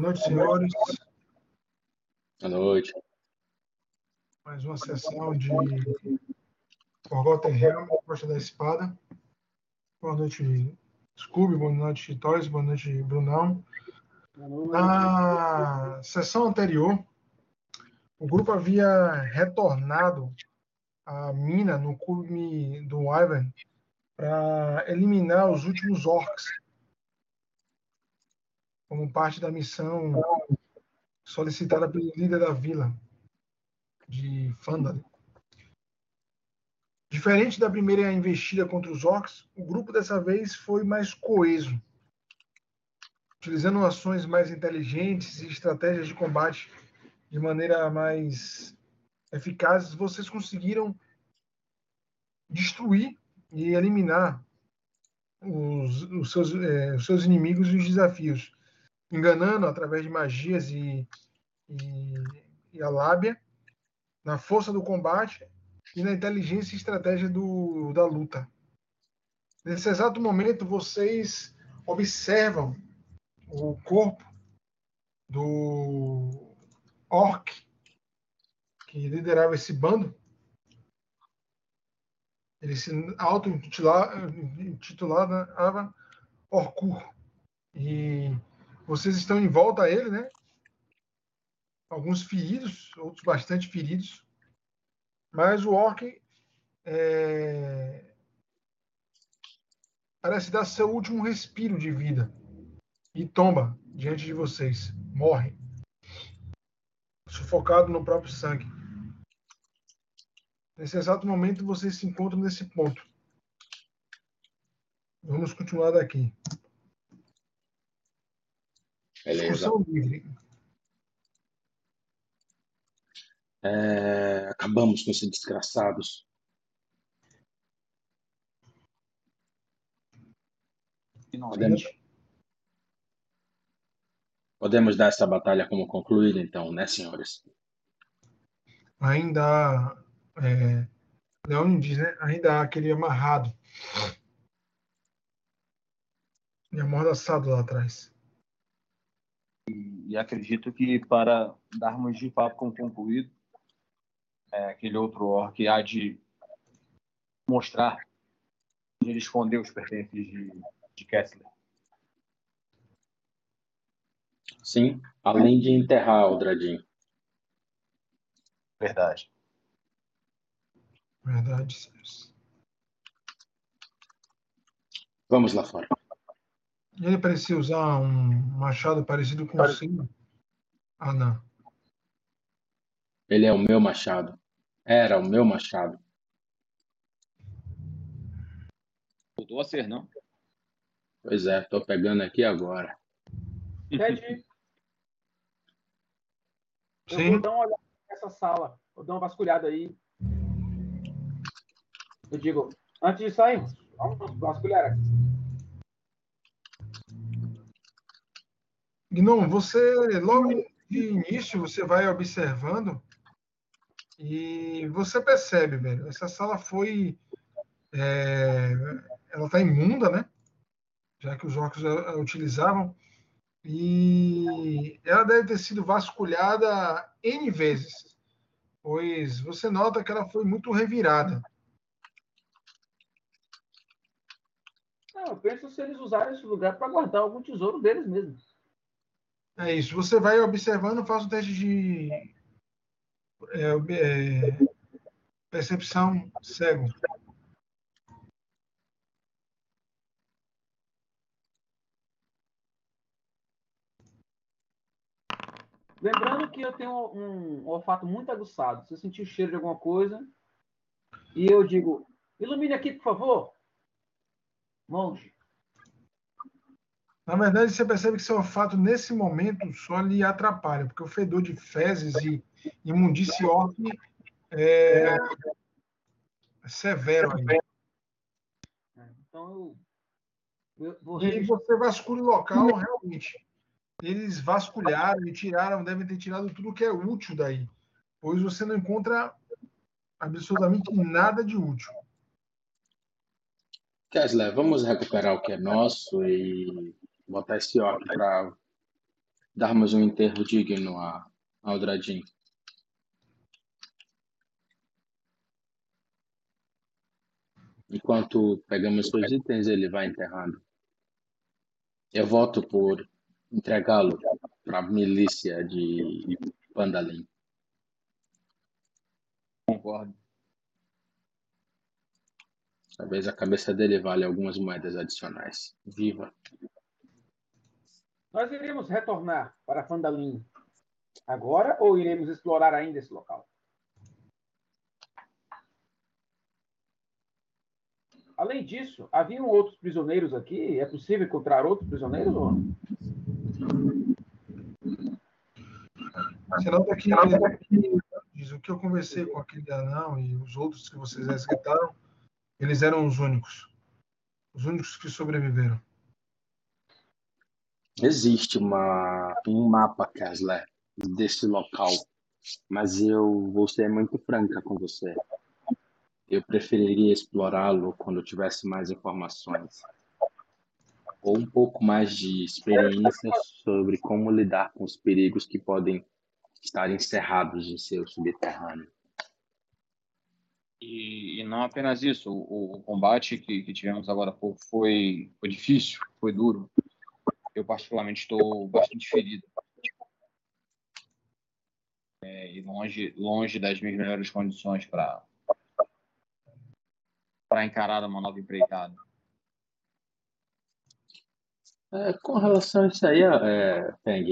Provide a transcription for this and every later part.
Boa noite, senhores. Boa noite. Mais uma sessão de Forgotten Realm, Costa da Espada. Boa noite, Scooby. Boa noite, Toys. Boa noite, Brunão. Na sessão anterior, o grupo havia retornado à mina no cume do Wyvern para eliminar os últimos orcs como parte da missão solicitada pelo líder da vila de Fandal. Diferente da primeira investida contra os orcs, o grupo dessa vez foi mais coeso, utilizando ações mais inteligentes e estratégias de combate de maneira mais eficazes. Vocês conseguiram destruir e eliminar os, os, seus, é, os seus inimigos e os desafios enganando através de magias e, e, e, a lábia, na força do combate e na inteligência e estratégia do, da luta. Nesse exato momento, vocês observam o corpo do orc que liderava esse bando. Ele se auto-intitulava Orkur. E vocês estão em volta a ele, né? Alguns feridos, outros bastante feridos. Mas o Orc é... parece dar seu último respiro de vida e tomba diante de vocês. Morre. Sufocado no próprio sangue. Nesse exato momento, vocês se encontram nesse ponto. Vamos continuar daqui. Beleza. Discussão livre. É, acabamos com esses desgraçados. Podemos, podemos dar essa batalha como concluída, então, né, senhores? Ainda há. É, diz, né? Ainda há aquele amarrado. E amordaçado lá atrás. E, acredito que para darmos de fato como concluído, é, aquele outro orc há de mostrar onde ele escondeu os pertences de, de Kessler. Sim, além de enterrar o Dradin. Verdade. Verdade, senhores. Vamos lá fora. Ele parecia usar um machado parecido com o seu. Ah, não. Ele é o meu machado. Era o meu machado. Voltou a ser, não? Pois é, tô pegando aqui agora. Ted, eu Sim. vou dar uma olhada nessa sala. Vou dar uma vasculhada aí. Eu digo, antes de sair, vamos vasculhar aqui. Gnome, você, logo de início, você vai observando e você percebe, velho, essa sala foi. É, ela está imunda, né? Já que os orcos a, a utilizavam. E ela deve ter sido vasculhada N vezes, pois você nota que ela foi muito revirada. Não, eu penso se eles usaram esse lugar para guardar algum tesouro deles mesmos. É isso. Você vai observando, faz o teste de é, é, percepção cego. Lembrando que eu tenho um, um olfato muito aguçado. Se eu sentir o cheiro de alguma coisa e eu digo, ilumine aqui, por favor. Monge. Na verdade, você percebe que seu olfato, nesse momento, só lhe atrapalha, porque o fedor de fezes e imundície orc é severo ainda. Então, eu, E você vasculha o local, realmente. Eles vasculharam e tiraram, devem ter tirado tudo que é útil daí, pois você não encontra absolutamente nada de útil. Kessler, vamos recuperar o que é nosso e botar esse orc para darmos um enterro digno a Aldradin. Enquanto pegamos seus itens, ele vai enterrando. Eu voto por entregá-lo para a milícia de Pandalim. Concordo. Talvez a cabeça dele vale algumas moedas adicionais. Viva! Nós iremos retornar para Pandalim agora ou iremos explorar ainda esse local? Além disso, haviam outros prisioneiros aqui? É possível encontrar outros prisioneiros ou não? Senão daqui, diz o que eu conversei com aquele anão e os outros que vocês resgataram, eles eram os únicos. Os únicos que sobreviveram. Existe uma, um mapa, Kessler, desse local, mas eu vou ser muito franca com você. Eu preferiria explorá-lo quando tivesse mais informações. Ou um pouco mais de experiência sobre como lidar com os perigos que podem estar encerrados em seu subterrâneo. E, e não apenas isso, o, o combate que, que, tivemos agora foi, foi difícil, foi duro. Eu, particularmente, estou bastante ferido. É, e longe, longe das minhas melhores condições para para encarar uma nova empreitada. É, com relação a isso aí, é, Peng,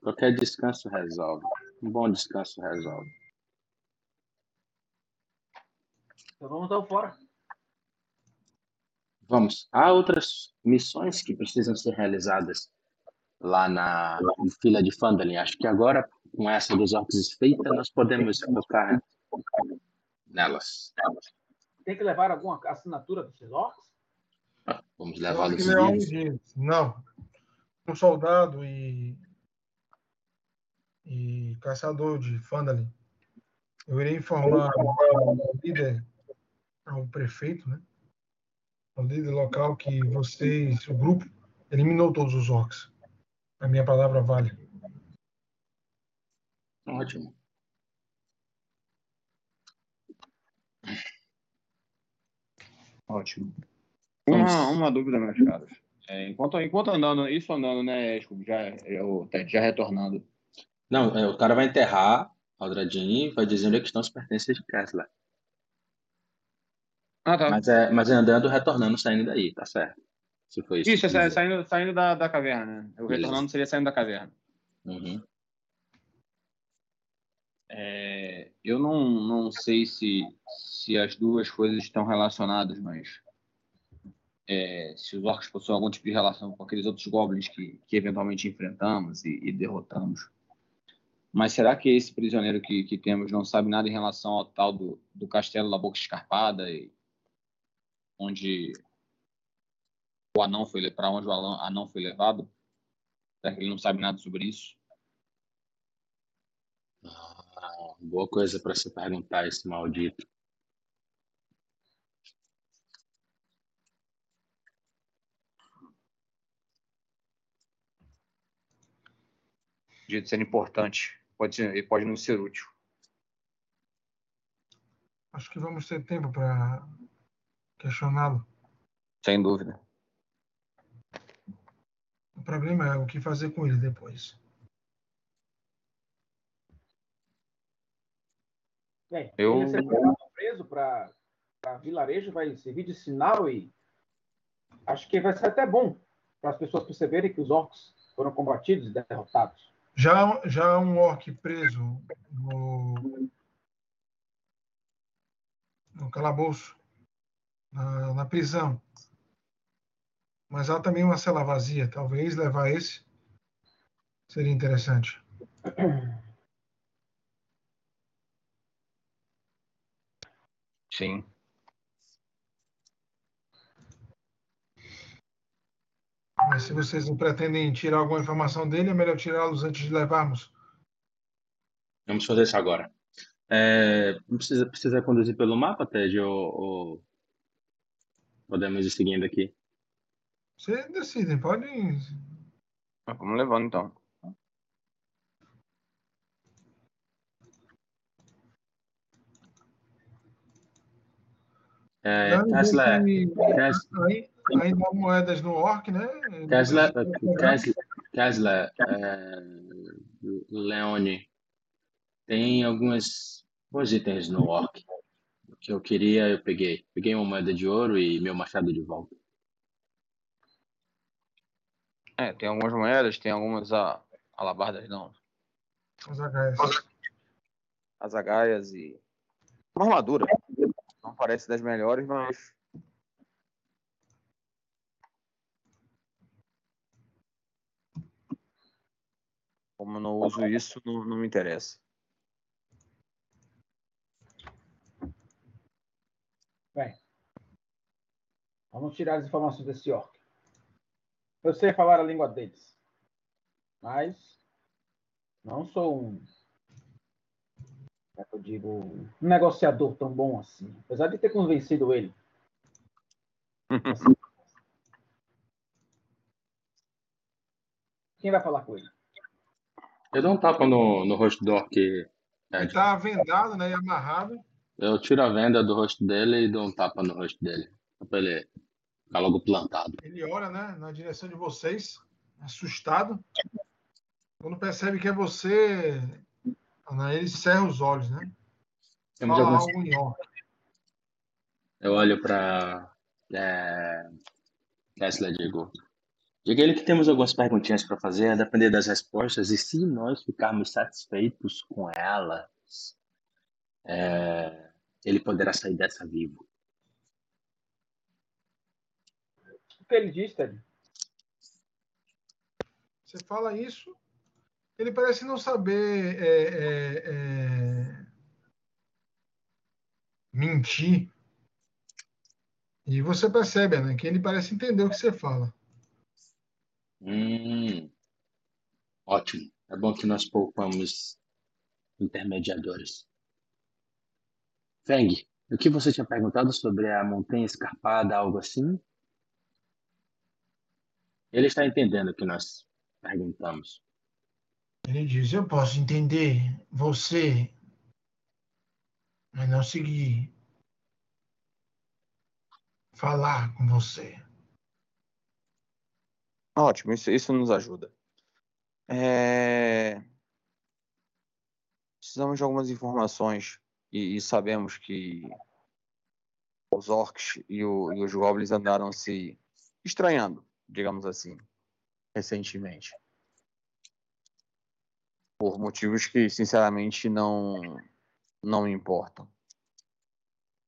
qualquer descanso resolve. Um bom descanso resolve. Então vamos dar fora. Vamos. Há outras missões que precisam ser realizadas lá na fila de Fandalin. Acho que agora, com essa dos orcs feita, nós podemos focar nelas. Tem que levar alguma assinatura desses orcs? Vamos levá-los. Não. Um soldado e e caçador de Fandalin. Eu irei informar ao líder, ao prefeito, né? Ao líder local que vocês, o grupo, eliminou todos os orcs. A minha palavra vale. Ótimo. Ótimo. Uma, uma dúvida, meus caros. É, enquanto, enquanto andando, isso andando, né, já, eu, já retornando. Não, é, o cara vai enterrar Aldradin e vai dizer onde é que estão os pertences de Kessler. Ah, tá. Mas é, mas é andando, retornando, saindo daí, tá certo. Se foi isso. Isso, é saindo, saindo da, da caverna. Né? O Beleza. retornando seria saindo da caverna. Uhum. É, eu não, não sei se, se as duas coisas estão relacionadas, mas é, se os orcs possuem algum tipo de relação com aqueles outros goblins que, que eventualmente enfrentamos e, e derrotamos. Mas será que esse prisioneiro que, que, temos não sabe nada em relação ao tal do, do castelo da Boca Escarpada, e, onde o anão foi para onde o anão foi levado? Será que ele não sabe nada sobre isso? Ah, boa coisa para se perguntar esse maldito. De ser importante, pode ser, pode não ser útil. Acho que vamos ter tempo para questioná-lo. Sem dúvida. O problema é o que fazer com ele depois. Bem, eu... ele ser preso para vilarejo vai servir de sinal e acho que vai ser até bom para as pessoas perceberem que os orcs foram combatidos e derrotados. Já, já um orc preso no, no calabouço, na, na prisão, mas há também uma cela vazia. Talvez levar esse seria interessante. Sim. Mas se vocês não pretendem tirar alguma informação dele, é melhor tirá-los antes de levarmos. Vamos fazer isso agora. É, precisa, precisa conduzir pelo mapa, Ted, ou, ou Podemos ir seguindo aqui. Vocês decidem, podem. Tá, vamos levando então. É, Tesla. Tesla. Aí, aí moedas no orc, né? Tesla, Tesla, Tesla é, Leone, tem alguns bons itens no orc. Que eu queria, eu peguei. Peguei uma moeda de ouro e meu machado de volta. É, tem algumas moedas, tem algumas a, alabardas, não. Os agaias. As agaias e. Uma armadura. Não parece das melhores, mas. Como eu não uso isso, não, não me interessa. Bem, vamos tirar as informações desse orc. Eu sei falar a língua deles, mas não sou um, como é que eu digo, um negociador tão bom assim. Apesar de ter convencido ele. Quem vai falar com ele? Eu dou um tapa no, no rosto do orc. Ele tá vendado, né? E amarrado. Eu tiro a venda do rosto dele e dou um tapa no rosto dele. Ele ficar logo plantado. Ele olha, né? Na direção de vocês, assustado. Quando percebe que é você, ele cerra os olhos, né? Temos Fala alguns... algo em. Eu olho pra é... Kessler digo. Diga ele que temos algumas perguntinhas para fazer, a depender das respostas, e se nós ficarmos satisfeitos com elas, é, ele poderá sair dessa vivo. O que ele diz, Ted? Você fala isso, ele parece não saber é, é, é, mentir. E você percebe, né, que ele parece entender o que você fala. Hum, ótimo. É bom que nós poupamos intermediadores. Feng, o que você tinha perguntado sobre a montanha escarpada, algo assim? Ele está entendendo o que nós perguntamos. Ele diz: Eu posso entender você, mas não seguir falar com você. Ótimo, isso, isso nos ajuda. É, Precisamos de algumas informações e, e sabemos que os orcs e, o- e os goblins andaram se estranhando, digamos assim, recentemente. Por motivos que, sinceramente, não, não me importam.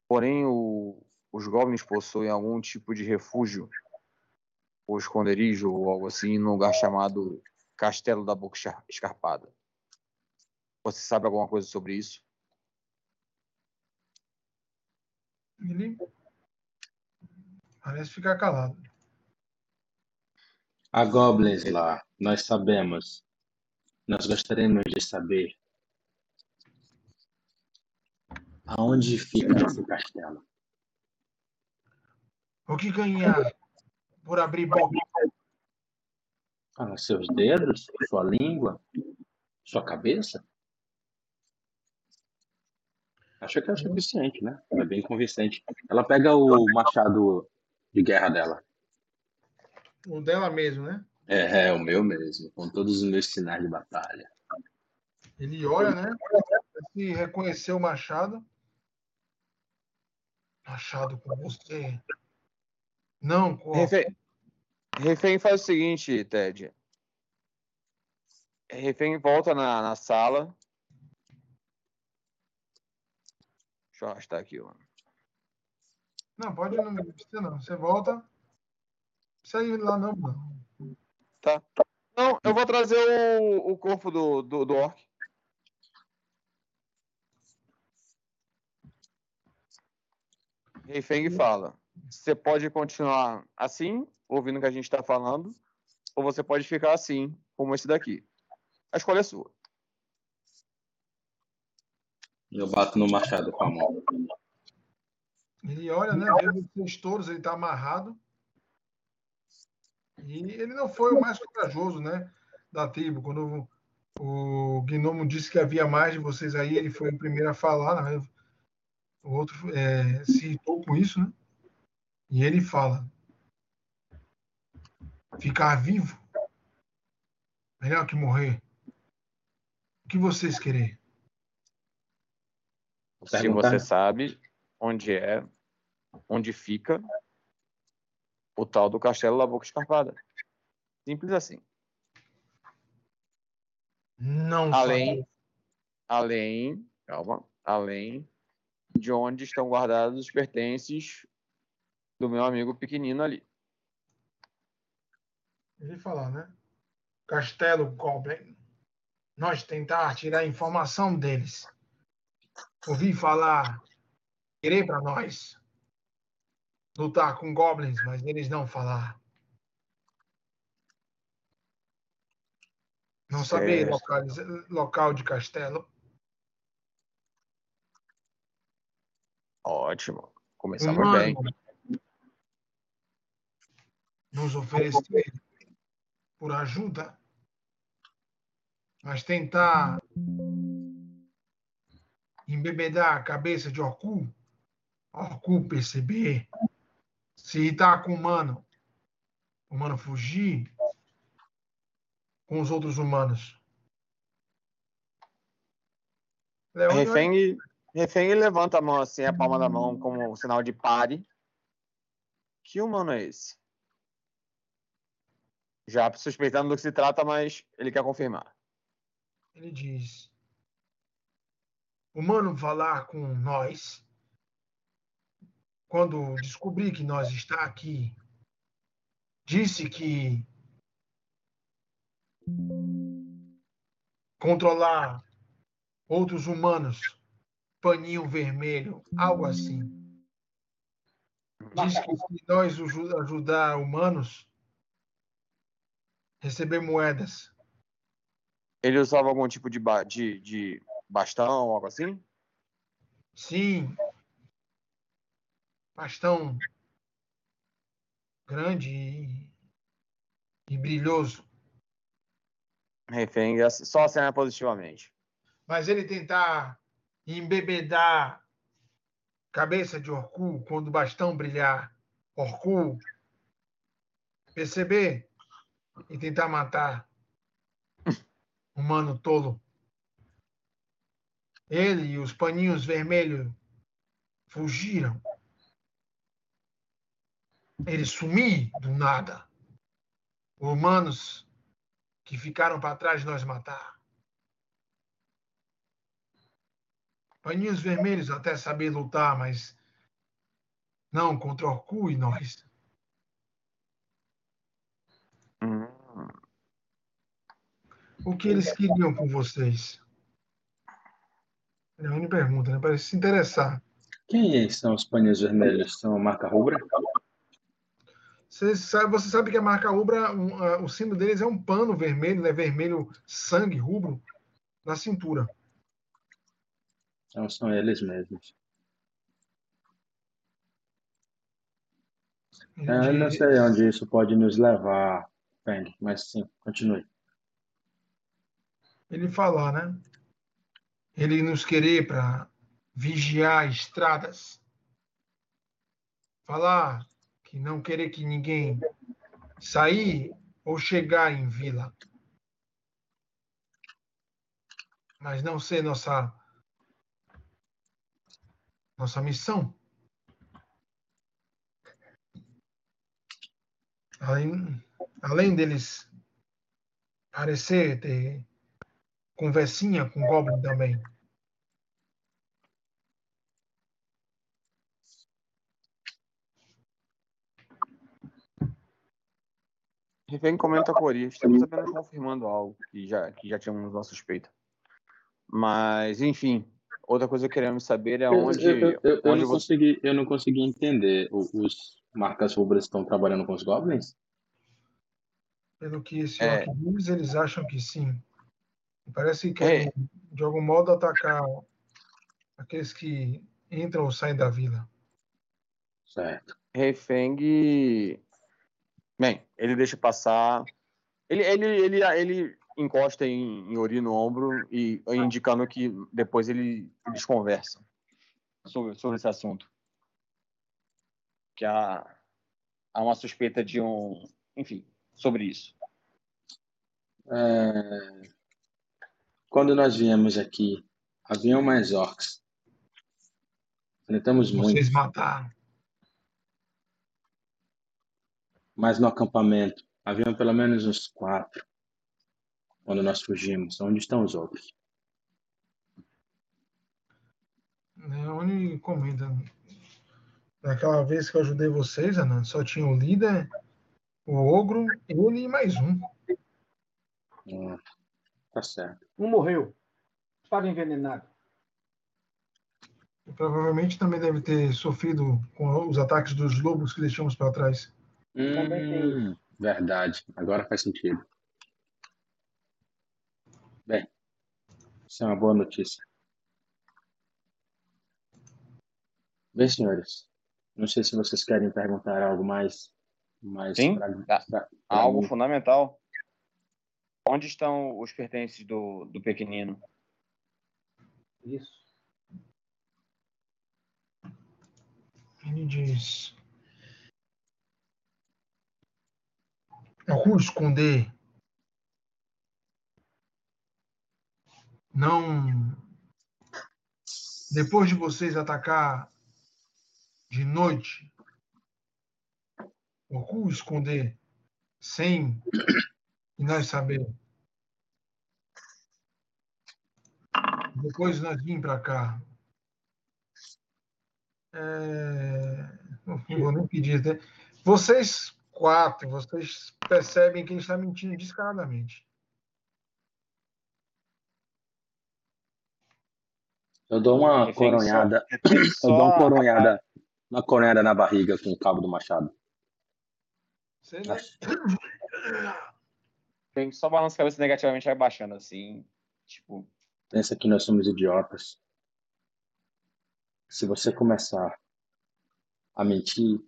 Porém, o- os goblins possuem algum tipo de refúgio ou esconderijo ou algo assim num lugar chamado Castelo da Boca Escar- Escarpada. Você sabe alguma coisa sobre isso? Ele parece ficar calado. Há goblins lá, nós sabemos. Nós gostaríamos de saber aonde fica esse castelo. O que ganhar por abrir boca? Ah, seus dedos, sua língua, sua cabeça? Acho que é o suficiente, né? É bem convincente. Ela pega o machado de guerra dela. O dela mesmo, né? É, é o meu mesmo, com todos os meus sinais de batalha. Ele olha, né? Se reconheceu o machado. Machado com você. Não, com Refém, refém faz o seguinte, Ted. Refém volta na, na sala. Deixa eu arrastar aqui, ó. Não, pode não precisa não. Você volta. Não precisa ir lá não, não. Tá. Não, eu vou trazer o, o corpo do, do, do orc. Refeng fala: você pode continuar assim, ouvindo o que a gente está falando, ou você pode ficar assim, como esse daqui. A escolha é sua. Eu bato no machado com a mão. Ele olha, né? Vê vocês todos, ele tá amarrado. E ele não foi o mais corajoso, né? Da tribo. Quando o, o gnomo disse que havia mais de vocês aí, ele foi o primeiro a falar. Né? o outro é, se irritou com isso, né? E ele fala: ficar vivo melhor que morrer. O que vocês querem? Se você sabe onde é, onde fica o tal do Castelo da Boca Escarpada. Simples assim. Não além, além, calma, além de onde estão guardados os pertences do meu amigo pequenino ali. Ele falar, né? Castelo Goblin. Nós tentar tirar informação deles. Ouvi falar, querer para nós lutar com goblins, mas eles não falar. Não saber local, local de castelo. Ótimo. Começamos Humano, bem. Nos oferecer por ajuda, mas tentar embebedar a cabeça de Orku, Orku perceber, se irritar com o humano, o humano fugir com os outros humanos. Refém, refém levanta a mão assim, a palma da mão, como um sinal de pare. Que humano é esse? Já suspeitando do que se trata, mas ele quer confirmar. Ele diz: Humano falar com nós. Quando descobri que nós está aqui, disse que controlar outros humanos, paninho vermelho, algo assim. Diz que se nós ajudar humanos, receber moedas. Ele usava algum tipo de, ba de, de bastão, algo assim? Sim. Bastão grande e, e brilhoso. Refém, só cena positivamente. Mas ele tentar embebedar cabeça de Orku quando o bastão brilhar, Orku, perceber e tentar matar humano tolo. Ele e os paninhos vermelhos fugiram. Ele sumiu do nada. Humanos que ficaram para trás nós matar. Paninhos vermelhos até saber lutar, mas não contra Orku e nós. O que eles queriam com vocês? É uma pergunta, né? Parece se interessar. Quem são os paninhos vermelhos? São a marca Rubra? Você sabe, você sabe que a marca Rubra, um, o símbolo deles é um pano vermelho, né? Vermelho sangue, rubro, na cintura. Então são eles mesmos. Eu não sei onde isso pode nos levar, Peng, mas sim, continue. Ele falar, né? Ele nos querer para vigiar estradas. Falar que não querer que ninguém sair ou chegar em vila. Mas não ser nossa nossa missão. Além, além deles parecer ter conversinha com o Goblin também. Refém comenta a Cori. Estamos apenas confirmando algo que já, que já tínhamos uma suspeita. Mas, enfim, outra coisa que queremos saber é onde. Eu, eu, eu, onde não, você... consegui, eu não consegui entender. Os marcas rubras estão trabalhando com os goblins? Pelo que esse É. orc eles acham que sim. Parece que É. querem, de algum modo, atacar aqueles que entram ou saem da vila. Certo. Refeng. Bem, ele deixa passar. Ele, ele, ele, ele encosta em, em Ori no ombro e indicando que depois ele, eles conversam. sobre, sobre esse assunto. Que há, há uma suspeita de um. Enfim, sobre isso. É... Quando nós viemos aqui, haviam mais orcs. Enfrentamos muito. Vocês mataram. Mas no acampamento, haviam pelo menos uns quatro. Quando nós fugimos. Onde estão os outros? Leone comenta. Daquela vez que eu ajudei vocês, Ana, só tinha o líder, o ogro, ele e mais um. Ah, tá certo. Um morreu. Estava envenenado. E provavelmente também deve ter sofrido com os ataques dos lobos que deixamos para trás. Também tem Hum, verdade. Agora faz sentido. Bem, isso é uma boa notícia. Bem, senhores, não sei se vocês querem perguntar algo mais, mas Sim, pra- tá. pra- pra Algo mim- fundamental. Onde estão os pertences do, do pequenino? Isso. Ele diz. Eu vou esconder. Não. Depois de vocês atacar de noite, eu vou esconder sem nós saber. Depois nós vim para cá. É, Não vou nem pedir. né? Vocês quatro, vocês percebem que ele está mentindo descaradamente. Eu dou uma só- coronhada, refém eu só dou uma coronhada, uma coronhada na barriga com o cabo do machado. Você não- Tem só balança a cabeça negativamente vai baixando assim. Tipo, Pensa que nós somos idiotas. Se você começar a mentir,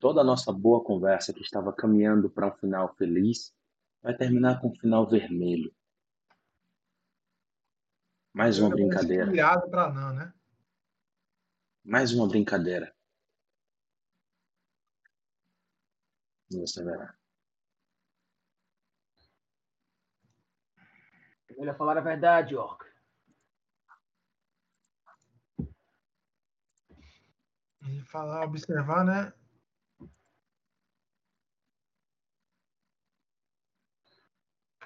toda a nossa boa conversa que estava caminhando para um final feliz vai terminar com um final vermelho. Mais uma brincadeira. Para não, né? Mais uma brincadeira. E você verá. Melhor falar a verdade, Orc. E falar, observar, né?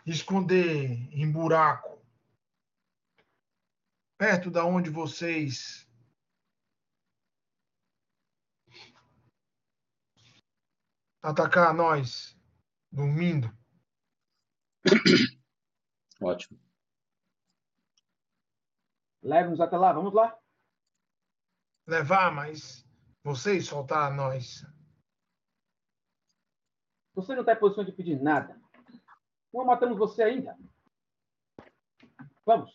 Esconder em buraco. Perto da onde vocês atacar nós dormindo. Ótimo. Leve-nos até lá, vamos lá. Levar, mas vocês soltar nós. Você não está em posição de pedir nada. Não matamos você ainda. Vamos.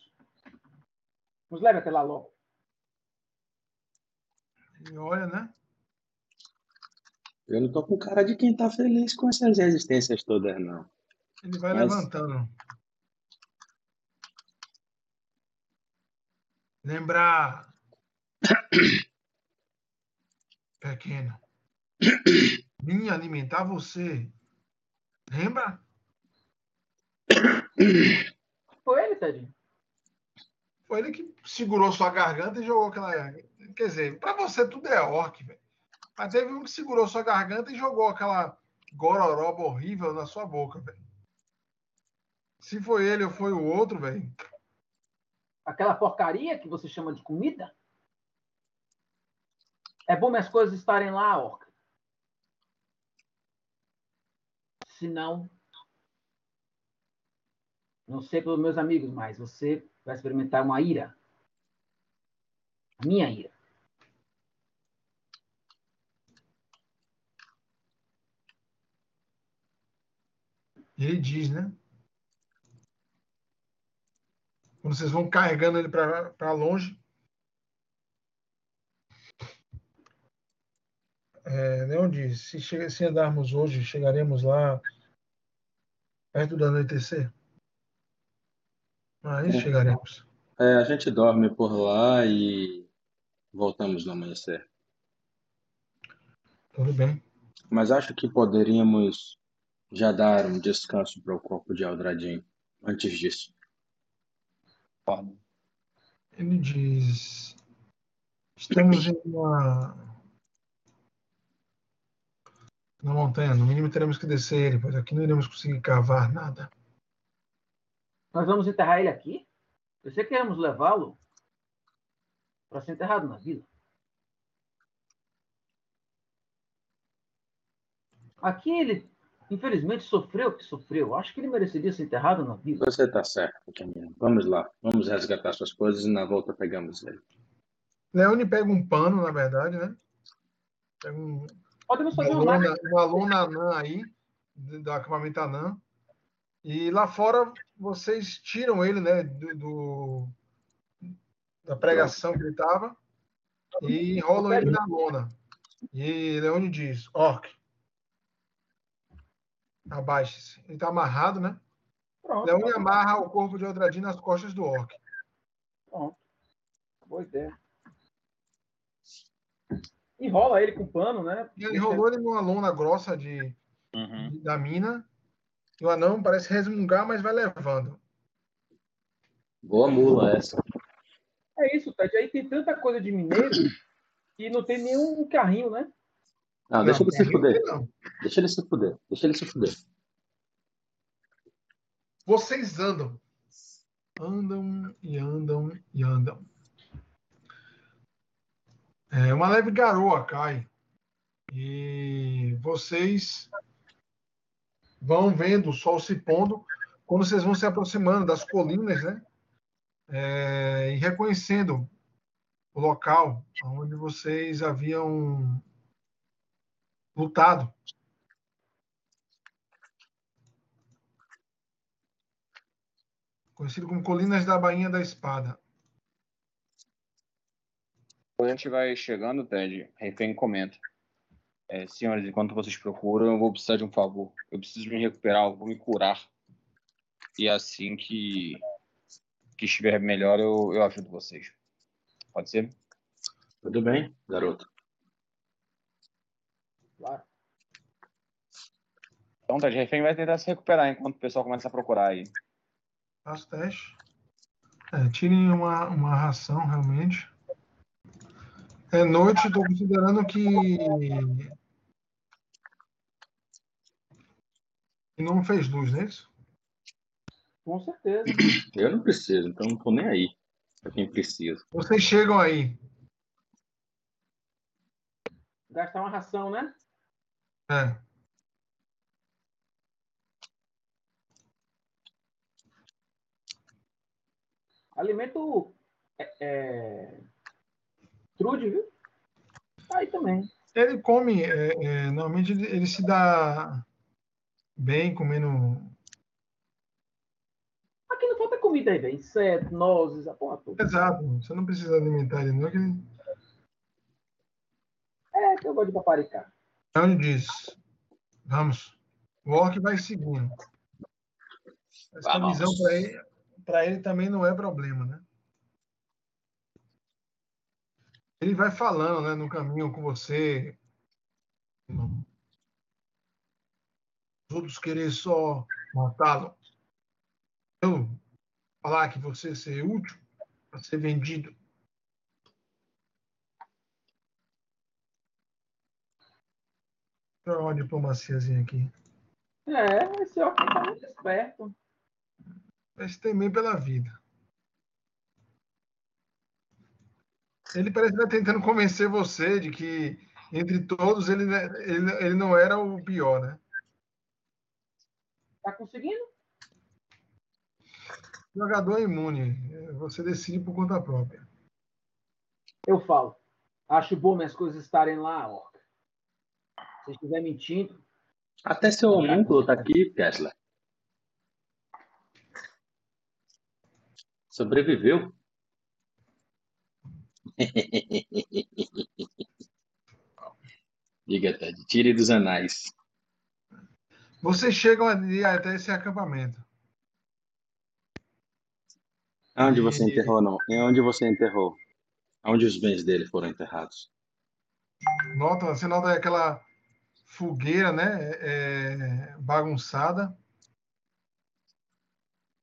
Nos leve até lá logo. E olha, né? Eu não tô com cara de quem tá feliz com essas resistências todas, não. Ele vai Mas- levantando. Lembrar. Pequeno. Vim alimentar você. Lembra? Foi ele, Tedinho. Foi ele que segurou sua garganta e jogou aquela. Quer dizer, pra você tudo é orc, velho. Mas teve um que segurou sua garganta e jogou aquela gororoba horrível na sua boca, velho. Se foi ele ou foi o outro, velho. Aquela porcaria que você chama de comida? É bom minhas coisas estarem lá, Orc. Se não, não sei pelos meus amigos, mas você vai experimentar uma ira. A minha ira. Ele diz, né? Quando vocês vão carregando ele para longe. É, Leon diz: se, se andarmos hoje, chegaremos lá perto do anoitecer. Aí É. chegaremos. É, a gente dorme por lá e Voltamos no amanhecer. Tudo bem. Mas acho que poderíamos já dar um descanso para o corpo de Aldradin antes disso. Ele diz: Estamos em uma. Na montanha, no mínimo teremos que descer ele, pois aqui não iremos conseguir cavar nada. Nós vamos enterrar ele aqui? Pensei que íamos levá-lo para ser enterrado na vila. Aqui ele, infelizmente, sofreu o que sofreu. Acho que ele mereceria ser enterrado na vila. Você está certo, pequenino. Vamos lá. Vamos resgatar suas coisas e na volta pegamos ele. Leone pega um pano, na verdade, né? Pega um, Podemos uma fazer uma lona anã aí, do do acampamento anã. E lá fora vocês tiram ele, né, do, do- da pregação que ele estava e enrolam ele na lona. E Leone diz, Orc, abaixe-se. Ele está amarrado, né? Pronto, Leone amarra o corpo de Aldradin nas costas do Orc. pronto. Boa ideia. Enrola ele com pano, né? E ele enrolou ele numa lona grossa de, Uhum. da mina. E o anão parece resmungar, mas vai levando. Boa mula essa. É isso, Ted. Aí tem tanta coisa de mineiro que não tem nenhum carrinho, né? Não, deixa ele se Não, fuder. não. Deixa ele se fuder. Deixa ele se fuder. Vocês andam. Andam e andam e andam. É, uma leve garoa cai. E vocês vão vendo o sol se pondo quando vocês vão se aproximando das colinas, né? É, e reconhecendo o local onde vocês haviam lutado. Conhecido como Colinas da Bainha da Espada. Quando a gente vai chegando, Ted, Refém comenta. É, senhores, enquanto vocês procuram, eu vou precisar de um favor. Eu preciso me recuperar, eu vou me curar. E assim que, que estiver melhor, eu, eu ajudo vocês. Pode ser? Tudo bem, garoto? Claro. Então, Ted, Refém vai tentar se recuperar enquanto o pessoal começa a procurar aí. Faço o teste. É, tirem uma, uma ração, realmente. É noite, estou considerando que. Que não fez luz, não é isso? Com certeza. Eu não preciso, então não tô nem aí. Pra quem precisa. Vocês chegam aí. Gastar uma ração, né? É. Alimento é, é... trude, viu? Tá Aí também. Ele come, é, é, normalmente ele, ele se dá bem comendo. Aqui não falta comida aí, velho. Inseto, nozes, a porra toda. Exato, você não precisa alimentar ele, não. Que. É, que eu gosto de paparicar. Onde diz: Vamos. O orc vai seguindo. Essa Vamos. visão para ele, pra ele também não é problema, né? Ele vai falando né, no caminho com você. Os outros querer só matá-lo. Eu falar que você ser útil para ser vendido. Deixa eu uma diplomaciazinha aqui. É, esse ó tá muito esperto. Mas temer pela vida. Ele parece estar tentando convencer você de que, entre todos, ele, ele, ele não era o pior, né? Tá conseguindo? Jogador é imune. Você decide por conta própria. Eu falo. Acho bom minhas coisas estarem lá, Orca. Se estiver mentindo, Até seu homúnculo tá aqui, Kessler. Sobreviveu. Diga, Ted. Tire dos anais. Vocês chegam ali até esse acampamento. Onde você enterrou, não? Em onde você enterrou? Onde os bens dele foram enterrados? Nota, você nota aquela fogueira, né? É, bagunçada.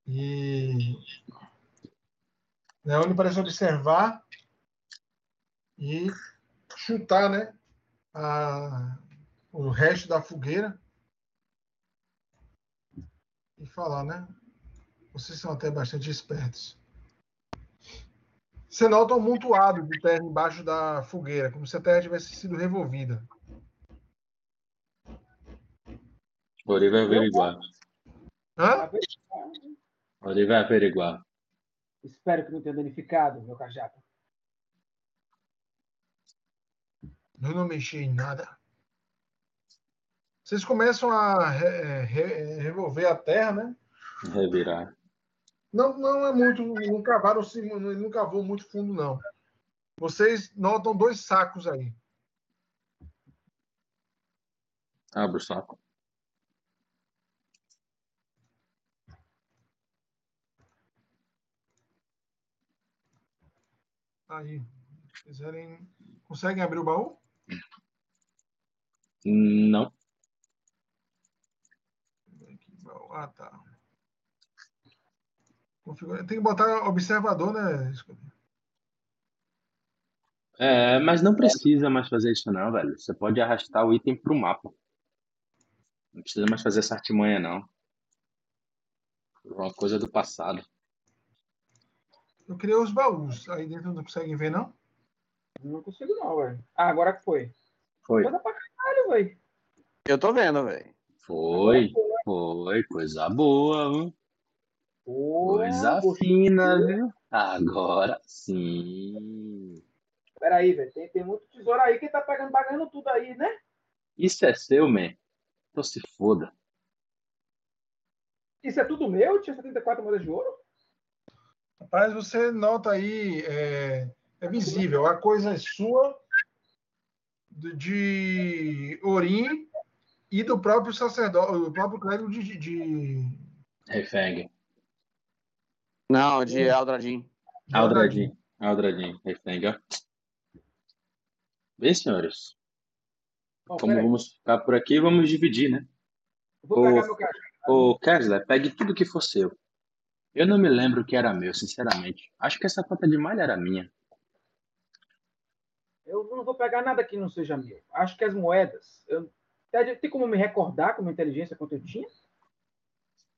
E Leone parece observar e chutar, né? A, o resto da fogueira e falar, né? Vocês são até bastante espertos. Você nota um amontoado de terra embaixo da fogueira, como se a terra tivesse sido revolvida. Ori vai averiguar. Hã? Ori vai averiguar. Espero que não tenha danificado, meu cajado. Eu não mexi em nada. Vocês começam a re, re, revolver a terra, né? Revirar. Não, não é muito. Não cavaram, não cavou muito fundo, não. Vocês notam dois sacos aí. Abre o saco. Aí. Se quiserem. Conseguem abrir o baú? Não. Ah, tá. Tem que botar observador, né? É, mas não precisa mais fazer isso não, velho. Você pode arrastar o item pro mapa. Não precisa mais fazer essa artimanha, não. Uma coisa do passado. Eu criei os baús. Aí dentro não conseguem ver, não? Não consigo, não, velho. Ah, agora que foi. Foi. Coisa pra caralho, velho. Eu tô vendo, velho. Foi. Foi. Coisa boa, viu? Pô, Coisa gostei. fina, viu? Agora sim. Peraí, velho. Tem, tem muito tesouro aí que tá pegando, pagando tudo aí, né? Isso é seu, man. Então se foda. Isso é tudo meu? Tinha 74 moedas de ouro? Rapaz, você nota aí, é, é visível, a coisa é sua, de, de Orim e do próprio sacerdote, do próprio clérigo de, de, Refeng. Não, de Eldradim. de Aldradin. Aldradin. Refeng, ó. Bem, senhores. Ó, Como vamos ficar por aqui, vamos dividir, né? Eu Vou pegar Ô. meu. Ô, Kessler, pegue tudo que for seu. Eu não me lembro que era meu, sinceramente. Acho que essa conta de malha era minha. Eu não vou pegar nada que não seja meu. Acho que as moedas. Eu... Tem tem como me recordar com uma inteligência quanto eu tinha?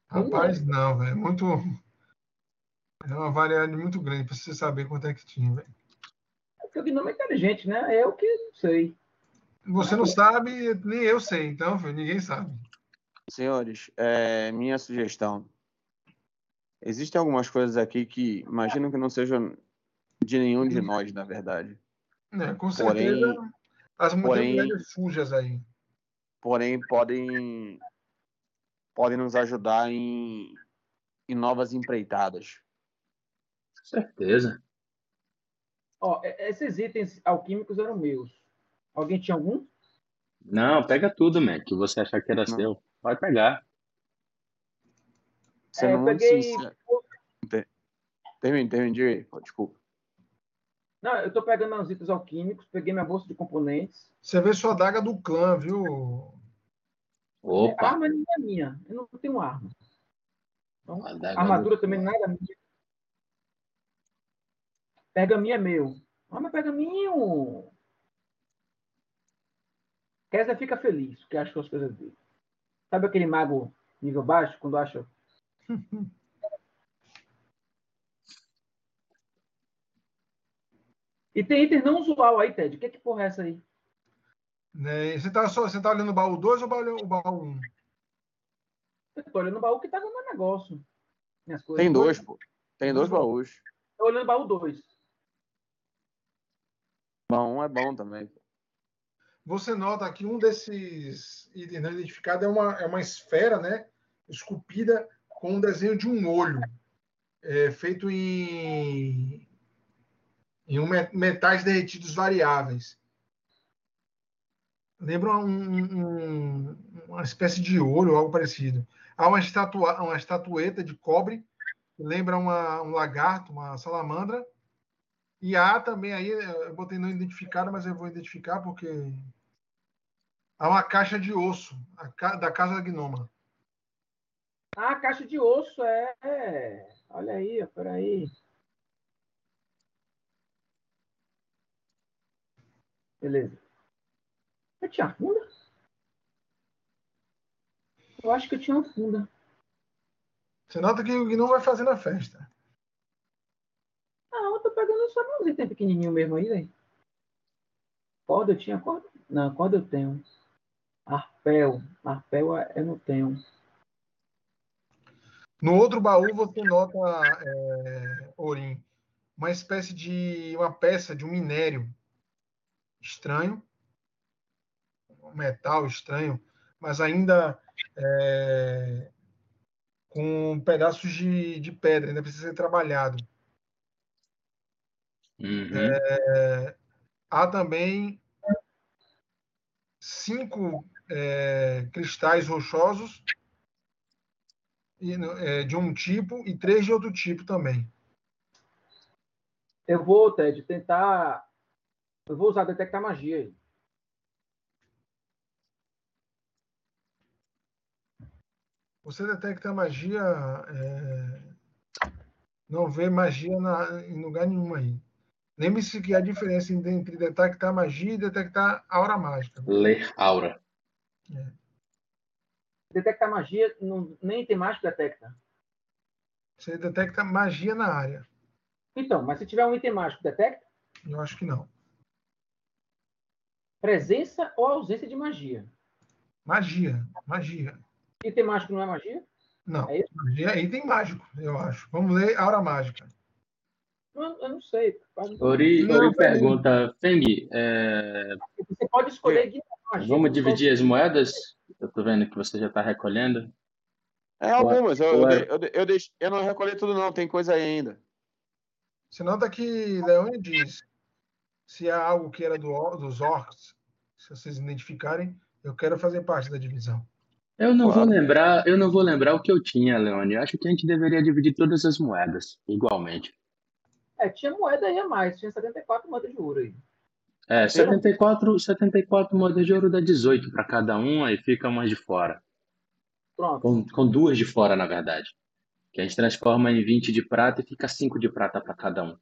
Rapaz, não, velho. Muito. É uma variedade muito grande para você saber quanto é que tinha, velho. É porque o gnome é inteligente, né? Eu que sei. Você não sabe, nem eu sei, então, filho, ninguém sabe. Senhores, é, minha sugestão. Existem algumas coisas aqui que imagino que não sejam de nenhum de nós, na verdade. É, com Porém- certeza, as porém- mulheres sujas aí. Porém, podem podem nos ajudar em, em novas empreitadas. Certeza. Ó, esses itens alquímicos eram meus. Alguém tinha algum? Não, pega tudo, man, que você achar que era Não. seu. Vai pegar. Sendo É, eu muito peguei. Termine, termine. Pô, Desculpa. Não, eu tô pegando os itens alquímicos, peguei minha bolsa de componentes. Você vê sua daga do clã, viu? A Opa. arma não é minha. Eu não tenho arma. Então, a armadura também nada minha. Pergaminho é meu. Ah, mas pergaminho. Kessler fica feliz, porque achou as coisas dele. Sabe aquele mago nível baixo, quando acha. e tem item não usual aí, Ted. O que, é que porra é essa aí? Né? Você, tá só, você tá olhando o baú 2 ou o baú, o baú 1? Eu tô olhando o baú que tá no meu negócio. Minhas coisas. Tem dois, pô. Tem dois baús. Tô olhando o baú 2. Bom, um é bom também. Você nota que um desses itens não identificados é uma, é uma esfera, né? Esculpida com um desenho de um olho, é, feito em, em um me- metais derretidos variáveis. Lembra um- um- uma espécie de olho, algo parecido. Há uma, estatua, uma estatueta de cobre, que lembra uma, um lagarto, uma salamandra, E A também aí, eu botei não identificado, mas eu vou identificar porque há uma caixa de osso ca... da casa da Gnoma. Ah, caixa de osso, é. Olha aí, peraí. Beleza. Eu tinha funda? Eu acho que eu tinha uma funda. Você nota que o Gnome vai fazendo a festa. Ah, eu tô pegando só uns itens pequenininho mesmo aí, velho. Corda eu tinha corda? Não, corda eu tenho. Arpel. Arpel eu não tenho. No outro baú você nota, é, Orim, uma espécie de uma peça de um minério estranho, um metal estranho, mas ainda é, com pedaços de, de pedra, ainda precisa ser trabalhado. Uhum. É, há também cinco é, cristais rochosos é, de um tipo e três de outro tipo também. Eu vou, Ted, tentar. Eu vou usar detectar magia aí. Você detecta magia. É... Não vê magia na, em lugar nenhum aí. Lembre-se que há diferença entre detectar magia e detectar aura mágica. Ler aura. É. Detectar magia, não, nem tem mágico detecta. Você detecta magia na área. Então, mas se tiver um item mágico, detecta? Eu acho que não. Presença ou ausência de magia? Magia, magia. Item mágico não é magia? Não, É isso? magia é item mágico, eu acho. Vamos ler aura mágica. Eu, eu não sei. Pode- Ori, Não, Ori pergunta, Feng, é, Você pode escolher ignorar magia. vamos dividir as moedas? Eu tô vendo que você já está recolhendo. É algumas. Eu, eu, é- eu, eu, deixo- eu não recolhi tudo, não. Tem coisa aí ainda. Você nota que Leone diz: se há algo que era do, dos orcs, se vocês identificarem, eu quero fazer parte da divisão. Eu não vou lembrar, eu não vou lembrar o que eu tinha, Leone. Eu acho que a gente deveria dividir todas as moedas igualmente. É, tinha moeda aí a mais. Tinha 74 moedas de ouro aí. É, 74, 74 moedas de ouro dá 18 para cada um, aí fica umas de fora. Pronto. Com, com duas de fora, na verdade. Que a gente transforma em 20 de prata e fica 5 de prata para cada um.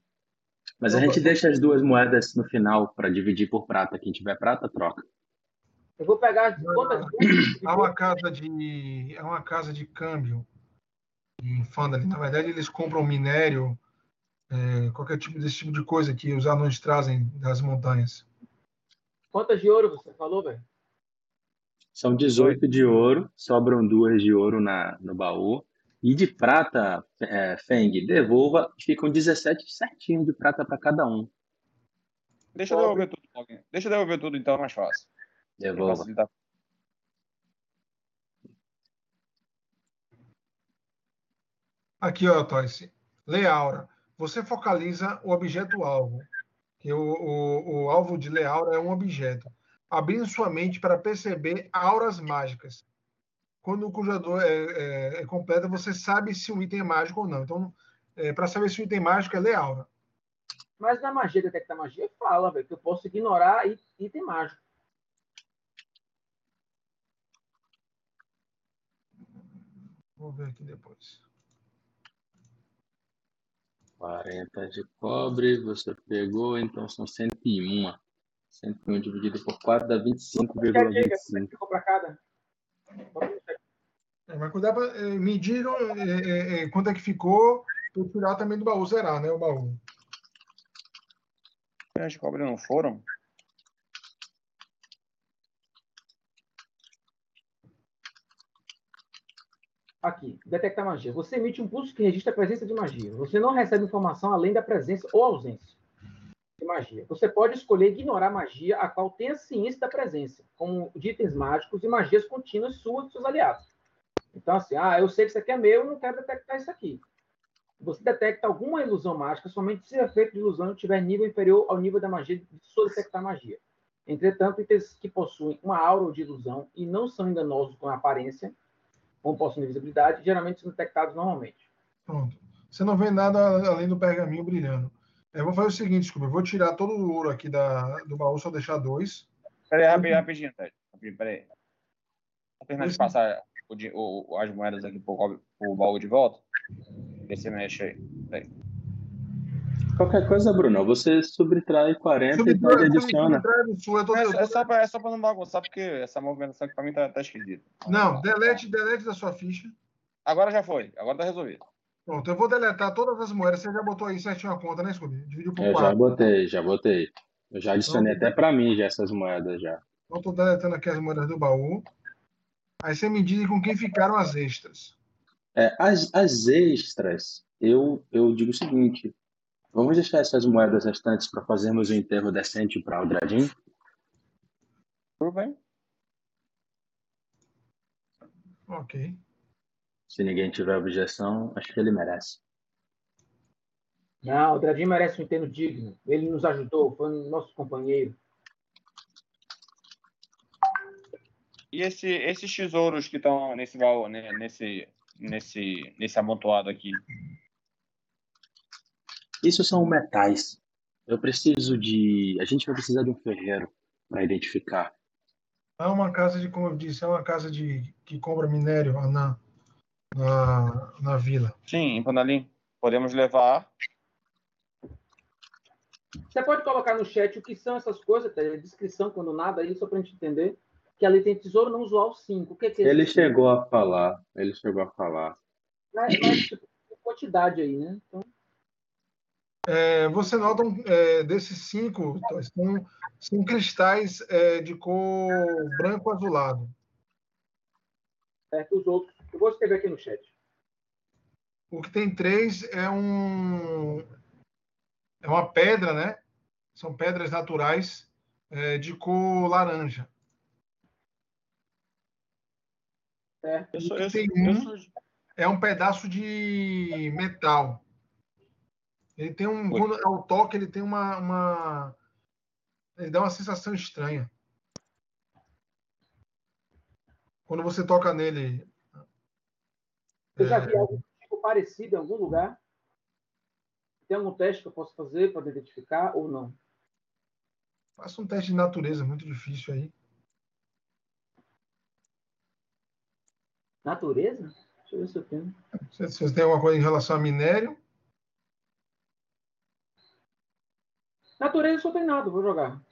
Mas a gente deixa as duas moedas no final para dividir por prata. Quem tiver prata, troca. Eu vou pegar as quantas Há uma casa de, há uma casa de câmbio em Fandali. Na verdade, eles compram minério, é, qualquer tipo desse tipo de coisa que os anões trazem das montanhas. Quantas de ouro você falou, velho? São 18 de ouro, sobram duas de ouro na, no baú. E de prata, é, Feng, devolva, ficam 17 certinho de prata para cada um. Deixa eu devolver tudo. alguém. Deixa eu devolver tudo, então, é mais fácil. Devolva. Aqui, ó, Toyce. Lê aura. Você focaliza o objeto alvo. Que o, o, o alvo de lê aura é um objeto. Abrindo sua mente para perceber auras mágicas. Quando o conjurador é, é, é completa, você sabe se um item é mágico ou não. Então, para saber se o item é mágico, é lê aura. Mas na magia, detectar magia, fala, velho, que eu posso ignorar item mágico. Vou ver aqui depois. 40 de cobre, você pegou, então são 101. 101 dividido por 4 dá Cheque aí, velho, como é que 25,25. ficou pra cada? É, mas cuidar para medir é, é, é, quanto é que ficou, para tirar também do baú, zerar, né? O baú. As cobras não foram? Aqui, detectar magia. Você emite um pulso que registra a presença de magia. Você não recebe informação além da presença ou ausência de magia. Você pode escolher ignorar magia a qual tenha ciência da presença, como de itens mágicos e magias contínuas suas e seus aliados. Então, assim, ah, eu sei que isso aqui é meu, eu não quero detectar isso aqui. Você detecta alguma ilusão mágica somente se o efeito de ilusão tiver nível inferior ao nível da magia de sua detectar magia. Entretanto, itens que possuem uma aura de ilusão e não são enganosos com a aparência, como possuem visibilidade, geralmente são detectados normalmente. Pronto. Você não vê nada além do pergaminho brilhando. Eu vou fazer o seguinte, desculpa, eu vou tirar todo o ouro aqui da, do baú, só deixar dois. Peraí, rapidinho, rapidinho, Ted. Rapidinho, peraí. Vou terminar de Esse- passar o o- as moedas aqui pro, pro baú de volta. Vê se mexe aí. Qualquer coisa, Bruno, você subtrai 40 e Subtrai- pode adiciona. tô- É, tô- é, só pra, é só pra não bagunçar, porque essa movimentação aqui pra mim tá, tá esquisita. Não, delete, delete da sua ficha. Agora já foi, agora tá resolvido. Pronto, eu vou deletar todas as moedas. Você já botou aí certinho a conta, né, Scooby? Dividiu por Eu já botei, já botei. Eu já adicionei Então- até pra mim já essas moedas já. Então, estou deletando aqui as moedas do baú. Aí você me diz com quem ficaram as extras. É, as, as extras, eu, eu digo o seguinte: vamos deixar essas moedas restantes para fazermos um enterro decente para o Dradim? Tudo bem? Ok. Se ninguém tiver objeção, acho que ele merece. Não, o Dradinho merece um enterro digno. Ele nos ajudou, foi nosso companheiro. E esse, esses tesouros que estão nesse baú, né, nesse, nesse, nesse amontoado aqui? Isso são metais. Eu preciso de. A gente vai precisar de um ferreiro para identificar. É uma casa de, como eu disse, é uma casa de que compra minério lá na, na, na vila. Sim, em Panalim. Podemos levar. Você pode colocar no chat o que são essas coisas, tá? A descrição, quando nada, aí, só para a gente entender. Que ali tem tesouro não usual 5. O que, que é Ele esse chegou a falar. Ele chegou a falar. Mas, mas tipo, tem quantidade aí, né? Então, É, você nota é, desses cinco, são, são cristais é, de cor branco azulado. certo? Os outros. Eu vou escrever aqui no chat. O que tem três é um é uma pedra, né? São pedras naturais é, de cor laranja. Certo? Eu sou, O eu sou, tem eu um sou- é um pedaço de metal. Ele tem um, quando ao toque ele tem uma, uma ele dá uma sensação estranha. Quando você toca nele, Eu já é, vi algo tipo parecido em algum lugar. Tem algum teste que eu posso fazer para identificar ou não? faça um teste de natureza muito difícil aí. Natureza? Deixa eu ver se eu tenho. Se se você tem alguma coisa em relação a minério, Natureza só tem nada, vou jogar.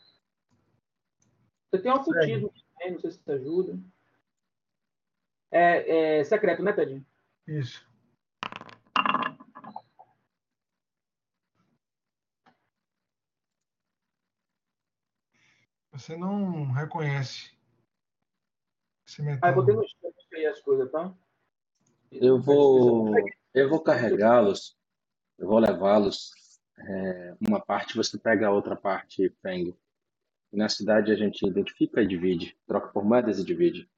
Você tem um ocultismo também, não sei se isso ajuda. É, é secreto, né, Tedinho? isso. Você não reconhece esse Ah, eu metal. botei no chat aí as coisas, tá? Eu vou, eu vou carregá-los, eu vou levá-los. é, uma parte você pega a outra parte, Feng. Na cidade a gente identifica e divide, troca por moedas e divide.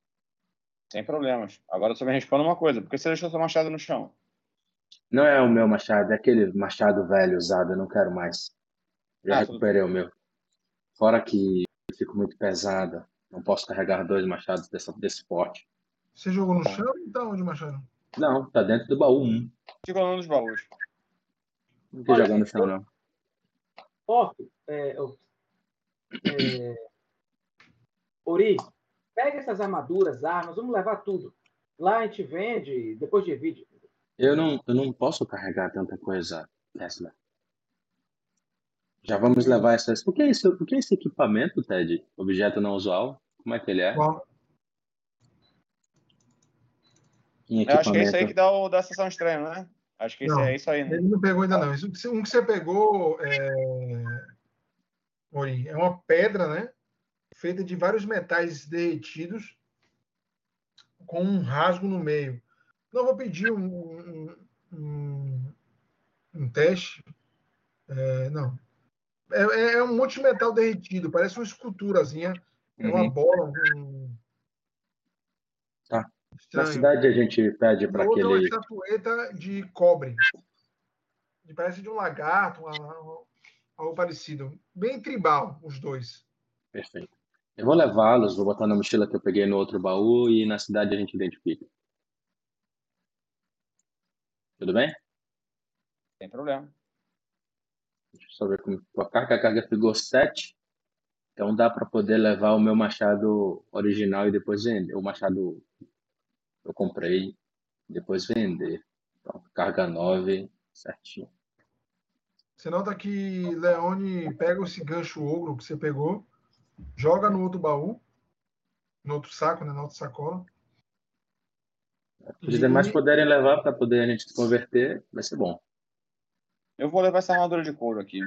Sem problemas. Agora você me responde uma coisa. Por que você deixou seu machado no chão? Não é o meu machado, é aquele machado velho usado, eu não quero mais. Já Ah, tudo recuperei o meu. Fora que eu fico muito pesada, não posso carregar dois machados dessa, desse porte. Você jogou no chão ou tá onde, Machado? Não, tá dentro do baú um. Ficou num dos baús. Não tô Olha, jogando no chão, não. Orto, é, ó, é, Ori, pega essas armaduras, armas, vamos levar tudo. Lá a gente vende, depois divide. Eu não, eu não posso carregar tanta coisa, Tesla. Já vamos levar essas. O que é isso? O que é esse equipamento, Ted? Objeto não usual? Como é que ele é? Qual? Em Eu acho que é isso aí que dá o da sessão estranha, né? Acho que esse Não. é isso aí, né? Ele não pegou ainda não. Isso, um que você pegou, é... Ori, é uma pedra, né? Feita de vários metais derretidos com um rasgo no meio. Não vou pedir um, um, um, um teste. É, não. É, é- é um monte de metal derretido. Parece uma esculturazinha. É uma Uhum. bola. Um... Tá. Na Estranho. cidade a gente pede para outra uma aquele. estatueta de cobre. Parece de um lagarto, uma- algo parecido. Bem tribal, os dois. Perfeito. Eu vou levá-los, vou botar na mochila que eu peguei no outro baú e na cidade a gente identifica. Tudo bem? Sem problema. Deixa eu só ver como ficou a carga. A carga ficou 7. Então dá para poder levar o meu machado original e depois. O machado eu comprei depois vender. Então, carga 9, certinho. Você nota que Leone pega esse gancho ogro que você pegou, joga no outro baú, no outro saco, né, na outra sacola. Se os demais puderem levar para poder a gente se converter, vai ser bom. Eu vou levar essa armadura de couro aqui.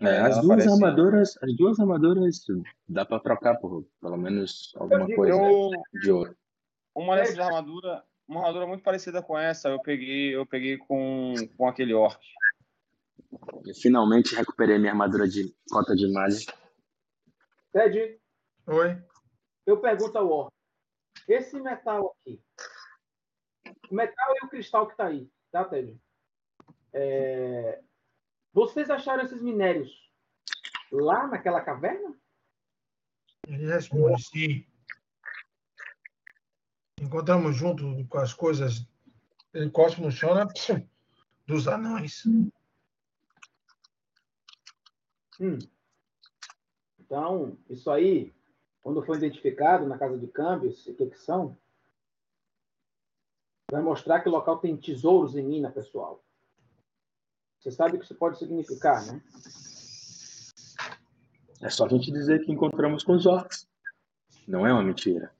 É, as duas parece- armaduras, as duas armaduras dá para trocar por pelo menos alguma coisa Eu, de ouro. uma dessas armaduras, uma armadura muito parecida com essa, eu peguei, eu peguei com, com aquele orc. Eu finalmente recuperei minha armadura de cota de malha. Ted, Oi? eu pergunto ao Orc. Esse metal aqui, o metal e o cristal que está aí, tá, Ted? É, Vocês acharam esses minérios lá naquela caverna? Ele responde, sim. Encontramos junto com as coisas. Ele cospe no chão, né? Dos anões. Hum. Então, isso aí, quando for identificado na casa de câmbios, o que, que são? Vai mostrar que o local tem tesouros em mina, pessoal. Você sabe o que isso pode significar, né? É só a gente dizer que encontramos com os orcs. Não é uma mentira.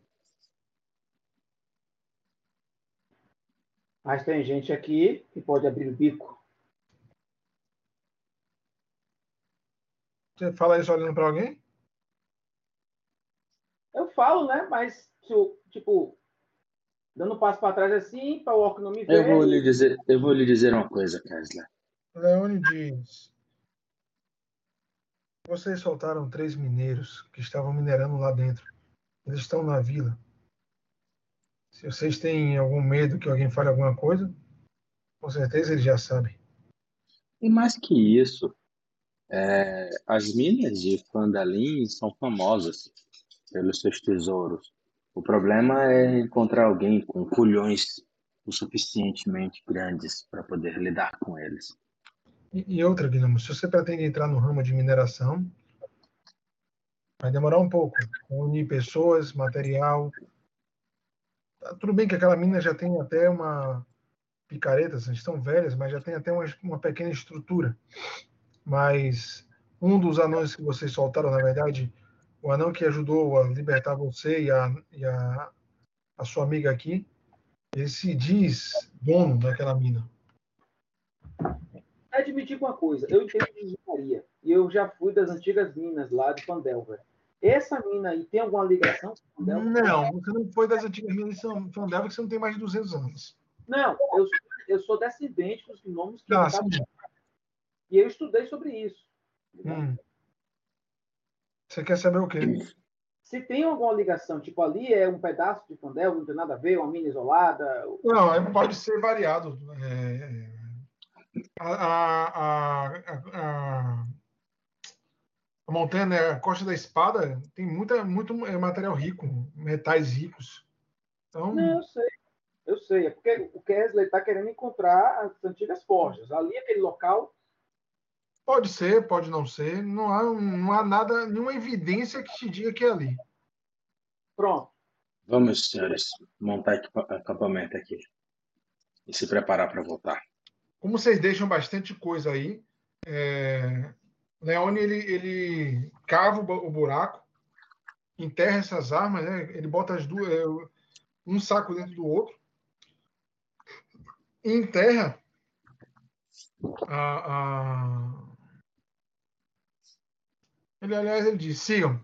Mas tem gente aqui que pode abrir o bico. Você fala isso olhando para alguém? Eu falo, né? Mas, tipo, dando um passo para trás assim, para o orc não me ver. Eu vou lhe dizer, eu vou lhe dizer uma coisa, Kessler. Leone diz: Vocês soltaram três mineiros que estavam minerando lá dentro. Eles estão na vila. Se vocês têm algum medo que alguém fale alguma coisa, com certeza eles já sabem. E mais que isso, é, as minas de Fandalim são famosas pelos seus tesouros. O problema é encontrar alguém com culhões o suficientemente grandes para poder lidar com eles. E, outra, Guilherme, se você pretende entrar no ramo de mineração, vai demorar um pouco. Unir pessoas, material. Tá, tudo bem que aquela mina já tem até uma picaretas, estão velhas, mas já tem até uma, uma pequena estrutura. Mas um dos anões que vocês soltaram, na verdade, o anão que ajudou a libertar você e a, e a, a sua amiga aqui, ele se diz dono daquela mina. Admitir uma coisa, eu entendo de engenharia e eu já fui das antigas minas lá de Fandelver. Essa mina aí tem alguma ligação com? Não, você não foi das antigas minas de São Fandelva, que você não tem mais de 200 anos. Não, eu, sou- eu sou descendente dos gnomos que Ah, estavam- sim. e eu estudei sobre isso. Hum. Você quer saber o quê? Se tem alguma ligação, tipo ali é um pedaço de Fandelver, não tem nada a ver, uma mina isolada. Não, é- pode ser variado. É, a, a, a, a, montanha, né, a Costa da Espada, tem muita, muito é, material rico, metais ricos. Então, Não, eu sei. Eu sei. É porque o Kesley está querendo encontrar as antigas forjas. Ali, aquele local, pode ser, pode não ser. Não há, não há nada, nenhuma evidência que te diga que é ali. pronto. Vamos, senhores, montar acampamento aqui e se preparar para voltar. Como vocês deixam bastante coisa aí, é, Leone ele, ele cava o bu- o buraco, enterra essas armas, né? ele bota as duas, é, um saco dentro do outro, e enterra a, a... Ele, aliás, ele diz: sigam,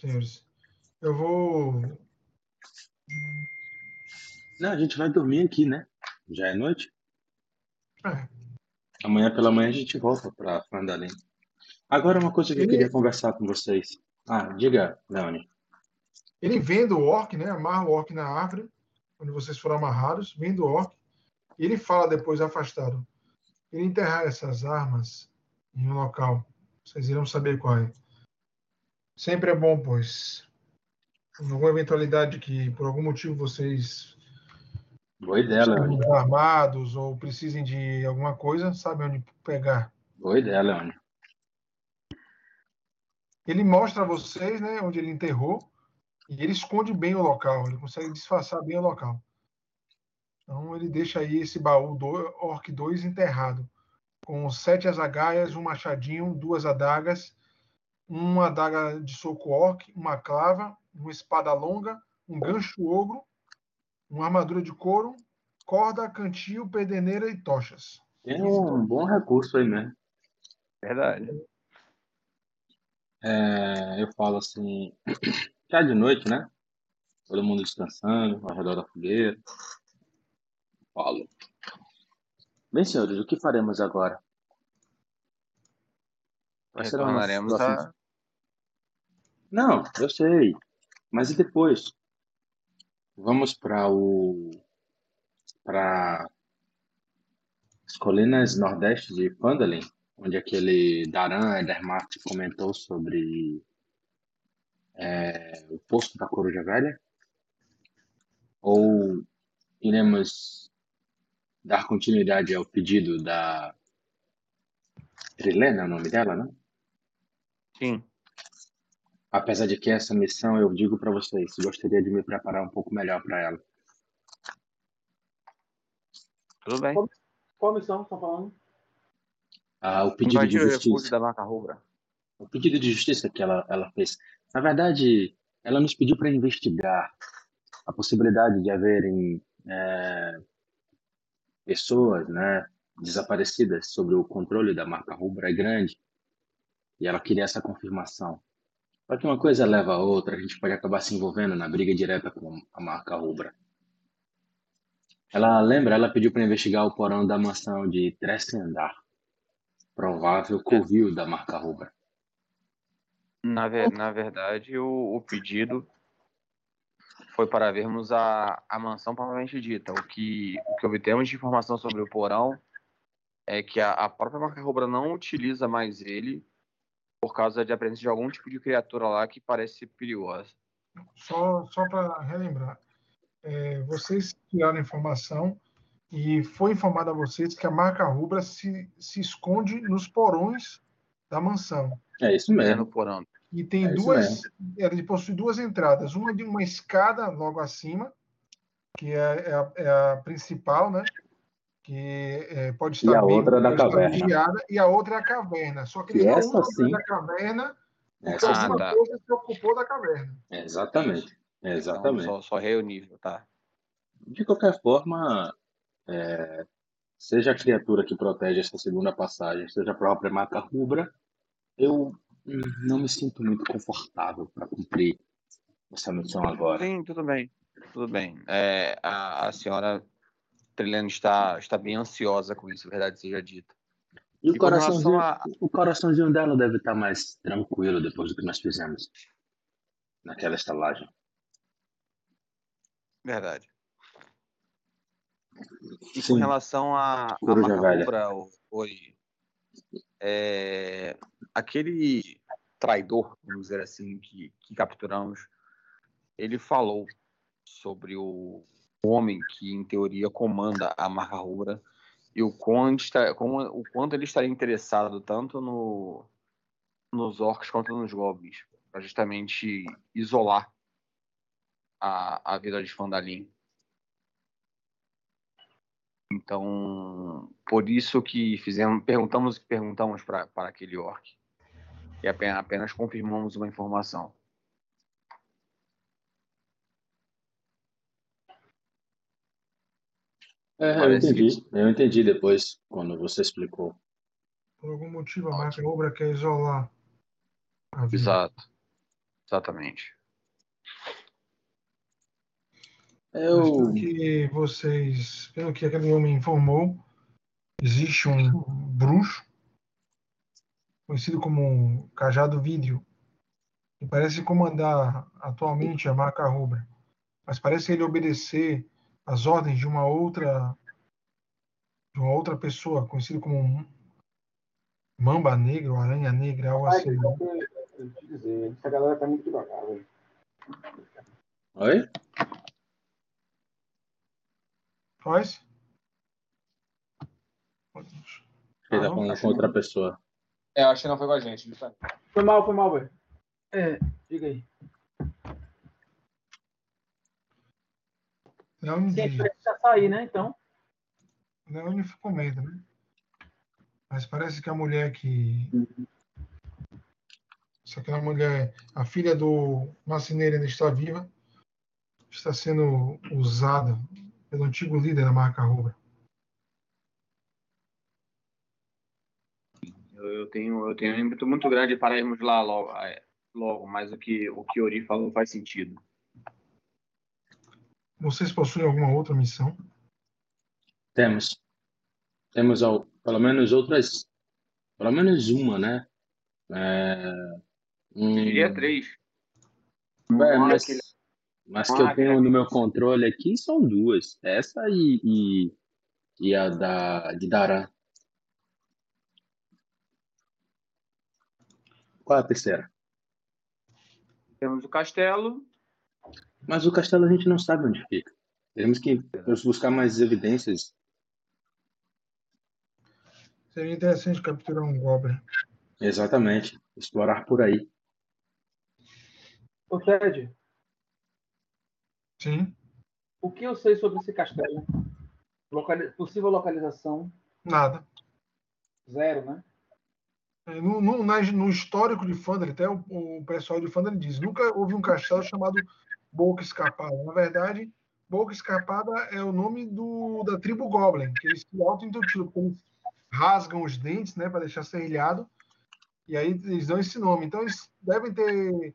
senhores. Eu vou. Não, a gente vai dormir aqui, né? Já é noite. É, Amanhã pela manhã a gente volta para Fandalim. Agora uma coisa que eu Ele- queria conversar com vocês. Ah, diga, Leone. Ele vendo o orc, né? Amarra o orc na árvore, onde vocês foram amarrados, vendo o orc. Ele fala depois, afastado. Ele enterrar essas armas em um local. Vocês irão saber qual é. Sempre é bom, pois. Em alguma eventualidade que, por algum motivo, vocês Boa ideia, Leone. armados ou precisem de alguma coisa, sabem onde pegar. Boa ideia, Leone. Ele mostra a vocês né, onde ele enterrou e ele esconde bem o local, ele consegue disfarçar bem o local. Então ele deixa aí esse baú do Orc 2 enterrado, com sete azagaias, um machadinho, duas adagas, uma adaga de soco orc, uma clava, uma espada longa, um gancho ogro, uma armadura de couro, corda, cantil, pedeneira e tochas. Tem um bom recurso aí mesmo. Verdade. É, eu falo assim, já de noite, né? Todo mundo descansando ao redor da fogueira. Falo. Bem, senhores, o que faremos agora? Retornaremos a. Não, eu sei. Mas e depois? Vamos para o para as colinas nordeste de Phandalin, onde aquele Daran Edermart comentou sobre é, o posto da Coruja Velha? Ou iremos dar continuidade ao pedido da Trilena, é o nome dela, né? Sim. Apesar de que essa missão, eu digo para vocês, gostaria de me preparar um pouco melhor para ela. Tudo bem. Qual missão estão falando? Ah, o pedido de Invadir justiça. da Marca Rubra. O pedido de justiça que ela, ela fez. Na verdade, ela nos pediu para investigar a possibilidade de haverem é, pessoas né, desaparecidas sob o controle da marca Rubra é grande. E ela queria essa confirmação. Só que uma coisa leva a outra, a gente pode acabar se envolvendo na briga direta com a marca Rubra. Ela lembra, ela pediu para investigar o porão da mansão de Trescendar, provável covil da marca Rubra. Na, ver- na verdade, o, o pedido foi para vermos a, a mansão propriamente dita. O que, o que obtemos de informação sobre o porão é que a, a própria marca Rubra não utiliza mais ele por causa de a presença de algum tipo de criatura lá que parece perigosa. Só, só para relembrar, é, vocês tiraram a informação e foi informado a vocês que a marca rubra se, se esconde nos porões da mansão. É isso É, mesmo. no porão. E tem É duas, ele possui duas entradas, uma de uma escada logo acima, que é, é a, é a principal, né? Que é, pode estar E a bem- outra da caverna. vigiada, e a outra é a caverna. Só que E eles não essa sim. da caverna, Essa Ah, alguma tá. coisa se ocupou da caverna. Exatamente. Então, Exatamente. só, só reunir, tá? De qualquer forma, é, seja a criatura que protege essa segunda passagem, seja a própria marca rubra, eu não me sinto muito confortável para cumprir essa missão agora. Sim, tudo bem. Tudo bem. É, a, a senhora Trilene está, está bem ansiosa com isso, verdade seja dita. E o E relação coraçãozinho, a. o coraçãozinho dela deve estar mais tranquilo depois do que nós fizemos naquela estalagem. Verdade. E com relação à Coruja marca velha. rubra, o- oi, é, aquele traidor, vamos dizer assim, que, que capturamos, ele falou sobre o homem que, em teoria, comanda a marca rubra e o quanto, está, como, o quanto ele estaria interessado tanto no, nos orcs quanto nos goblins, para justamente isolar a, a vida de Fandalin. Então, por isso que fizemos, perguntamos perguntamos para aquele orc. E apenas, apenas confirmamos uma informação. É, eu entendi. Eu entendi depois, quando você explicou. Por algum motivo, a marca rubra quer isolar a vida. Exato. Exatamente. Mas Eu, pelo que vocês, pelo que aquele homem informou, existe um bruxo conhecido como Cajado Vidrio, que parece comandar atualmente a marca rubra, mas parece ele obedecer às ordens de uma outra de uma outra pessoa, conhecido como Mamba Negra ou Aranha Negra, algo assim. te dizer, essa galera tá muito devagar, velho. Oi? Royce? Ele tá falando com outra pessoa. É, eu acho que não foi com a gente. Foi mal, foi mal, velho. É, diga aí. Leone, Sim, precisa sair, né? Então. Leone ficou medo, né? Mas parece que a mulher que. Se aquela mulher, a filha do marceneiro ainda está viva, está sendo usada pelo antigo líder da marca Rubra. Eu, eu tenho, eu tenho um ímpeto muito grande para irmos lá logo, é, logo mas o que o que Ori falou faz sentido. Vocês possuem alguma outra missão? Temos. Temos ao, pelo menos outras. Pelo menos uma, né? É, um, Diria três. é, mas, que- mas que eu tenho no meu controle aqui são duas. Essa e, e, e a da, de Daran. Qual é a terceira? Temos o castelo. Mas o castelo a gente não sabe onde fica. Temos que buscar mais evidências. Seria interessante capturar um Goblin. Exatamente. Explorar por aí. Ô, Ted, Sim, o que eu sei sobre esse castelo? Locali- Possível localização? nada. Zero, né? É, No, no, no histórico de Fandel, até o, o pessoal de Fandel diz, nunca houve um castelo chamado Boca Escapada. Na verdade, Boca Escapada é o nome do, da tribo Goblin, que eles se auto-intitulam, eles rasgam os dentes né, para deixar serrilhado, e aí eles dão esse nome. Então, eles devem ter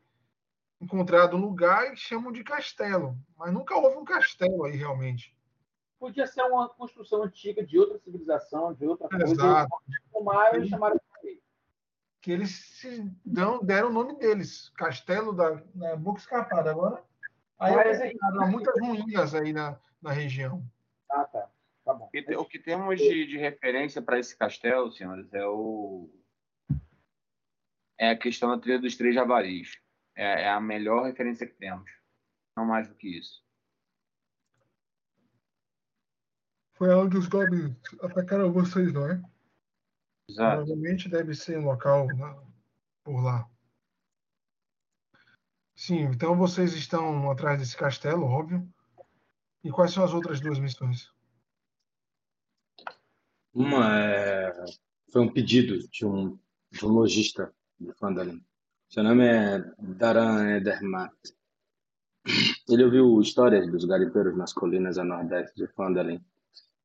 encontrado um lugar e chamam de castelo, mas nunca houve um castelo aí realmente. Podia ser uma construção antiga de outra civilização, de outra coisa. Exato. Tomaram e chamaram de Que eles se dão, deram o nome deles, Castelo da, da Boca Escapada. Agora, aí Mas aí- há muitas ruínas aí na, na região. Ah, tá. Tá bom. O que, te- o que temos de, de referência para esse castelo, senhores, é o é a questão da trilha dos três javaris. É, é a melhor referência que temos. Não mais do que isso. Foi onde os goblins atacaram vocês, não é? Exato. Provavelmente deve ser um local na- por lá. Sim, então vocês estão atrás desse castelo, óbvio. E quais são as outras duas missões? Uma é, foi um pedido de um, de um lojista de Fandalin. Seu nome é Daran Edermat. Ele ouviu histórias dos garimpeiros nas colinas a nordeste de Fandalin,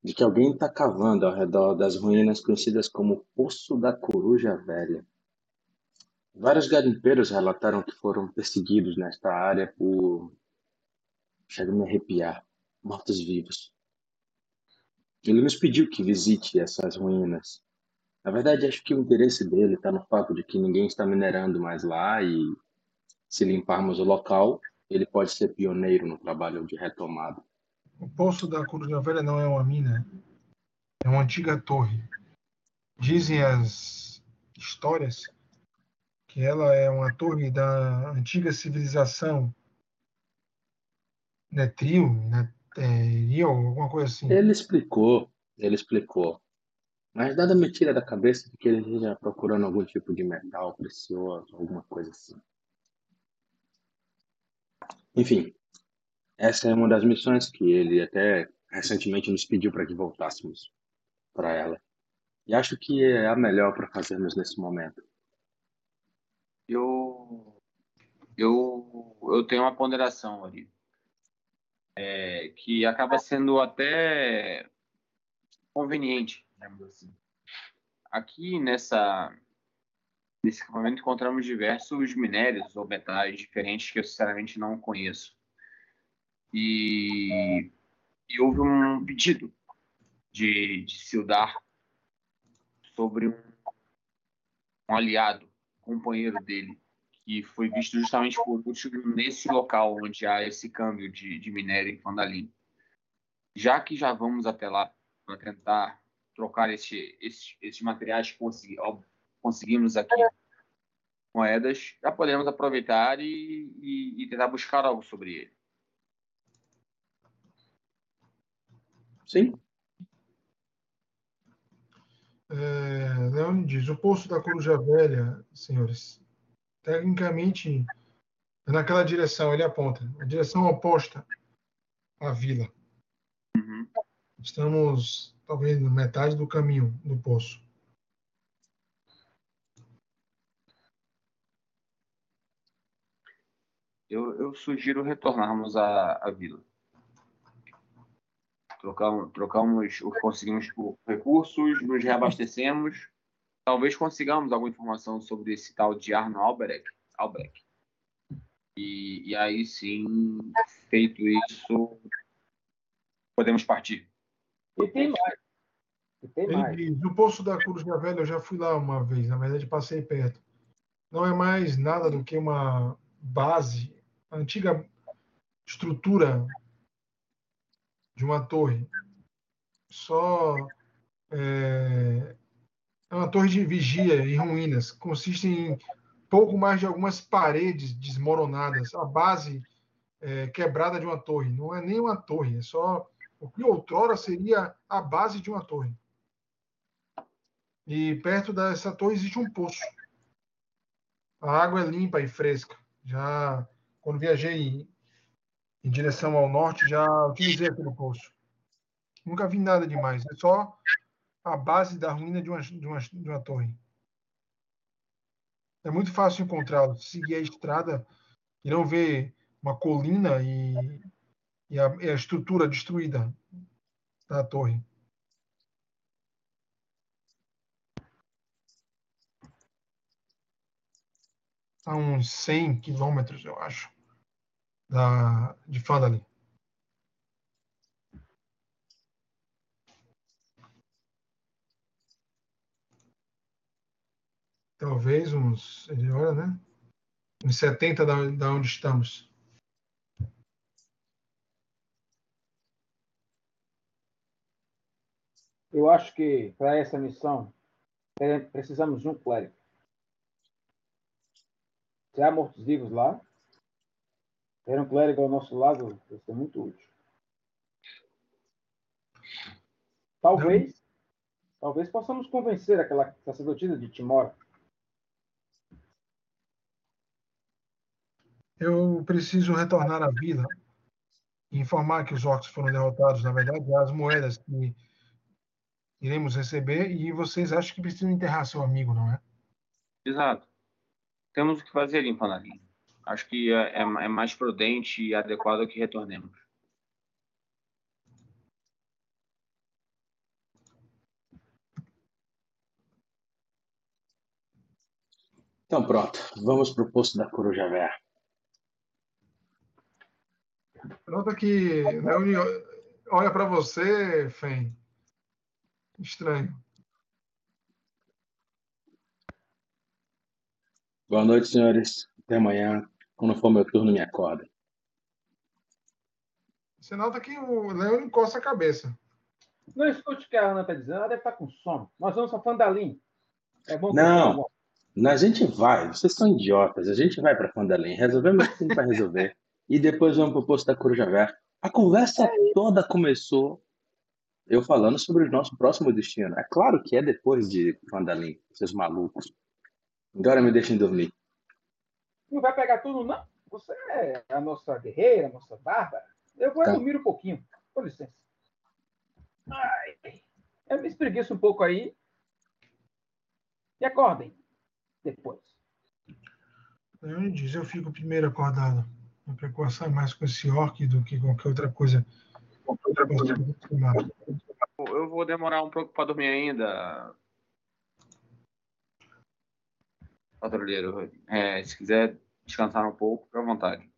de que alguém está cavando ao redor das ruínas conhecidas como Poço da Coruja Velha. Vários garimpeiros relataram que foram perseguidos nesta área por. Chega a me arrepiar mortos-vivos. Ele nos pediu que visite essas ruínas. Na verdade, acho que o interesse dele está no fato de que ninguém está minerando mais lá e, se limparmos o local, ele pode ser pioneiro no trabalho de retomada. O Poço da Coruja Velha não é uma mina, é uma antiga torre. Dizem as histórias que ela é uma torre da antiga civilização Netril, Netril, alguma coisa assim. Ele explicou, ele explicou. Mas nada me tira da cabeça de que ele esteja procurando algum tipo de metal precioso, alguma coisa assim. Enfim, essa é uma das missões que ele até recentemente nos pediu para que voltássemos para ela. E acho que é a melhor para fazermos nesse momento. Eu, eu, eu tenho uma ponderação ali. É, que acaba sendo até conveniente, assim. Aqui nessa, nesse acampamento encontramos diversos minérios ou metais diferentes que eu sinceramente não conheço. E, e houve um pedido de, de Sildar sobre um, um aliado, companheiro dele, que foi visto justamente por último nesse local onde há esse câmbio de, de minério em Fandalim. Já que já vamos até lá para tentar trocar esse, esse, esses materiais que consegui, conseguimos aqui, moedas, já podemos aproveitar e, e, e tentar buscar algo sobre ele. Sim. É, Leone diz: o poço da Coruja Velha, senhores, tecnicamente é naquela direção, ele aponta, a direção oposta à vila. Uhum. Estamos talvez na metade do caminho do poço. Eu, eu sugiro retornarmos à, à vila. Trocamos, trocamos, conseguimos recursos, nos reabastecemos. Talvez consigamos alguma informação sobre esse tal de Arno Albrecht. Albrecht. E, e aí sim, feito isso, podemos partir. E tem mais. E tem Ele mais. diz, o Poço da Cruz da Velha, eu já fui lá uma vez, na verdade passei perto. Não é mais nada do que uma base, antiga estrutura de uma torre. Só é, é uma torre de vigia em ruínas. Consiste em pouco mais de algumas paredes desmoronadas. A base é, quebrada de uma torre. Não é nem uma torre, é só o que outrora seria a base de uma torre. E perto dessa torre existe um poço. A água é limpa e fresca. Já quando viajei em direção ao norte, já utilizei aquele poço. Nunca vi nada demais. É só a base da ruína de uma, de uma, de uma torre. É muito fácil encontrá-lo. Se seguir a estrada, irão ver uma colina e, e, a, e a estrutura destruída da torre. A uns 100 quilômetros, eu acho, da, de Fandali. Talvez uns, ele olha, né? Uns 70 da, da onde estamos. Eu acho que para essa missão é, precisamos de um clérigo. Se há mortos-vivos lá, ter um clérigo ao nosso lado vai ser muito útil. Talvez, talvez possamos convencer aquela sacerdotisa de Timor. Eu preciso retornar à vila e informar que os orcs foram derrotados. Na verdade, as moedas que iremos receber e vocês acham que precisam enterrar seu amigo, não é? Exato. Temos o que fazer em Panalim. Acho que é, é é mais prudente e adequado que retornemos. Então pronto, vamos pro posto da Coruja Véia. Nota que Leone olha para você, Fen. Estranho. Boa noite, senhores. Até amanhã. Quando for meu turno, me acordem. Você nota que o Leone encosta a cabeça. Não escute o que a Ana está dizendo, ela deve estar com sono. Nós vamos a Fandalim. É bom Não. A gente vai, vocês são idiotas. A gente vai pra Fandalim, resolvemos o que tem pra resolver. E depois vamos pro posto da Coruja Véia. A conversa toda começou eu falando sobre o nosso próximo destino. É claro que é depois de Fandalim, seus malucos. Agora me deixem dormir. Não vai pegar tudo, não? Você é a nossa guerreira, a nossa bárbara. Eu vou Tá. dormir um pouquinho. Com licença. Ai, eu me espreguiço um pouco aí. E acordem. Depois. Leone diz, eu fico primeiro acordado. Minha preocupação é mais com esse orc do que qualquer outra coisa. Qualquer outra coisa. Eu vou demorar um pouco para dormir ainda. Patrulheiro, é, se quiser descansar um pouco, fica à vontade.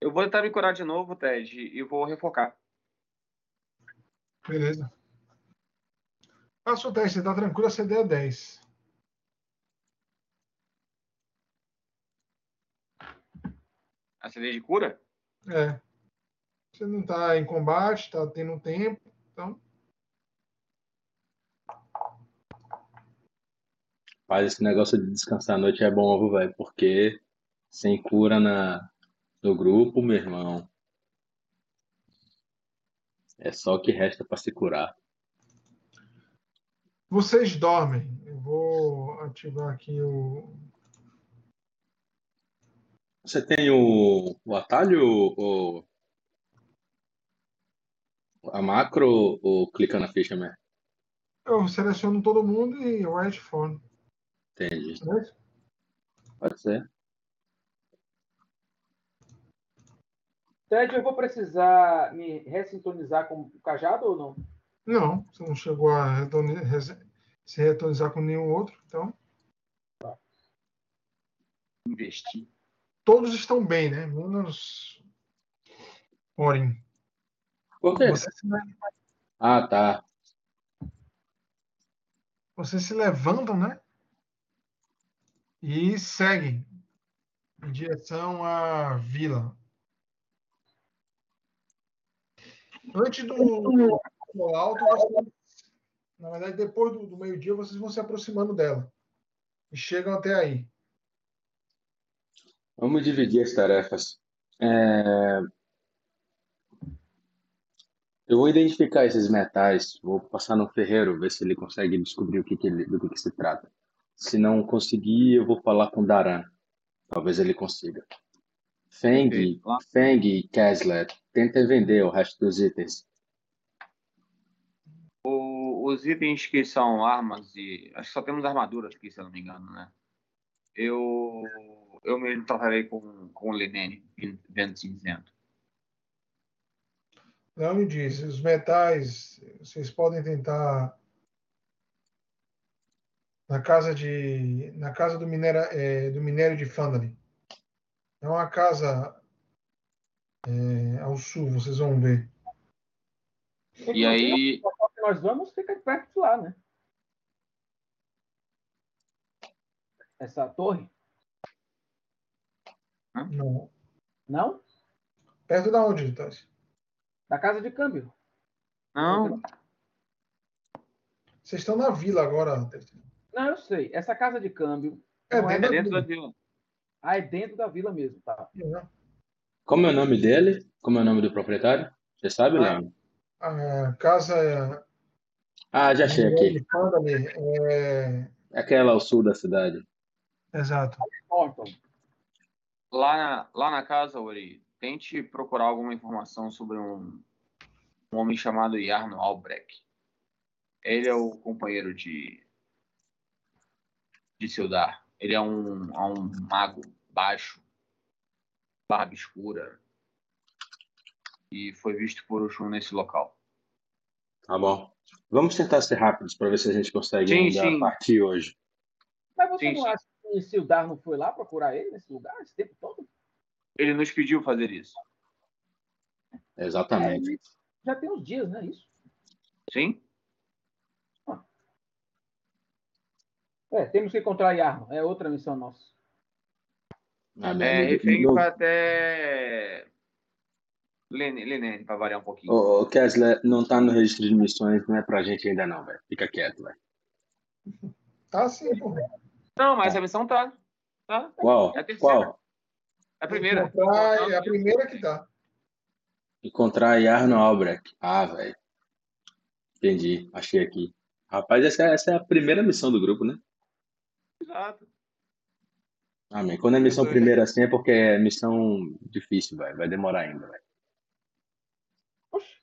Eu vou tentar me curar de novo, Ted, e vou refocar. Beleza. Passa o teste, você tá tranquilo, CD é 10. A CD de cura? É. Você não tá em combate, tá tendo tempo, então. Mas esse negócio de descansar à noite é bom, velho? Porque sem cura na, no grupo, meu irmão. É só o que resta para se curar. Vocês dormem. Eu vou ativar aqui o. Você tem o, o atalho ou a macro ou clica na ficha mesmo? Eu seleciono todo mundo e write phone. Entendi. Pode ser. Ted, eu vou precisar me ressintonizar com o cajado ou não? Não, você não chegou a se retonizar com nenhum outro. Então, Investir. todos estão bem, né? Menos Orin. Por quê? Você se, Ah, tá. você se levantam, né? E seguem em direção à vila. Antes do, alto, vocês- na verdade, depois do, do meio-dia, vocês vão se aproximando dela. E chegam até aí. Vamos dividir as tarefas. É, Eu vou identificar esses metais, vou passar no ferreiro, ver se ele consegue descobrir o que que ele- do que que se trata. Se não conseguir, eu vou falar com Daran. Talvez ele consiga. Feng, Ok, lá. Feng e Kessler, tenta vender o resto dos itens. O- os itens que são armas e. Acho que só temos armaduras aqui, se eu não me engano, né? Eu. Eu mesmo tratarei com, com o Lenene, vento cinzento. Leone diz: os metais, vocês podem tentar na casa de na casa do minério é, do minério de Fandali. É uma casa é, ao sul, vocês vão ver. E aí. O local que nós vamos fica perto de lá, né? Essa torre? Não. Não? Perto da onde, Tassi? Da casa de câmbio. Não, Vocês estão na vila agora. Tassi. Não, eu sei. Essa casa de câmbio. É é dentro dentro da da vila. Ah, é dentro da vila mesmo, tá? vila. Como é o nome dele? Como é o nome do proprietário? Você sabe, Ah. Leandro? A casa Ah, já achei aqui. é É aquela ao sul da cidade. exato. Lá na, lá na casa, Ori, tente procurar alguma informação sobre um, um homem chamado Jarno Albrecht. Ele é o companheiro de de Sildar. Ele é um, é um mago baixo, barba escura, e foi visto por Oxum nesse local. Tá bom. Vamos tentar ser rápidos para ver se a gente consegue Sim, ainda sim. partir hoje. Mas você Sim, não sim. acha que Sildar não foi lá procurar ele nesse lugar esse tempo todo? Ele nos pediu fazer isso. Exatamente. Já tem uns dias, né? Isso. Sim? É, temos que encontrar Yarno. É outra missão nossa. Ah, É, refém não- vai até Lene- Lenene, para variar um pouquinho. Ô, ô, Kessler, não tá no registro de missões, não é pra gente ainda não, velho. Fica quieto, velho. Tá sim, pô. Não, mas a missão tá. Tá? Qual? É a terceira. Qual? É a primeira. Encontrar- é a primeira que tá. Encontrar Jarno Albrecht. Ah, velho. Entendi. Achei aqui. Rapaz, essa, é- essa é a primeira missão do grupo, né? Exato. Amém. Quando é missão primeira assim é porque é missão difícil, velho. Vai demorar ainda, velho. Oxe,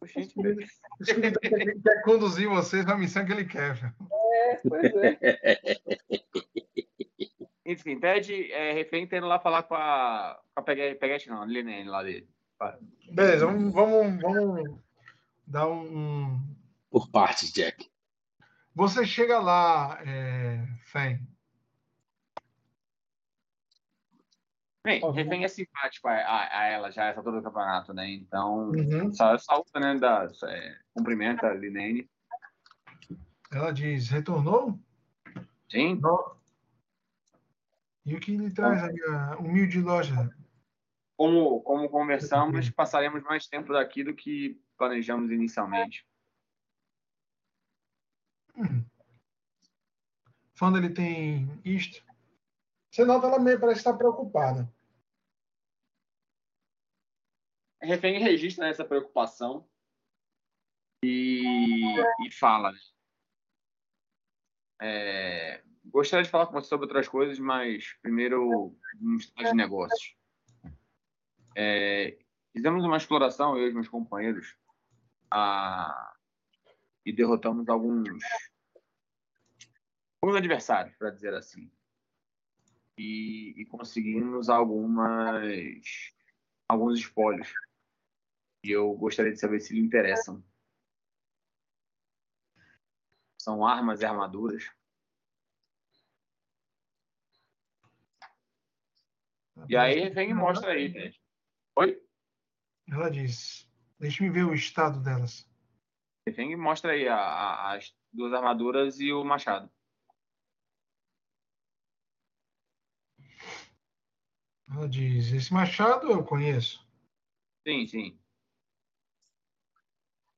Oxente, O Espírito quer, conduzir vocês na missão que ele quer. velho. é, pois é. Enfim, pede é, refém tendo lá falar com a. Com a Peguete, Peguete não, a Lenene lá dele. Beleza, vamos, vamos, vamos dar um- Por partes, Jack. Você chega lá, é, Fen. Bem, refém é simpático a, a, a ela já essa altura do campeonato, né? Então, Uhum. saúde, né? Da, é, cumprimenta a Lenene. Ela diz: retornou? Sim, Não. E o que lhe traz a minha humilde loja? como, como conversamos, passaremos mais tempo daqui do que planejamos inicialmente. Quando ele tem isto, você nota ela meio parece estar preocupada. Refém registra essa preocupação e fala. Né? É, gostaria de falar com você sobre outras coisas, mas primeiro vamos falar de negócios. É, fizemos uma exploração, eu e meus companheiros, a, e derrotamos alguns, alguns adversários, para dizer assim. E, e, conseguimos algumas alguns espólios. E eu gostaria de saber se lhe interessam. São armas e armaduras. E aí vem e mostra aí. Oi? Ela diz: Deixa-me ver o estado delas. E mostra aí a, a, as duas armaduras e o machado. Ela diz: Esse machado eu conheço. Sim, sim.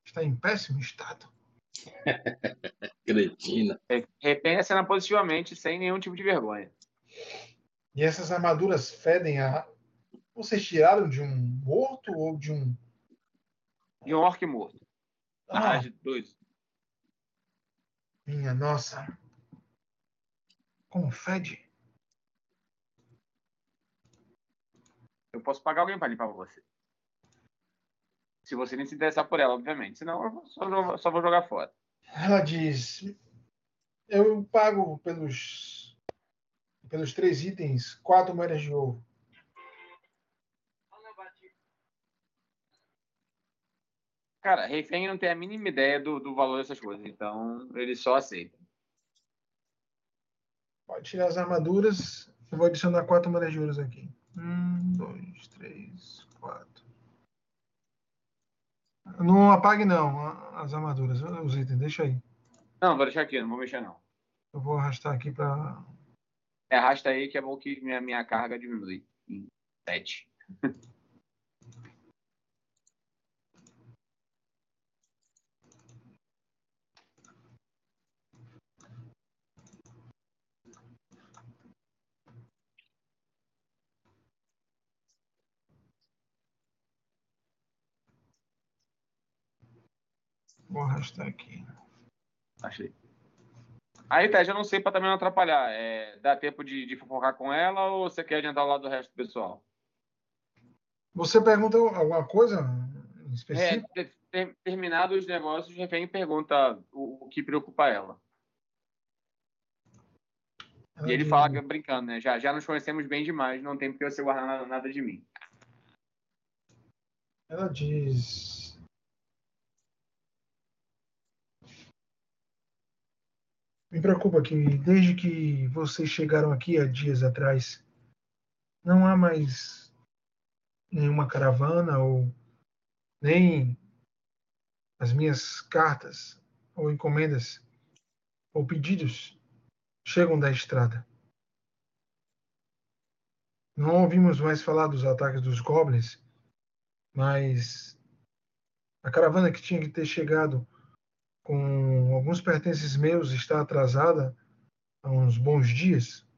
Está em péssimo estado. Cretina. Repenha a cena positivamente, sem nenhum tipo de vergonha. E essas armaduras fedem a. Vocês tiraram de um morto ou de um. De um orc morto. Ah, ah dois. Minha nossa. Como fede? Eu posso pagar alguém para limpar pra você. Se você nem se interessar por ela, obviamente. Senão eu só, só vou jogar fora. Ela diz: Eu pago pelos, pelos três itens quatro moedas de ouro. Cara, refém não tem a mínima ideia do, do valor dessas coisas, então ele só aceita. Pode tirar as armaduras. Eu vou adicionar quatro ouro aqui. Um, dois, três, quatro. Não apague não as armaduras, os itens, deixa aí. Não, vou deixar aqui, não vou mexer não. Eu vou arrastar aqui para. É, arrasta aí que é bom que minha, minha carga diminui em 7. Vou arrastar aqui. Achei. Aí, Ted, eu não sei para também não atrapalhar. É, dá tempo de, de fofocar com ela ou você quer adiantar o lado do resto do pessoal? Você pergunta alguma coisa específica? É, ter, terminado os negócios, o refém pergunta o, o, que preocupa ela. e ele fala, brincando, né? Já, já nos conhecemos bem demais, não tem porque você guardar nada de mim. Ela diz. Me preocupa que desde que vocês chegaram aqui há dias atrás, não há mais nenhuma caravana ou nem as minhas cartas ou encomendas ou pedidos chegam da estrada. Não ouvimos mais falar dos ataques dos goblins, mas a caravana que tinha que ter chegado com alguns pertences meus está atrasada há uns bons dias.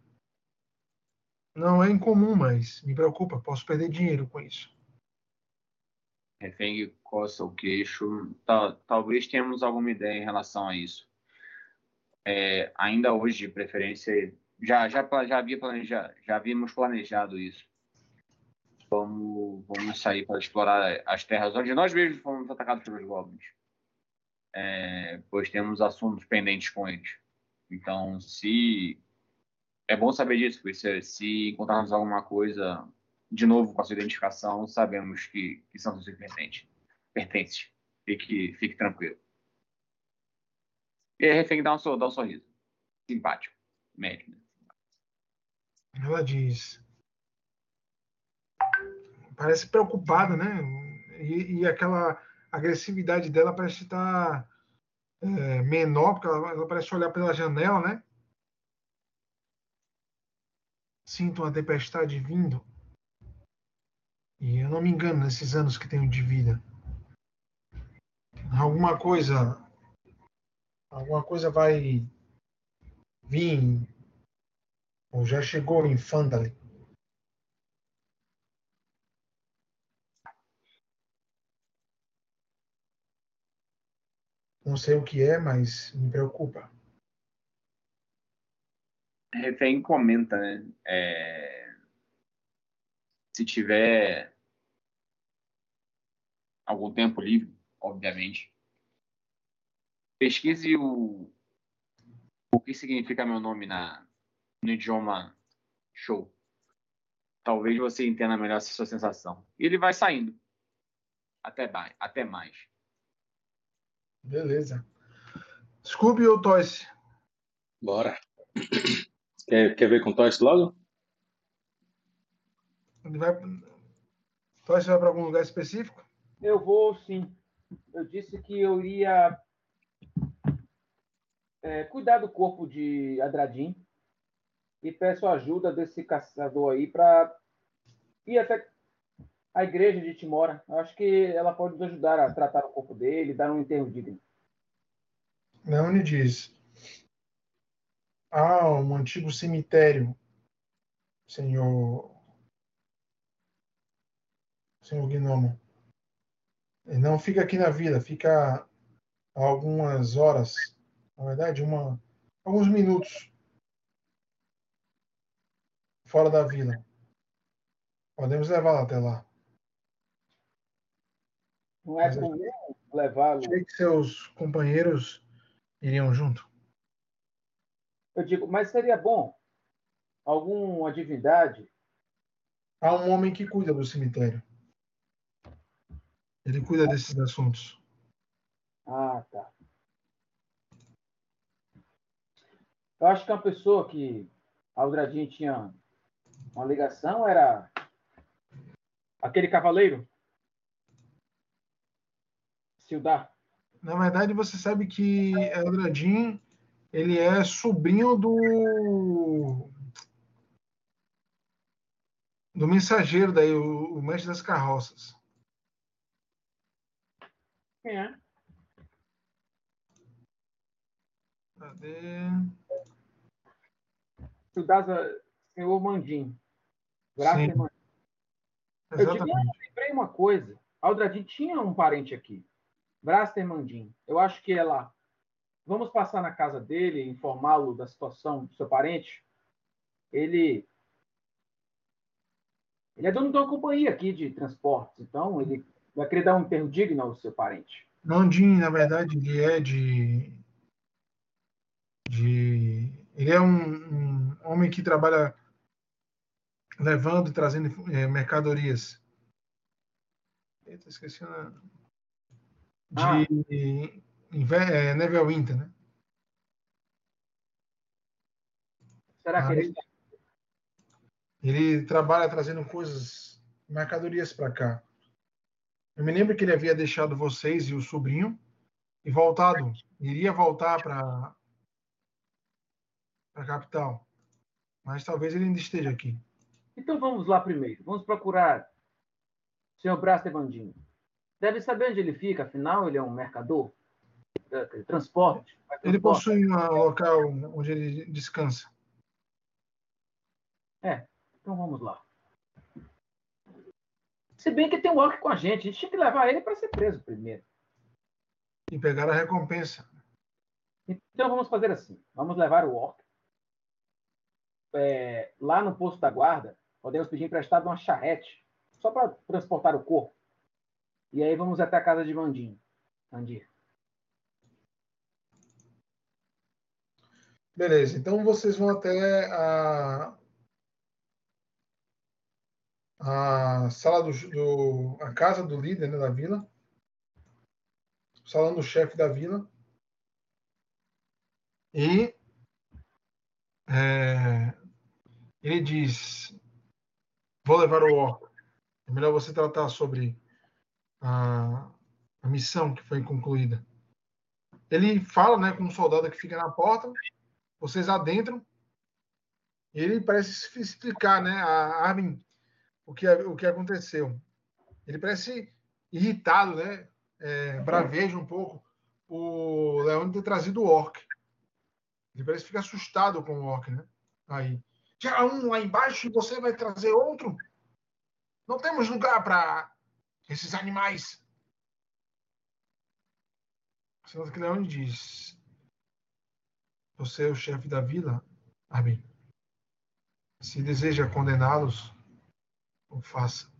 Não é incomum, mas me preocupa, posso perder dinheiro com isso. Refeng coça o queixo. Tal, talvez tenhamos alguma ideia em relação a isso. É, ainda hoje, de preferência, já, já, já, havia planejado, já havíamos planejado isso. Vamos, vamos sair para explorar as terras onde nós mesmos fomos atacados pelos goblins é, pois temos assuntos pendentes com eles. Então, se é bom saber disso, porque se, se encontrarmos alguma coisa de novo com a sua identificação, sabemos que, que são seus pertences. pertences. Fique, fique tranquilo. E a refém dá um, dá um sorriso. Simpático. Médio. Né? Ela diz. Parece preocupada, né? E, e aquela agressividade dela parece estar é, menor, porque ela, ela, parece olhar pela janela, né? Sinto uma tempestade vindo. E eu não me engano nesses anos que tenho de vida. Alguma coisa. Alguma coisa vai vir. Ou já chegou em Fandali. Não sei o que é, mas me preocupa. Refém comenta, né? É... Se tiver algum tempo livre, obviamente, pesquise o, o que significa meu nome na, no idioma show. Talvez você entenda melhor essa sua sensação. E ele vai saindo. Até, até mais. Beleza. Scooby ou Toys? Bora. Quer, quer ver com Toys logo? Ele vai... Toys vai para algum lugar específico? Eu vou, sim. Eu disse que eu iria é, cuidar do corpo de Adradim e peço ajuda desse caçador aí para ir até a igreja de Timora. Acho que ela pode nos ajudar a tratar o corpo dele, dar um enterro digno. Leone diz: Há um antigo cemitério, senhor. Senhor Gnomo. Não fica aqui na vila, fica algumas horas na verdade, uma, alguns minutos fora da vila. Podemos levá-la até lá. Não é comum levá-lo. Achei que seus companheiros iriam junto. Eu digo, mas seria bom alguma divindade. Há um homem que cuida do cemitério. Ele cuida desses assuntos. Ah, tá. Eu acho que uma pessoa que Aldradinho tinha uma ligação era aquele cavaleiro. Sildar. Na verdade, você sabe que Aldradin ele é sobrinho do do mensageiro daí, o, o mestre das carroças. Quem é? Cadê? Sildasa, senhor Mandim. Graças Sim. Mandim. Eu, lembrei uma coisa. Aldradin tinha um parente aqui. Braster Mandim. Eu acho que lá. Vamos passar na casa dele, informá-lo da situação do seu parente. Ele ele é dono de uma companhia aqui de transportes, então ele vai querer dar um enterro digno ao seu parente. Mandim, na verdade, ele é de de ele é um, um homem que trabalha levando e trazendo é, mercadorias. Eita, esqueci a... de ah. é, Neverwinter, né? Será que ele... ele trabalha trazendo coisas, mercadorias para cá. Eu me lembro que ele havia deixado vocês e o sobrinho e voltado, iria voltar para a capital. Mas talvez ele ainda esteja aqui. Então vamos lá primeiro. Vamos procurar o senhor Brás Evandinho. Deve saber onde ele fica, afinal ele é um mercador. Transporte. Ele possui um local onde ele descansa. É, então vamos lá. Se bem que tem um orc com a gente, a gente tinha que levar ele para ser preso primeiro. E pegar a recompensa. Então vamos fazer assim: vamos levar o orc é, lá no posto da guarda, podemos pedir emprestado uma charrete, só para transportar o corpo. E aí vamos até a casa de Mandinho. Mandir. Beleza, então vocês vão até a, a sala do, do a casa do líder né, da vila, salão do chefe da vila. E é, ele diz: Vou levar o orco. É melhor você tratar sobre a, a missão que foi concluída. Ele fala né, com um soldado que fica na porta, vocês adentram, e ele parece explicar né, a Armin o que, o que aconteceu. Ele parece irritado, né, é, braveja um pouco o Leone ter trazido o orc. Ele parece ficar assustado com o orc, né? Aí já um lá embaixo e você vai trazer outro? Não temos lugar para esses animais. Senão que Leone diz: Você é o chefe da vila, Arbin. Se deseja condená-los, o faça.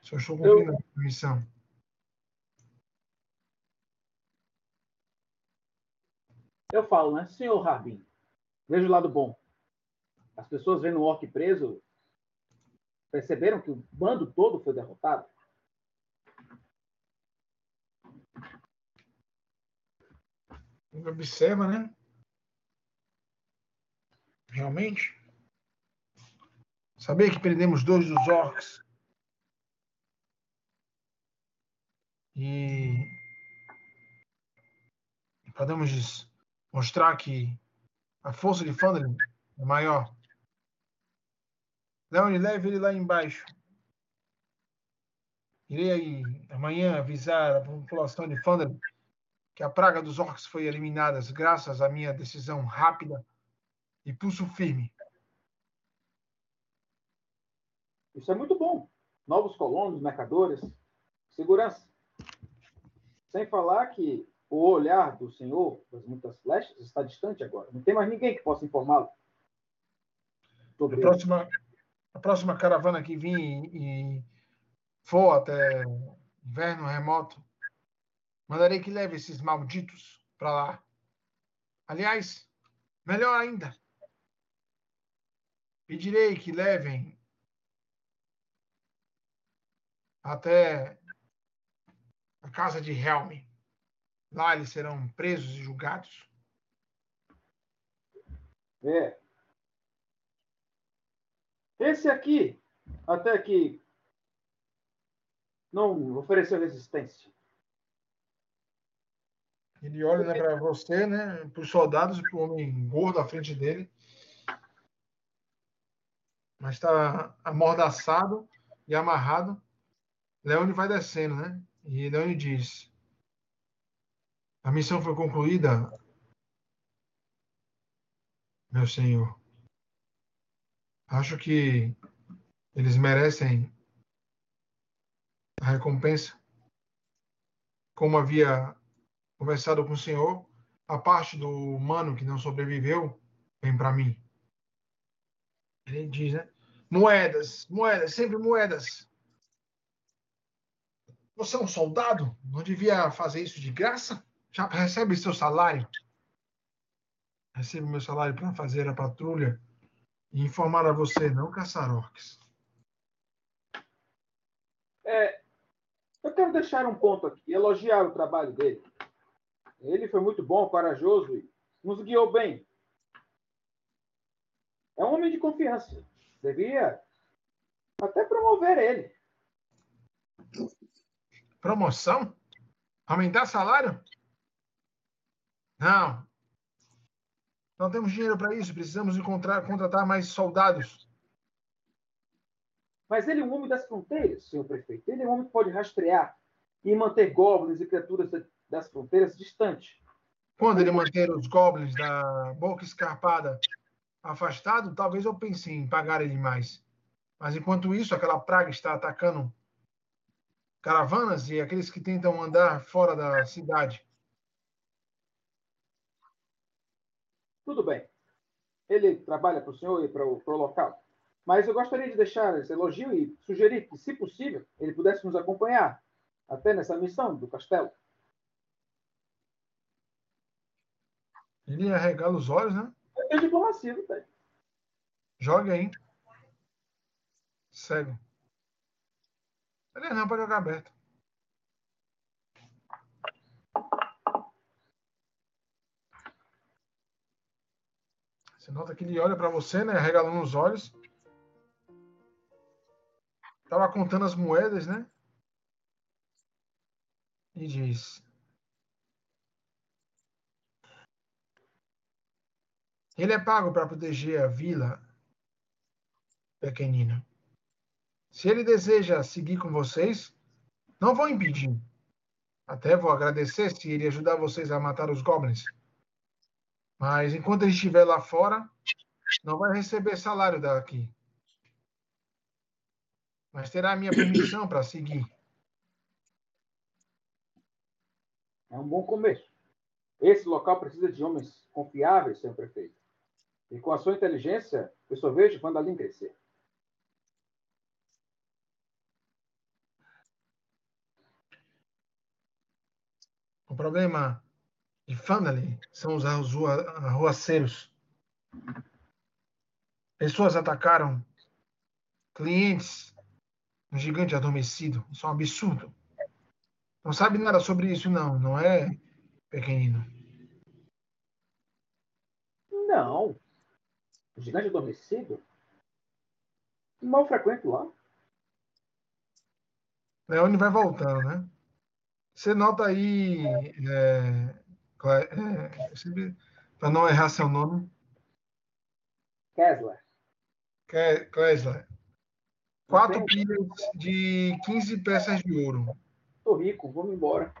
Só estou cumprindo a missão. Eu falo, né? Senhor Rabin, veja o lado bom. As pessoas vendo o orc preso perceberam que o bando todo foi derrotado. Observa, né? Realmente. Sabia que perdemos dois dos orcs. E podemos mostrar que a força de Thunderling é maior. Leone, leve ele lá embaixo. Irei aí, amanhã avisar a população de Thunderling que a praga dos orcs foi eliminada graças à minha decisão rápida e pulso firme. Isso é muito bom. Novos colonos, mercadores, segurança. Sem falar que o olhar do Senhor das muitas flechas está distante agora. Não tem mais ninguém que possa informá-lo. A próxima, a próxima caravana que vir e for até inverno remoto, mandarei que leve esses malditos para lá. Aliás, melhor ainda, pedirei que levem até a casa de Helm. Lá eles serão presos e julgados. É. Esse aqui, até que não ofereceu resistência. Ele olha né, para você, né, para os soldados e para o homem gordo à frente dele. Mas está amordaçado e amarrado. Leone vai descendo, né? E Leone diz: A missão foi concluída, meu senhor. Acho que eles merecem a recompensa. Como havia conversado com o senhor, a parte do humano que não sobreviveu vem para mim. Ele diz, né? Moedas, moedas, sempre moedas. Você é um soldado? Não devia fazer isso de graça? Já recebe seu salário? Recebo meu salário para fazer a patrulha e informar a você, não caçar orcs. É, eu quero deixar um ponto aqui, elogiar o trabalho dele. Ele foi muito bom, corajoso e nos guiou bem. É um homem de confiança. Devia até promover ele. Promoção? Aumentar salário? Não. Não temos dinheiro para isso. Precisamos encontrar, contratar mais soldados. Mas ele é um homem das fronteiras, senhor prefeito. Ele é um homem que pode rastrear e manter goblins e criaturas das fronteiras distantes. Quando ele manter os goblins da boca escarpada afastado, talvez eu pense em pagar ele mais. Mas enquanto isso, aquela praga está atacando caravanas e aqueles que tentam andar fora da cidade. Tudo bem. Ele trabalha para o senhor e para o, local. Mas eu gostaria de deixar esse elogio e sugerir que, se possível, ele pudesse nos acompanhar até nessa missão do castelo. Ele arregala os olhos, né? É diplomacia, não tem. Joga aí. Cego. Ele não, pode jogar aberto. Você nota que ele olha para você, né? Regalando os olhos. Tava contando as moedas, né? E diz: Ele é pago para proteger a vila pequenina. Se ele deseja seguir com vocês, não vou impedir. Até vou agradecer se ele ajudar vocês a matar os goblins. Mas enquanto ele estiver lá fora, não vai receber salário daqui. Mas terá a minha permissão para seguir. É um bom começo. Esse local precisa de homens confiáveis, senhor prefeito. E com a sua inteligência, eu só vejo quando ali crescer. O problema de Fandali são os arruaceiros. Pessoas atacaram clientes, um gigante adormecido. Isso é um absurdo. Não sabe nada sobre isso, não, não é, pequenino? Não. Gigante adormecido? Mal frequento lá. Leone vai voltando, né? Você nota aí, é, é, para não errar seu nome. Kessler. Kessler. Quatro pilhas de 15 peças de ouro. Tô rico, vamos embora.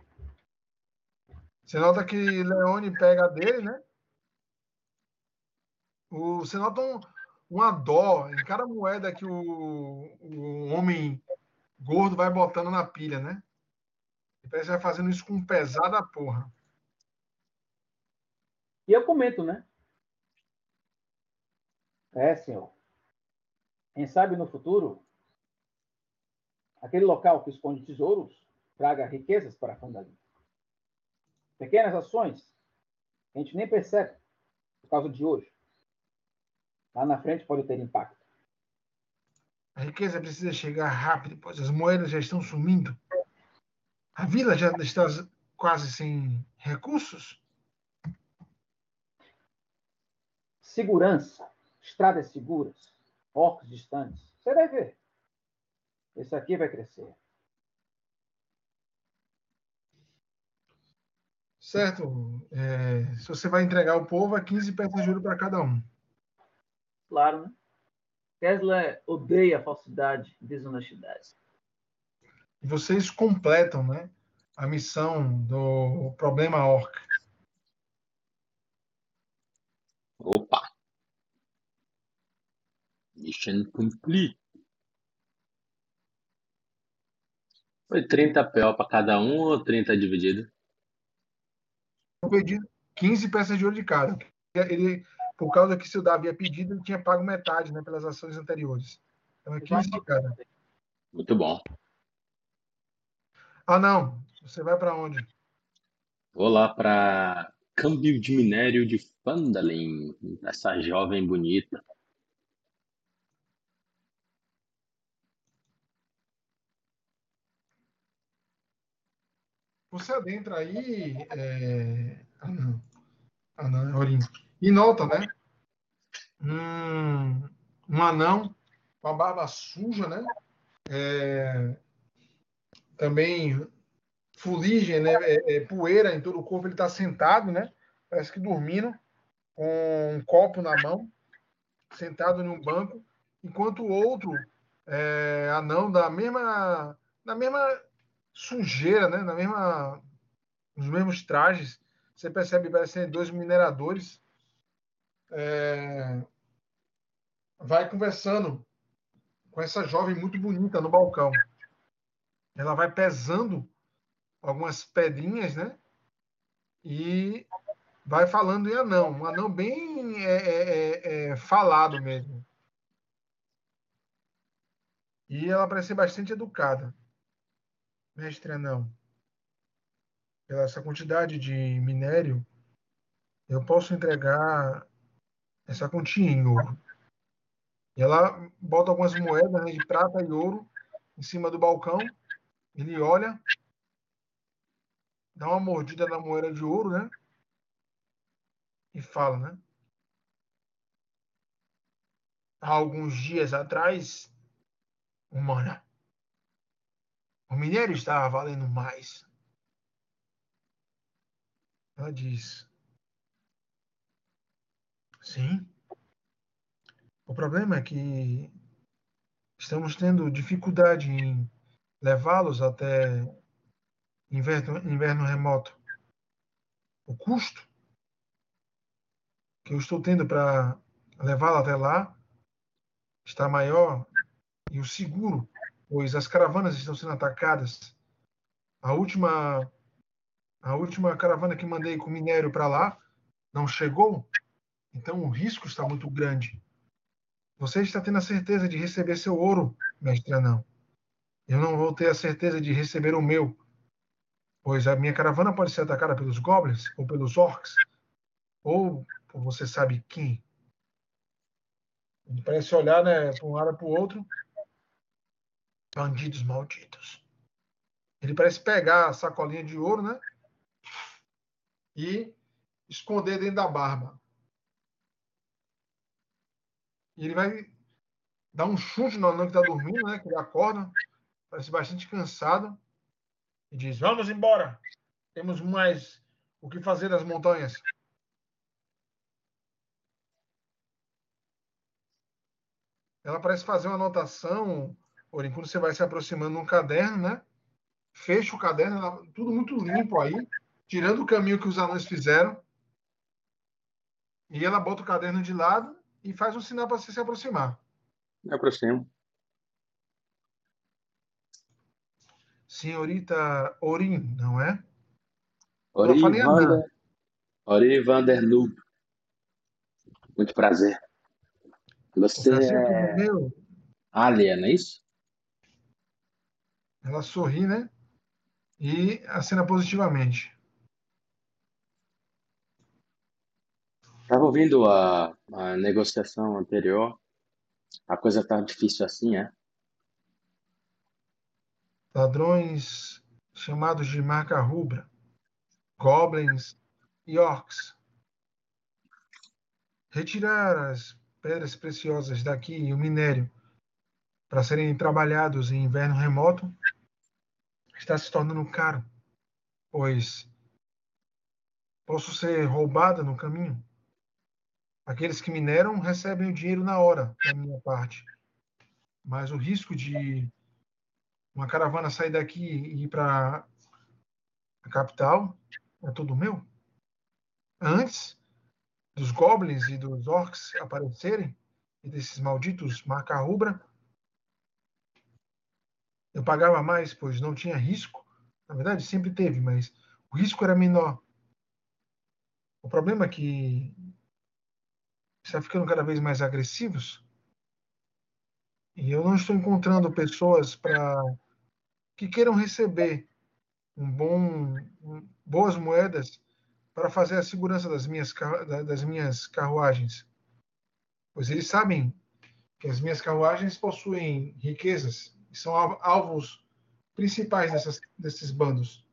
Você nota que Leone pega dele, né? O, você nota um, uma dó em cada moeda que o, o homem gordo vai botando na pilha, né? E parece que vai fazendo isso com pesada porra. E eu comento, né? É, senhor. Quem sabe no futuro, aquele local que esconde tesouros traga riquezas para a Fandali. Pequenas ações que a gente nem percebe por causa de hoje. Lá na frente pode ter impacto. A riqueza precisa chegar rápido, pois as moedas já estão sumindo. A vila já está quase sem recursos. Segurança, estradas seguras, orcos distantes. Você vai ver. Esse aqui vai crescer. Certo. É, se você vai entregar o povo, é 15 peças de ouro para cada um. Claro, né? Tesla odeia falsidade e desonestidade. Vocês completam né, a missão do problema orc. Opa! Mission complete. Foi 30 PO para cada um ou 30 dividido? Eu pedi 15 peças de ouro de cada. Ele, por causa que se o Davi havia pedido, ele tinha pago metade né, pelas ações anteriores. Então é 15 de cada. Muito bom. Ah, não. Você vai para onde? Vou lá para câmbio de minério de Fandalin. Essa jovem bonita. Você adentra aí. É... Não. Não, Orim. E nota, né? Um, um anão com a barba suja, né? É... Também fuligem, né? É, é, poeira em todo o corpo. Ele está sentado, né? Parece que dormindo, com um copo na mão, sentado em um banco, enquanto o outro é, anão da mesma, da mesma sujeira, né? Na mesma, nos mesmos trajes. Você percebe parecem dois mineradores. É, vai conversando com essa jovem muito bonita no balcão. Ela vai pesando algumas pedrinhas, né? E vai falando em anão, um anão bem é, é, é, é falado mesmo. E ela parece ser bastante educada. Mestre Anão, pela essa quantidade de minério, eu posso entregar essa quantia em ouro. E ela bota algumas moedas né, de prata e ouro em cima do balcão. Ele olha, dá uma mordida na moeda de ouro, né? E fala, né? Há alguns dias atrás, humana, o minério estava valendo mais. Ela diz: Sim. O problema é que estamos tendo dificuldade em levá-los até inverno, inverno remoto. O custo que eu estou tendo para levá-lo até lá está maior e o seguro pois as caravanas estão sendo atacadas. A última A última caravana que mandei com minério para lá não chegou, então o risco está muito grande. Você está tendo a certeza de receber seu ouro, mestre Anão. Eu não vou ter a certeza de receber o meu, pois a minha caravana pode ser atacada pelos goblins ou pelos orcs, ou por você sabe quem. Ele parece olhar né, para um lado para o outro. Bandidos malditos. Ele parece pegar a sacolinha de ouro, né? E esconder dentro da barba. E ele vai dar um chute no anão que está dormindo, né? Que ele acorda, parece bastante cansado. E diz: Vamos embora. Temos mais o que fazer nas montanhas. Ela parece fazer uma anotação, porém, quando você vai se aproximando num caderno, né? Fecha o caderno, tudo muito limpo aí, tirando o caminho que os anões fizeram. E ela bota o caderno de lado e faz um sinal para você se aproximar. Me aproximo. Senhorita Orin, não é? Ori Vander, Ori Vanderloop. Muito prazer. Você Prazer é é não é isso? Ela sorri, né? E acena positivamente. Estava ouvindo a, a negociação anterior. A coisa tá difícil assim, é? Ladrões chamados de marca rubra, goblins e orcs. Retirar as pedras preciosas daqui e o minério para serem trabalhados em inverno remoto está se tornando caro, pois posso ser roubada no caminho. Aqueles que mineram recebem o dinheiro na hora, da minha parte. Mas o risco de uma caravana sair daqui e ir para a capital é tudo meu. Antes dos goblins e dos orcs aparecerem, e desses malditos marca rubra, eu pagava mais, pois não tinha risco. Na verdade, sempre teve, mas o risco era menor. O problema é que está ficando cada vez mais agressivos. E eu não estou encontrando pessoas para que queiram receber um bom, boas moedas para fazer a segurança das minhas, das minhas carruagens. Pois eles sabem que as minhas carruagens possuem riquezas e são alvos principais dessas, desses bandos.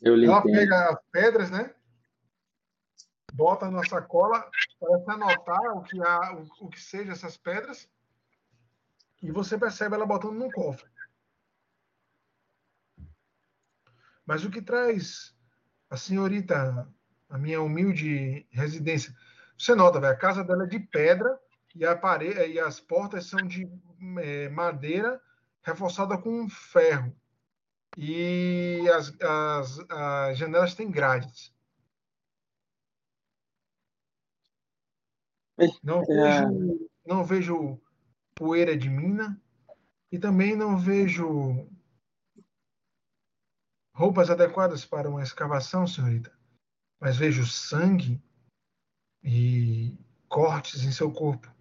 Ela entendo. pega as pedras, né? Bota na sacola para anotar o que, há, o, o que seja essas pedras e você percebe ela botando num cofre. Mas o que traz a senhorita, a minha humilde residência, você nota, véio, a casa dela é de pedra e, a parede, e as portas são de é, madeira reforçada com ferro. E as, as, as janelas têm grades. Não vejo, não vejo poeira de mina e também não vejo roupas adequadas para uma escavação, senhorita, mas vejo sangue e cortes em seu corpo.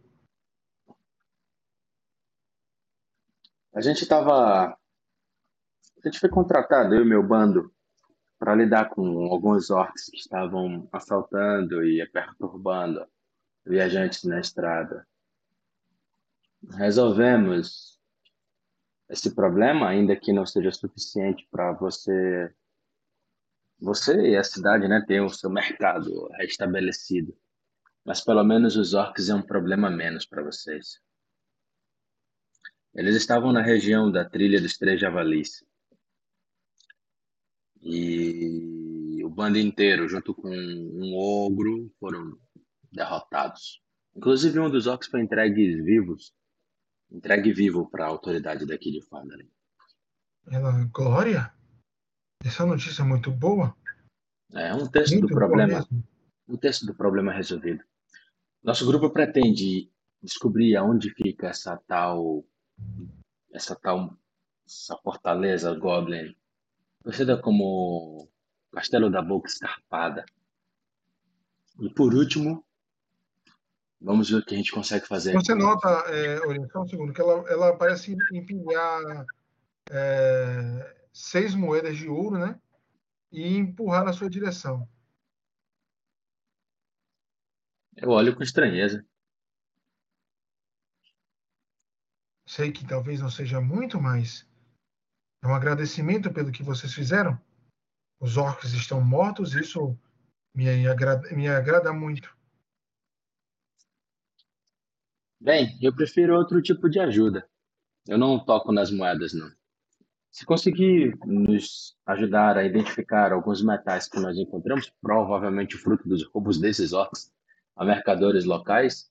A gente estava. A gente foi contratado, eu e meu bando, para lidar com alguns orcs que estavam assaltando e perturbando viajantes na estrada. Resolvemos esse problema, ainda que não seja suficiente para você você e a cidade, né, ter o seu mercado restabelecido. Mas pelo menos os orcs é um problema menos para vocês. Eles estavam na região da trilha dos Três Javalis. E o bando inteiro, junto com um ogro, foram derrotados. Inclusive um dos orcs foi entregue vivos, entregue vivo para a autoridade daqui de Fandalin. Ela, Glória? Essa notícia é muito boa. É um texto Muito do problema, um texto do problema resolvido. Nosso grupo pretende descobrir aonde fica essa tal essa tal essa fortaleza Goblin conhecida como Castelo da Boca Escarpada. E por último, vamos ver o que a gente consegue fazer. Você nota, é, um segundo, que ela, ela parece empilhar é, seis moedas de ouro, né? E empurrar na sua direção. Eu olho com estranheza. Sei que talvez não seja muito, mas é um agradecimento pelo que vocês fizeram. Os orcs estão mortos, isso me agrada, me agrada muito. Bem, eu prefiro outro tipo de ajuda. Eu não toco nas moedas, não. Se conseguir nos ajudar a identificar alguns metais que nós encontramos, provavelmente fruto dos roubos desses orcs, a mercadores locais,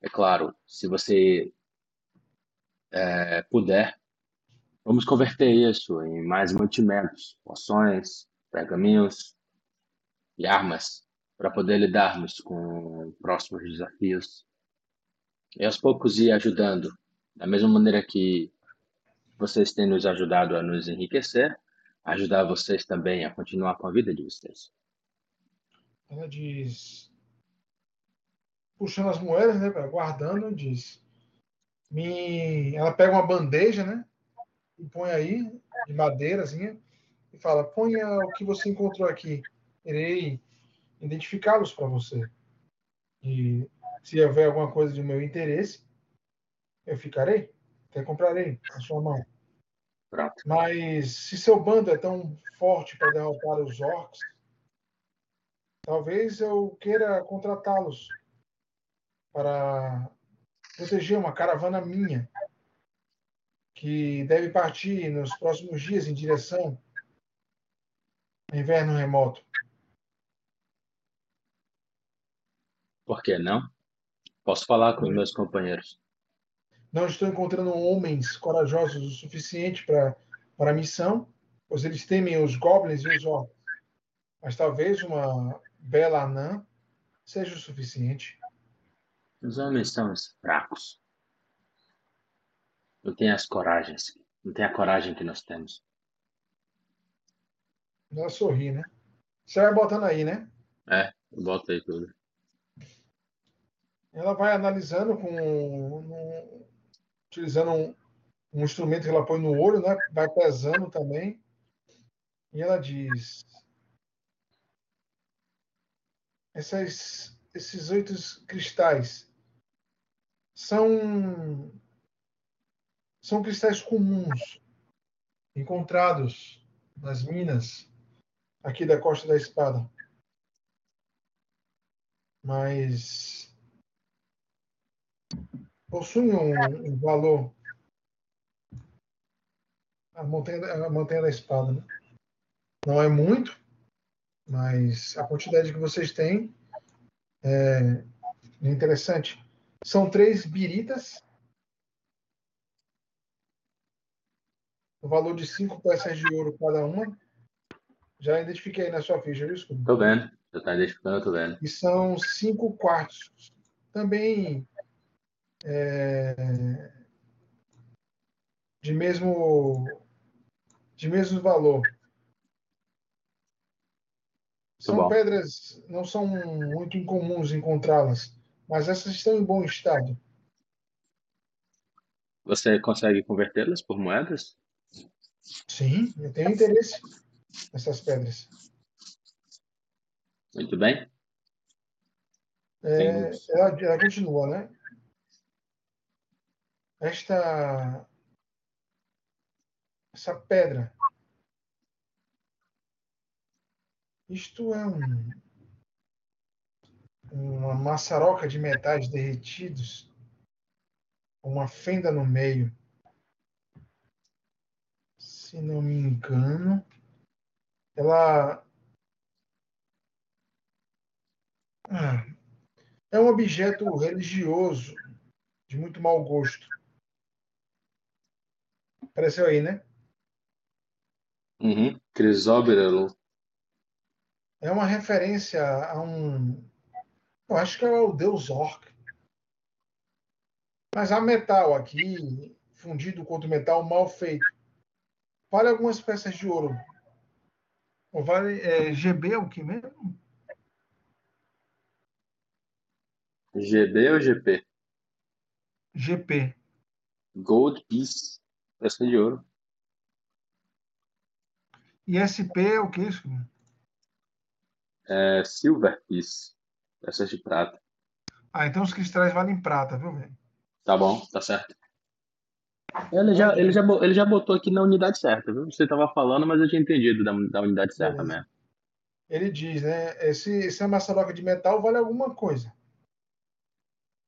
é claro, se você é, puder, vamos converter isso em mais mantimentos, poções, pergaminhos e armas para poder lidarmos com próximos desafios. E aos poucos ir ajudando, da mesma maneira que vocês têm nos ajudado a nos enriquecer, ajudar vocês também a continuar com a vida de vocês. Ela diz, puxando as moedas, né, guardando, diz, me, ela pega uma bandeja, né, e põe aí de madeirazinha e fala, ponha o que você encontrou aqui, irei identificá-los para você. E se houver alguma coisa de meu interesse, eu ficarei. Até comprarei a sua mão. Pronto. Mas se seu bando é tão forte para derrotar os orcs, talvez eu queira contratá-los para proteger uma caravana minha que deve partir nos próximos dias em direção ao inverno remoto. Por que não? Posso falar com os meus companheiros não estou encontrando homens corajosos o suficiente para para a missão, pois eles temem os goblins e os orcs. Mas talvez uma bela anã seja o suficiente. Os homens são fracos. Não tem as coragens, não tem a coragem que nós temos. Ela sorri, né? Você vai botando aí, né? É, eu boto aí tudo. Ela vai analisando com utilizando um, um instrumento que ela põe no olho, né? Vai pesando também. E ela diz: essas, esses oito cristais são são cristais comuns encontrados nas minas aqui da Costa da Espada. Mas possui um, um valor. A montanha, a montanha da espada. Né? Não é muito, mas a quantidade que vocês têm é interessante. São três biritas. O valor de cinco peças de ouro cada uma. Já identifiquei aí na sua ficha, viu, Escudo? Tô vendo. Já está identificando, tô vendo. E são cinco quartos. Também é, de mesmo de mesmo valor. São pedras, não são muito incomuns encontrá-las, mas essas estão em bom estado. Você consegue convertê-las por moedas? Sim, eu tenho interesse nessas pedras. Muito bem. É, ela, ela continua, né? esta essa pedra. Isto é um, uma maçaroca de metais derretidos, uma fenda no meio. Se não me engano, ela ah, é um objeto religioso de muito mau gosto. Apareceu aí, né? Uhum. Crisóbero. É uma referência a um. Eu acho que é o deus Orc. Mas há metal aqui, fundido com outro metal mal feito. vale algumas peças de ouro. Ou vale é, GB é o que mesmo? GB ou GP? GP. Gold Piece. Peça de ouro. E SP é o que isso? É Silver Piece. Peças de prata. Ah, então os cristais valem prata, viu, velho? Tá bom, tá certo. Ele já, ele, já, ele já botou aqui na unidade certa, viu? Você tava falando, mas eu tinha entendido da, da unidade certa Beleza. mesmo. Ele diz, né? Esse, essa maçaroca de metal vale alguma coisa.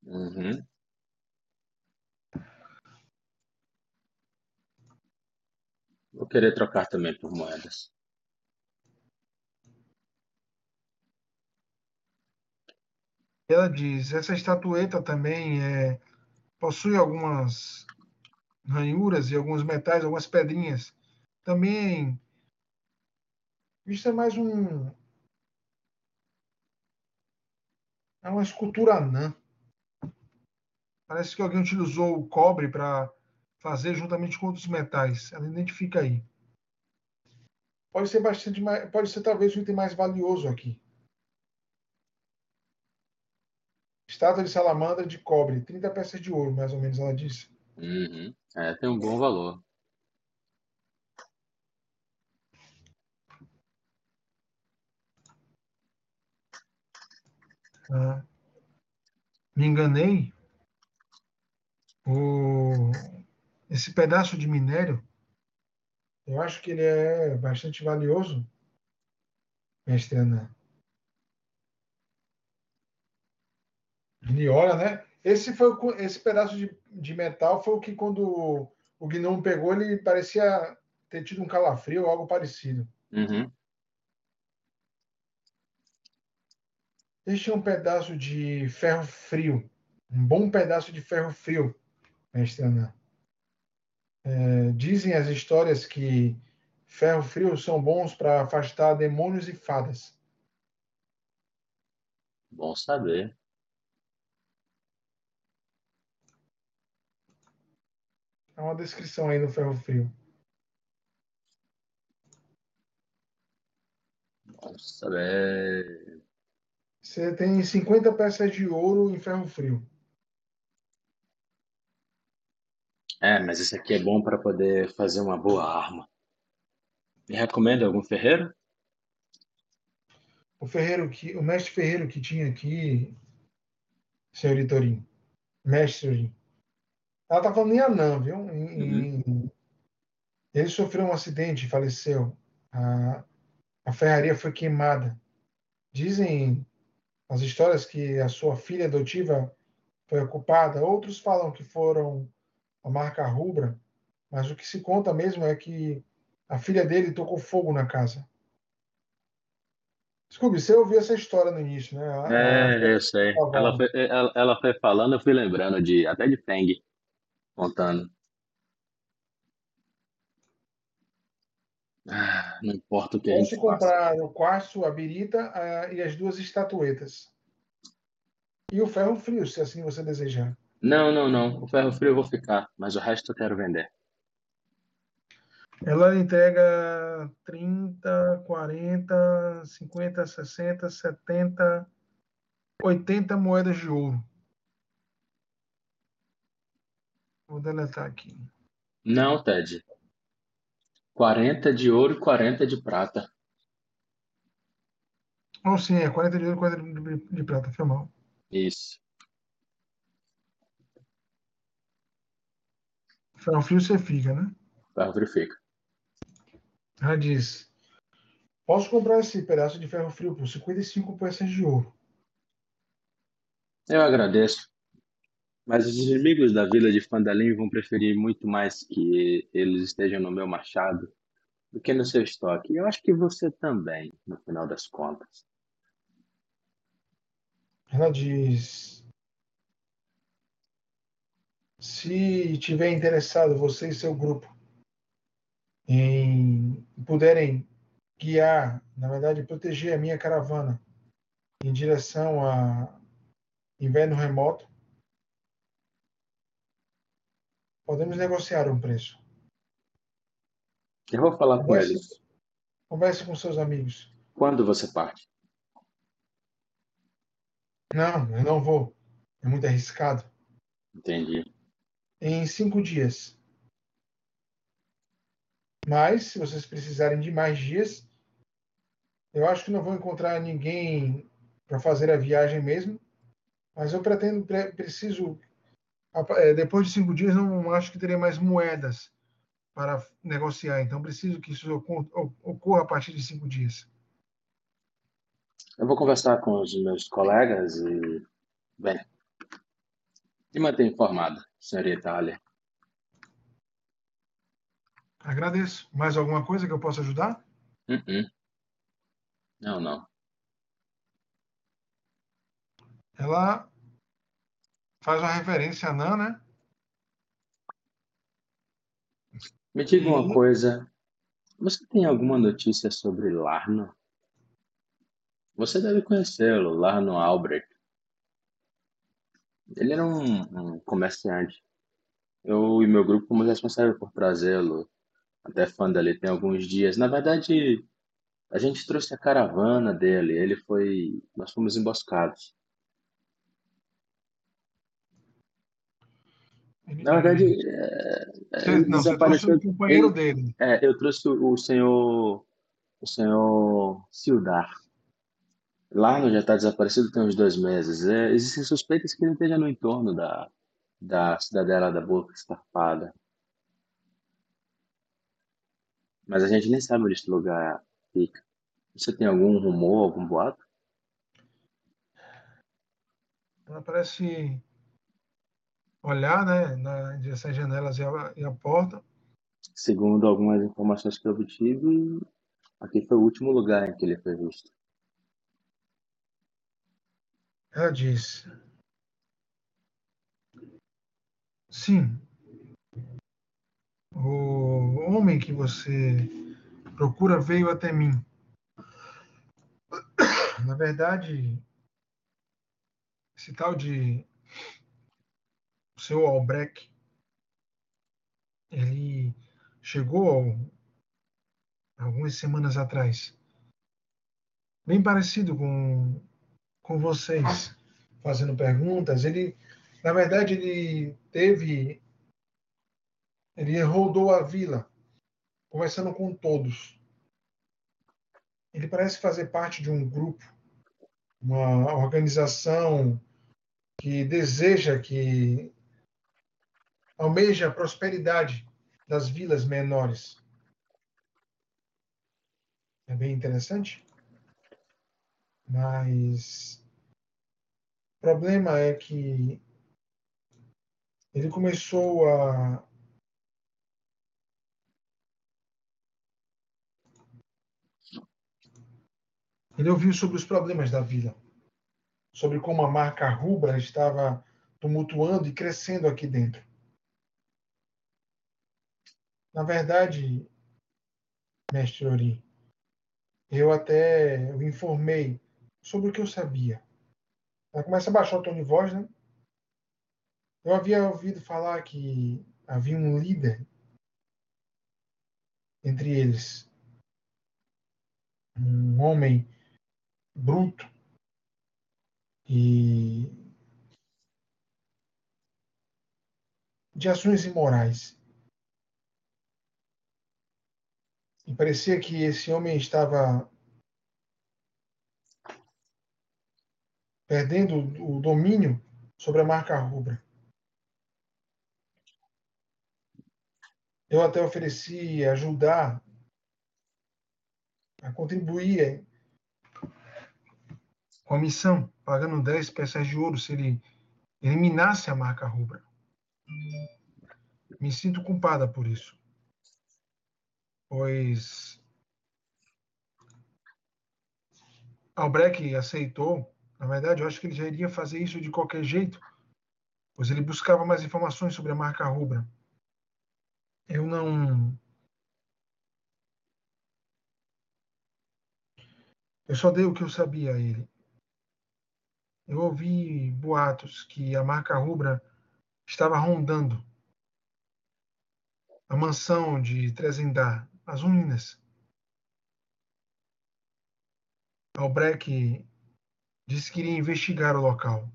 Uhum. Vou querer trocar também por moedas. Ela diz, essa estatueta também é, possui algumas ranhuras e alguns metais, algumas pedrinhas. Também, isso é mais um... É uma escultura anã. Parece que alguém utilizou o cobre para fazer juntamente com outros metais. Ela identifica aí. Pode ser bastante pode ser talvez o item mais valioso aqui. Estátua de salamandra de cobre, 30 peças de ouro, mais ou menos, ela disse. Uhum. É, tem um bom valor. Ah, me enganei. O, esse pedaço de minério, eu acho que ele é bastante valioso, mestre Ana. Olha, né? Esse, foi, esse pedaço de, de metal foi o que, quando o, gnomo pegou, ele parecia ter tido um calafrio ou algo parecido. Uhum. Este é um pedaço de ferro frio. Um bom pedaço de ferro frio, mestre Ana. É, dizem as histórias que ferro frio são bons para afastar demônios e fadas. Bom saber. Há uma descrição aí no ferro frio. Bom saber. Você tem 50 peças de ouro em ferro frio. É, mas isso aqui é bom para poder fazer uma boa arma. Me recomenda algum ferreiro? O ferreiro que, o mestre ferreiro que tinha aqui, senhor Itorim, mestre Itorim, ela tá falando em Anã, viu? Em- em- ele sofreu um acidente e faleceu. A, a ferraria foi queimada. Dizem as histórias que a sua filha adotiva foi ocupada. Outros falam que foram a marca rubra, mas o que se conta mesmo é que a filha dele tocou fogo na casa. Scooby, você ouviu essa história no início, né? A- a- É, eu sei. Ela foi, ela, ela foi falando, eu fui lembrando de até de Feng contando. Ah, não importa o que a Posso gente faça. comprar o quartzo, a birita ah, e as duas estatuetas. E o ferro frio, se assim você desejar. Não, não, não. O ferro frio eu vou ficar, mas o resto eu quero vender. Ela entrega 30, 40, 50, 60, 70, 80 moedas de ouro. Vou deletar aqui. Não, Ted. 40 de ouro e 40 de prata. Oh, sim, é 40 de ouro e 40 de, de prata, foi mal. Isso. Ferro frio você fica, né? Ferro frio fica. Ela diz: Posso comprar esse pedaço de ferro frio por 55 peças de ouro. Eu agradeço. Mas os inimigos da vila de Fandalim vão preferir muito mais que eles estejam no meu machado do que no seu estoque. E eu acho que você também, no final das contas. Ela diz: Se tiver interessado, você e seu grupo, em puderem guiar, na verdade, proteger a minha caravana em direção a inverno remoto, podemos negociar um preço. Eu vou falar com Converse, eles. converse com seus amigos. Quando você parte? Não, eu não vou. É muito arriscado. Entendi. Em cinco dias. Mas, se vocês precisarem de mais dias, eu acho que não vou encontrar ninguém para fazer a viagem mesmo. Mas eu pretendo, pre- preciso. Eh, Depois de cinco dias, não acho que terei mais moedas para negociar. Então, preciso que isso ocor- ocorra a partir de cinco dias. Eu vou conversar com os meus colegas e. Bem. Me mantenha informado, senhorita Alia. Agradeço. Mais alguma coisa que eu possa ajudar? Uh-uh. Não, não. Ela faz uma referência a Nan, né? Me diga uma E- coisa. Você tem alguma notícia sobre Larno? Você deve conhecê-lo, Larno Albrecht. Ele era um, um comerciante. Eu e meu grupo fomos responsáveis por trazê-lo até Fandali tem alguns dias. Na verdade, a gente trouxe a caravana dele. Ele foi. Nós fomos emboscados. Na verdade, é, é, Você- não, você desapareceu. o companheiro ele- dele. É, eu trouxe o senhor, o senhor Sildar. Larno já está desaparecido tem uns dois meses. É, existem suspeitas que ele esteja no entorno da, da cidadela da Boca Estarpada. Mas a gente nem sabe onde esse lugar fica. Você tem algum rumor, algum boato? Ela parece olhar, né, na direção das janelas e a, e a porta. Segundo algumas informações que eu obtive, aqui foi o último lugar em que ele foi visto. Ela diz: Sim, o homem que você procura veio até mim. Na verdade, esse tal de seu Albrecht, ele chegou algumas semanas atrás, bem parecido com com vocês, fazendo perguntas. Ele, na verdade, ele teve, ele rodou a vila, conversando com todos. Ele parece fazer parte de um grupo, uma organização que deseja que almeja a prosperidade das vilas menores. É bem interessante. Mas o problema é que ele começou a ele ouviu sobre os problemas da vila, sobre como a marca rubra estava tumultuando e crescendo aqui dentro. Na verdade, mestre Ori, eu até informei sobre o que eu sabia. Ela começa a baixar o tom de voz, né? Eu havia ouvido falar que havia um líder entre eles, um homem bruto e de ações imorais. E parecia que esse homem estava perdendo o domínio sobre a marca rubra. Eu até ofereci ajudar a contribuir com a missão, pagando 10 peças de ouro se ele eliminasse a marca rubra. Me sinto culpada por isso. Pois Albrecht aceitou. Na verdade, eu acho que ele já iria fazer isso de qualquer jeito, pois ele buscava mais informações sobre a marca rubra. Eu não. Eu só dei o que eu sabia a ele. Eu ouvi boatos que a marca rubra estava rondando a mansão de Trezendar, as ruínas. Albrecht disse que iria investigar o local.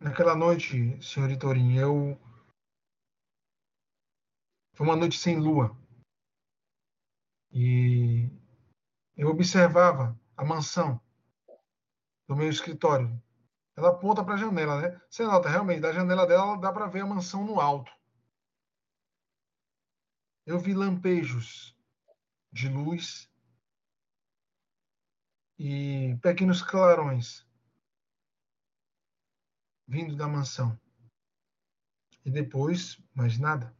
Naquela noite, senhor Itorim, eu. Foi uma noite sem lua. E eu observava a mansão do meu escritório. Ela aponta para a janela, né? Você nota, realmente, da janela dela dá para ver a mansão no alto. Eu vi lampejos de luz e pequenos clarões vindo da mansão. E depois, mais nada.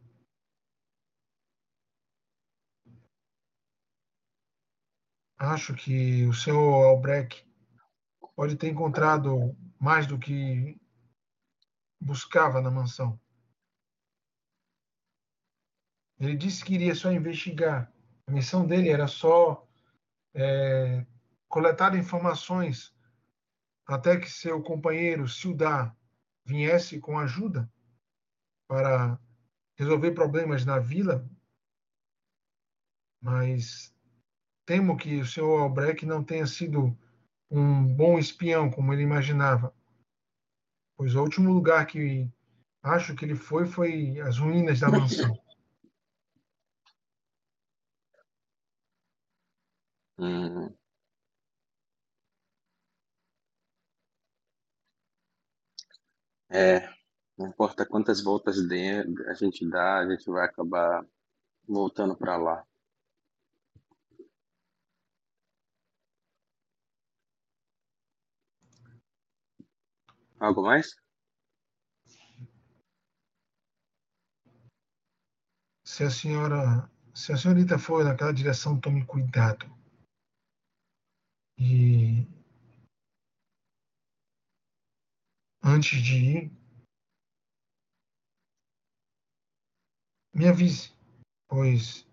Acho que o senhor Albrecht pode ter encontrado mais do que buscava na mansão. Ele disse que iria só investigar. A missão dele era só é, coletar informações até que seu companheiro Sildar viesse com ajuda para resolver problemas na vila, mas temo que o senhor Albrecht não tenha sido um bom espião como ele imaginava, pois o último lugar que acho que ele foi foi as ruínas da mansão. Hum. É, não importa quantas voltas a gente dá, a gente vai acabar voltando para lá. Algo mais? Se a senhora, se a senhorita for naquela direção, tome cuidado. E antes de ir, me avise, pois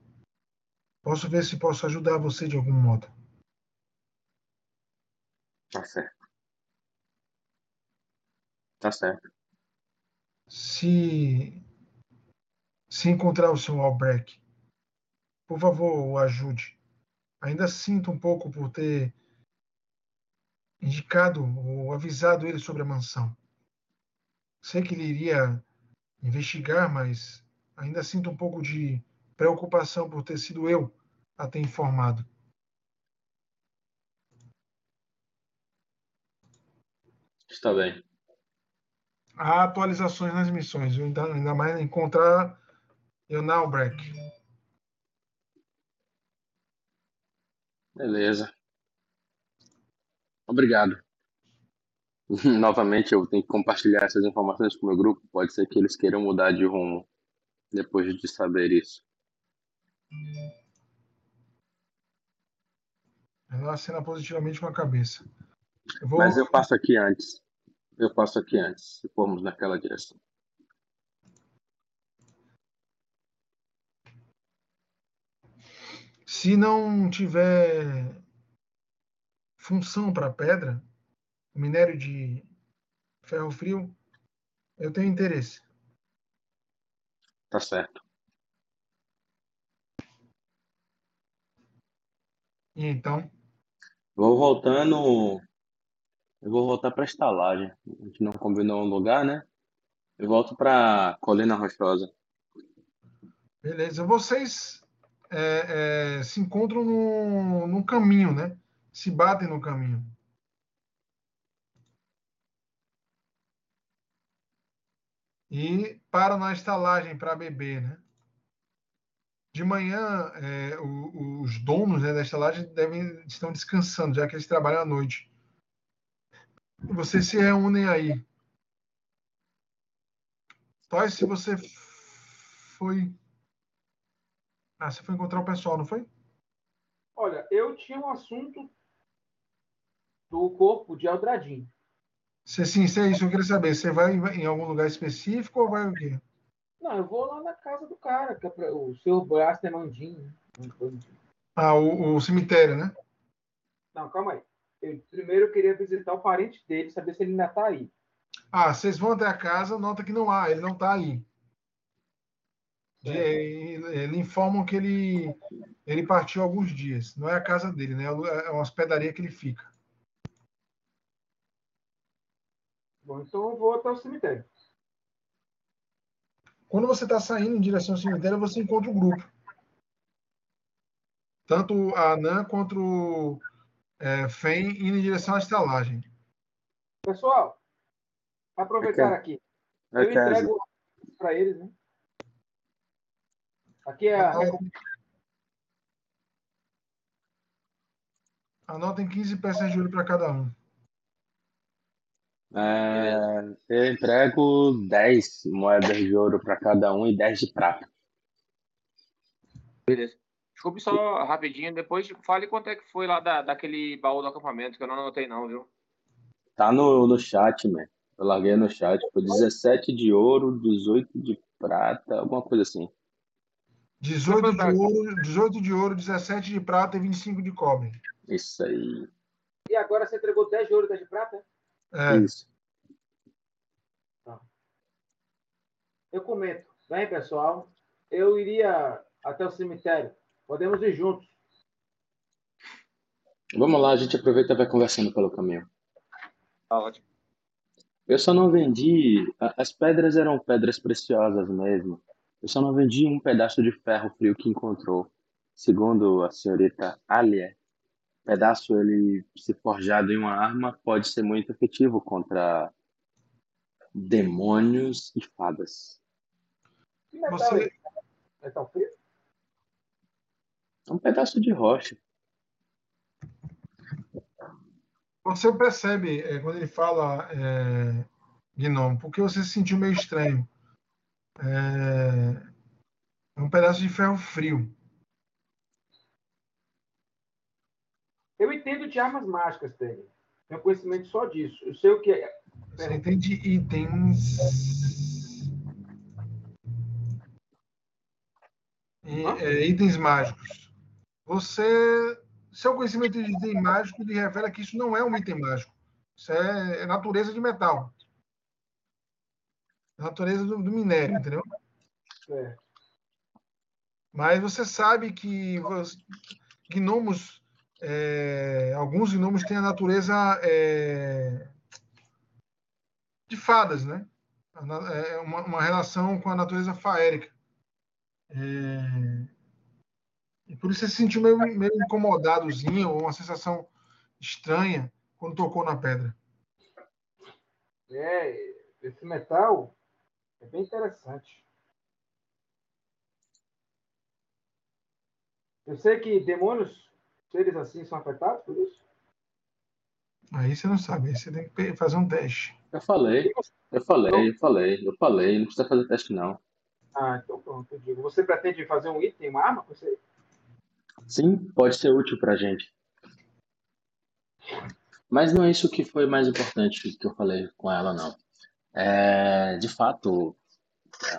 posso ver se posso ajudar você de algum modo. Tá certo. Tá certo. Se se encontrar o Sr. Albrecht, por favor, o ajude. Ainda sinto um pouco por ter indicado ou avisado ele sobre a mansão. Sei que ele iria investigar, mas ainda sinto um pouco de preocupação por ter sido eu a ter informado. Está bem. Há atualizações nas missões, ainda, ainda mais encontrar Break. Beleza. Obrigado. Novamente, eu tenho que compartilhar essas informações com o meu grupo. Pode ser que eles queiram mudar de rumo depois de saber isso. Ela acena positivamente com a cabeça. Eu vou... Mas eu passo aqui antes. Eu passo aqui antes, se formos naquela direção. Se não tiver função para pedra, minério de ferro frio, eu tenho interesse. Tá certo. E então? Vou voltando. Eu vou voltar para a estalagem. A gente não combinou um lugar, né? Eu volto para Colina Rochosa. Beleza. Vocês é, é, se encontram no, no caminho, né? Se batem no caminho. E param na estalagem para beber, né? De manhã, é, o, os donos né, da estalagem devem, estão descansando, já que eles trabalham à noite. Vocês se reúnem aí. Toy, se você foi ah, você foi encontrar o pessoal, não foi? Olha, eu tinha um assunto do corpo de Aldradin. Você, sim, isso é isso. Eu queria saber. Você vai em algum lugar específico ou vai o quê? Não, eu vou lá na casa do cara, que é pra, o seu Brás Temandinho. Né? Ah, o, o, cemitério, né? Não, calma aí. Eu, primeiro eu queria visitar o parente dele, saber se ele ainda está aí. Ah, vocês vão até a casa, nota que não há, ele não está aí. de, ele informam que ele, ele partiu alguns dias. Não é a casa dele, né? É uma hospedaria que ele fica. Bom, então eu vou até o cemitério. Quando você está saindo em direção ao cemitério, você encontra o grupo. Tanto a Anã quanto o é, Fen indo em direção à estalagem. Pessoal, aproveitar aqui. Eu entrego para eles, né? Aqui é a. Anotem 15 peças de ouro para cada um. É, eu entrego 10 moedas de ouro para cada um e 10 de prata. Beleza. Desculpe só rapidinho, depois fale quanto é que foi lá da, daquele baú do acampamento, que eu não anotei não, viu? Tá no, no chat, man. Eu larguei no chat. Foi 17 de ouro, 18 de prata, alguma coisa assim. 18 de ouro, 18 de ouro, 17 de prata e 25 de cobre. Isso aí. E agora você entregou 10 de ouro e 10 de prata? É. Isso. Tá. Eu comento. Bem, pessoal, eu iria até o cemitério. Podemos ir juntos. Vamos lá, a gente aproveita e vai conversando pelo caminho. Tá ótimo. Eu só não vendi. As pedras eram pedras preciosas mesmo. Eu só não vendi um pedaço de ferro frio que encontrou. Segundo a senhorita Alia, pedaço ele se forjado em uma arma pode ser muito efetivo contra demônios e fadas. Que metal Você- é esse? Metal frio? É um pedaço de rocha. Você percebe é, quando ele fala é, gnomo, porque você se sentiu meio estranho. É, é um pedaço de ferro frio. Eu entendo de armas mágicas, Tênis. Tenho conhecimento só disso. Eu sei o que é. Você entende itens. E, é, itens mágicos. Você. Seu conhecimento de item mágico lhe revela que isso não é um item mágico. Isso é, é natureza de metal. É natureza do, do minério, entendeu? É. Mas você sabe que os gnomos, é, alguns gnomos têm a natureza é, de fadas, né? É uma, uma relação com a natureza faérica. É, e por isso você se sentiu meio, meio incomodadozinho, ou uma sensação estranha quando tocou na pedra. É, esse metal é bem interessante. Eu sei que demônios, seres assim, são afetados por isso. Aí você não sabe, aí você tem que fazer um teste. Eu falei, eu falei, eu falei, eu falei. Não precisa fazer teste, não. Ah, então pronto, eu digo. Você pretende fazer um item, uma arma com você? Sim, pode ser útil pra gente. Mas não é isso que foi mais importante que eu falei com ela, não. É, de fato,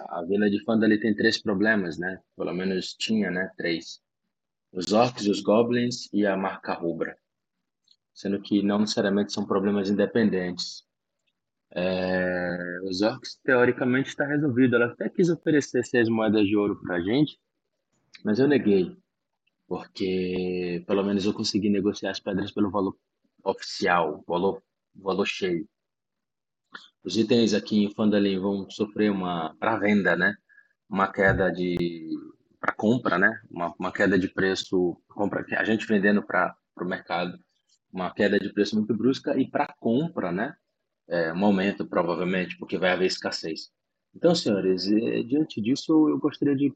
a vila de Fandali tem três problemas, né? Pelo menos tinha, né? Três. Os orcs, os goblins e a marca rubra. Sendo que não necessariamente são problemas independentes. É, os orcs, teoricamente, está resolvido. Ela até quis oferecer seis moedas de ouro pra gente, mas eu neguei. Porque pelo menos eu consegui negociar as pedras pelo valor oficial, valor, valor cheio. Os itens aqui em Phandalin vão sofrer uma, para venda, né? Uma queda de, para compra, né? Uma, uma queda de preço, compra, a gente vendendo para o mercado, uma queda de preço muito brusca e para compra, né? É, um aumento provavelmente, porque vai haver escassez. Então, senhores, diante disso, eu gostaria de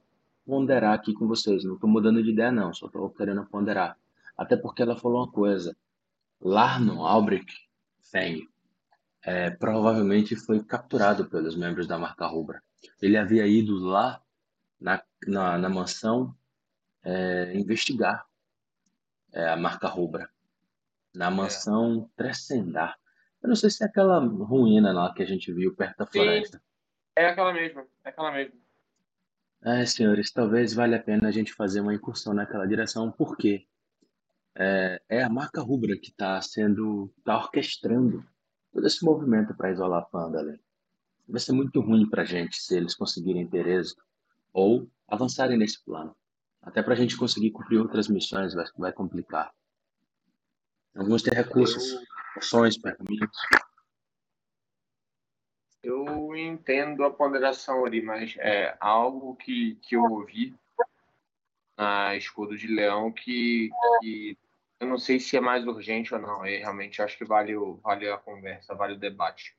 ponderar aqui com vocês. Não estou mudando de ideia, não, só estou querendo ponderar. Até porque ela falou uma coisa. Larno Albrecht Feng é, provavelmente foi capturado pelos membros da marca Rubra. Ele havia ido lá na, na, na mansão é, investigar é, a marca Rubra. Na mansão Trescendar. Eu não sei se é aquela ruína lá que a gente viu perto da Sim. floresta. É aquela mesma, é aquela mesma. É, senhores, talvez valha a pena a gente fazer uma incursão naquela direção, porque é, é a marca Rubra que está sendo, está orquestrando todo esse movimento para isolar Phandalin. Vai ser muito ruim para a gente se eles conseguirem ter êxito, ou avançarem nesse plano. Até para a gente conseguir cumprir outras missões vai, vai complicar. Alguns têm recursos, poções, pergaminhos. Eu entendo a ponderação ali, mas é algo que, que eu ouvi na Escudo de Leão que, que eu não sei se é mais urgente ou não. Eu realmente acho que vale, o, vale a conversa, vale o debate.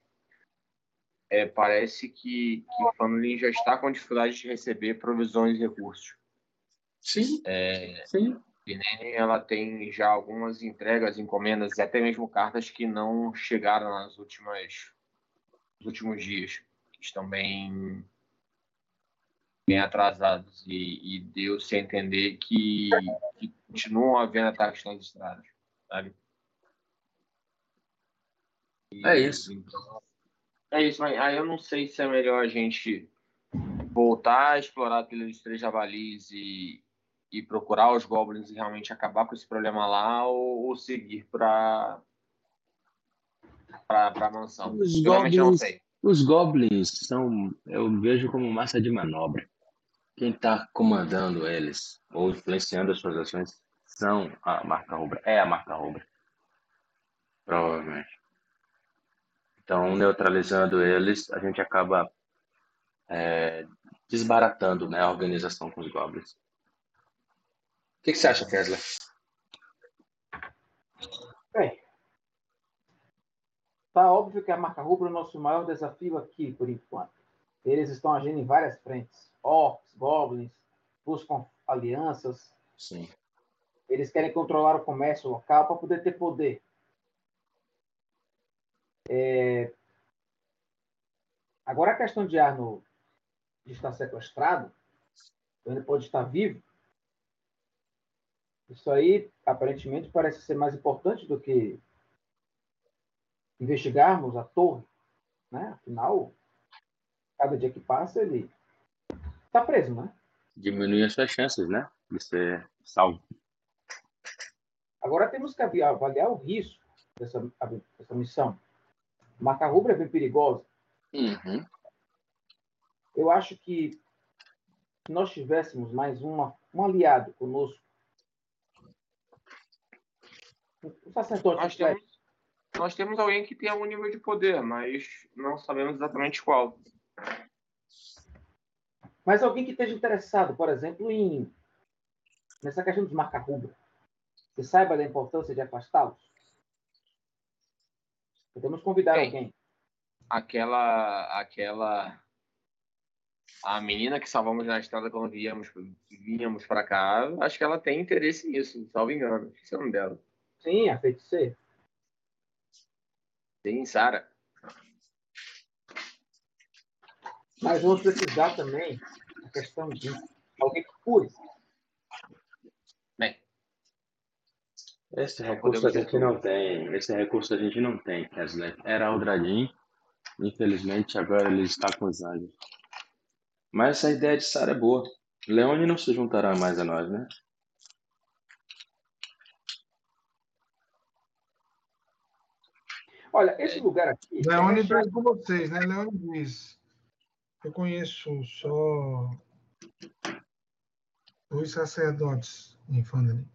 É, parece que, que Family já está com dificuldade de receber provisões e recursos. Sim. É, Sim. Pinene, ela tem já algumas entregas, encomendas e até mesmo cartas que não chegaram nas últimas nos últimos dias, que estão bem bem atrasados e, e deu-se a entender que, que continuam havendo ataques nas estradas, sabe? E, É isso. então, é isso, mas aí eu não sei se é melhor a gente voltar a explorar dos três javalis e, e procurar os goblins e realmente acabar com esse problema lá ou, ou seguir para para a mansão. Os goblins-. Os goblins são, eu vejo como massa de manobra. Quem está comandando eles ou influenciando as suas ações são a marca rubra. É a marca rubra. Provavelmente. Então, neutralizando eles, a gente acaba é, desbaratando né, a organização com os goblins. O que, que você acha, Tesla? Tá óbvio que a marca rubra é o nosso maior desafio aqui, por enquanto. Eles estão agindo em várias frentes. Orcs, goblins, buscam alianças. Sim. Eles querem controlar o comércio local para poder ter poder. É, Agora, a questão de Arno estar sequestrado, ele pode estar vivo. Isso aí, aparentemente, parece ser mais importante do que investigarmos a torre. Né? Afinal, cada dia que passa, ele está preso, né? Diminui as suas chances, né? De ser salvo. Agora temos que avaliar o risco dessa, dessa missão. Marca rubra é bem perigosa. Uhum. Eu acho que se nós tivéssemos mais uma, um aliado conosco, um sacerdote, Nós temos, nós temos alguém que tem algum nível de poder, mas não sabemos exatamente qual. mas alguém que esteja interessado, por exemplo, em nessa questão dos marca rubra, que saiba da importância de afastá-los. Podemos convidar Bem. alguém. Aquela. aquela a menina que salvamos na estrada quando viemos, vínhamos para cá, acho que ela tem interesse nisso, salvo engano. Esse é o nome dela. Sim, a feiticeira. Sim, Sara. Mas vamos precisar também a questão de alguém que cure. Bem, Esse Não recurso a gente não tem. Esse recurso a gente não tem, Kesley. Era Aldradin. Infelizmente, agora ele está com os anjos. Mas essa ideia de Sara é boa. Leone não se juntará mais a nós, né? Olha, esse lugar aqui. Leone é está com vocês, né? Leone diz. Eu conheço só dois sacerdotes em Fandali.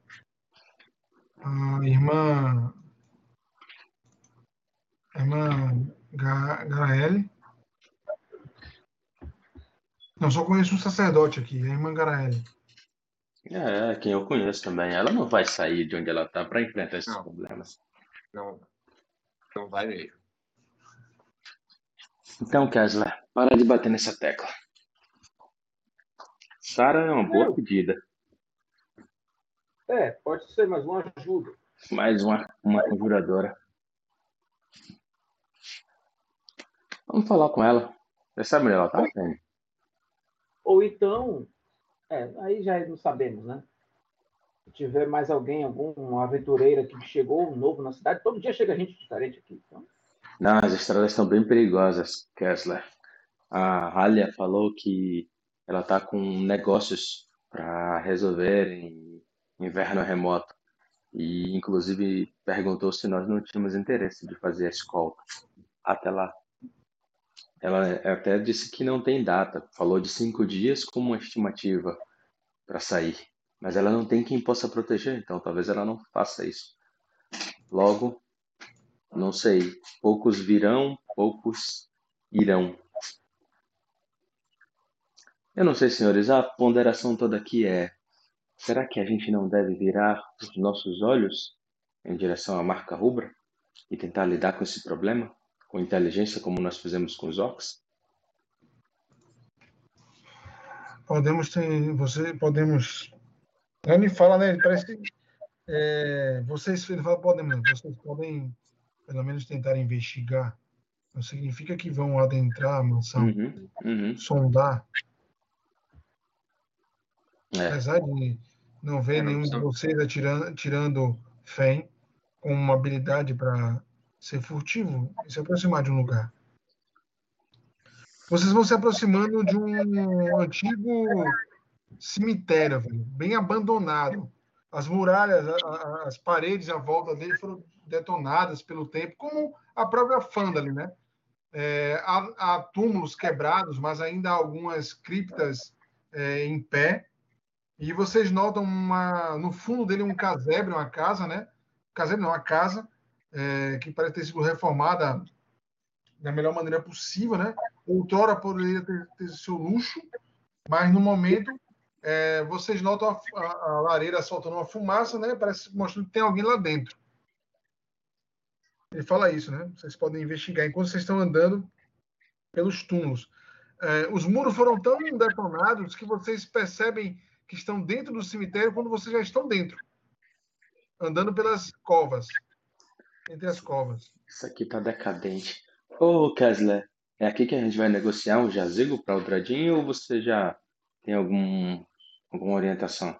A irmã. A irmã Ga- Garaele. Não, só conheço um sacerdote aqui, a irmã Garaele. É, quem eu conheço também. Ela não vai sair de onde ela está para enfrentar esses Não. problemas. não, não vai mesmo. Então, Kesley, para de bater nessa tecla. Sara é uma boa pedida. É, pode ser mais uma ajuda. Mais uma, uma conjuradora. Vamos falar com ela. Você sabe onde ela tá, Penny? Ou então, é, aí já não sabemos, né? Se tiver mais alguém, algum aventureiro que chegou novo na cidade, todo dia chega gente diferente aqui. Então, Não, as estradas estão bem perigosas, Kessler. A Halia falou que ela está com negócios para resolver em inverno remoto. E, inclusive, perguntou se nós não tínhamos interesse de fazer a escolta até lá. Ela até disse que não tem data, falou de cinco dias como uma estimativa para sair, mas ela não tem quem possa proteger, então talvez ela não faça isso. Logo, não sei, poucos virão, poucos irão. Eu não sei, senhores, a ponderação toda aqui é: será que a gente não deve virar os nossos olhos em direção à marca rubra e tentar lidar com esse problema com inteligência, como nós fizemos com os orcs? Podemos ter, você podemos. Ele fala, né? Ele parece que é, vocês, ele fala, podem, vocês podem pelo menos tentar investigar. Não significa que vão adentrar a mansão, Uhum, uhum. sondar. É, Apesar de não ver É, nenhum de vocês atirando, tirando Fen com uma habilidade para ser furtivo e se aproximar de um lugar. Vocês vão se aproximando de um antigo cemitério, velho, bem abandonado. As muralhas, a- a- as paredes à volta dele foram detonadas pelo tempo, como a própria Fandali, né? É, há, há túmulos quebrados, mas ainda há algumas criptas é, em pé. E vocês notam uma, no fundo dele um casebre, uma casa, né? Casebre não, uma casa é, que parece ter sido reformada da melhor maneira possível, né? Outrora poderia ter, ter seu luxo, mas no momento é, vocês notam a, a- a lareira soltando uma fumaça, né? Parece mostrando que tem alguém lá dentro. Ele fala isso, né? Vocês podem investigar enquanto vocês estão andando pelos túmulos. É, os muros foram tão detonados que vocês percebem que estão dentro do cemitério quando vocês já estão dentro, andando pelas covas, entre as covas. isso aqui tá decadente. Ô, Kessler, é aqui que a gente vai negociar um jazigo para o Dradinho ou você já tem algum, alguma orientação?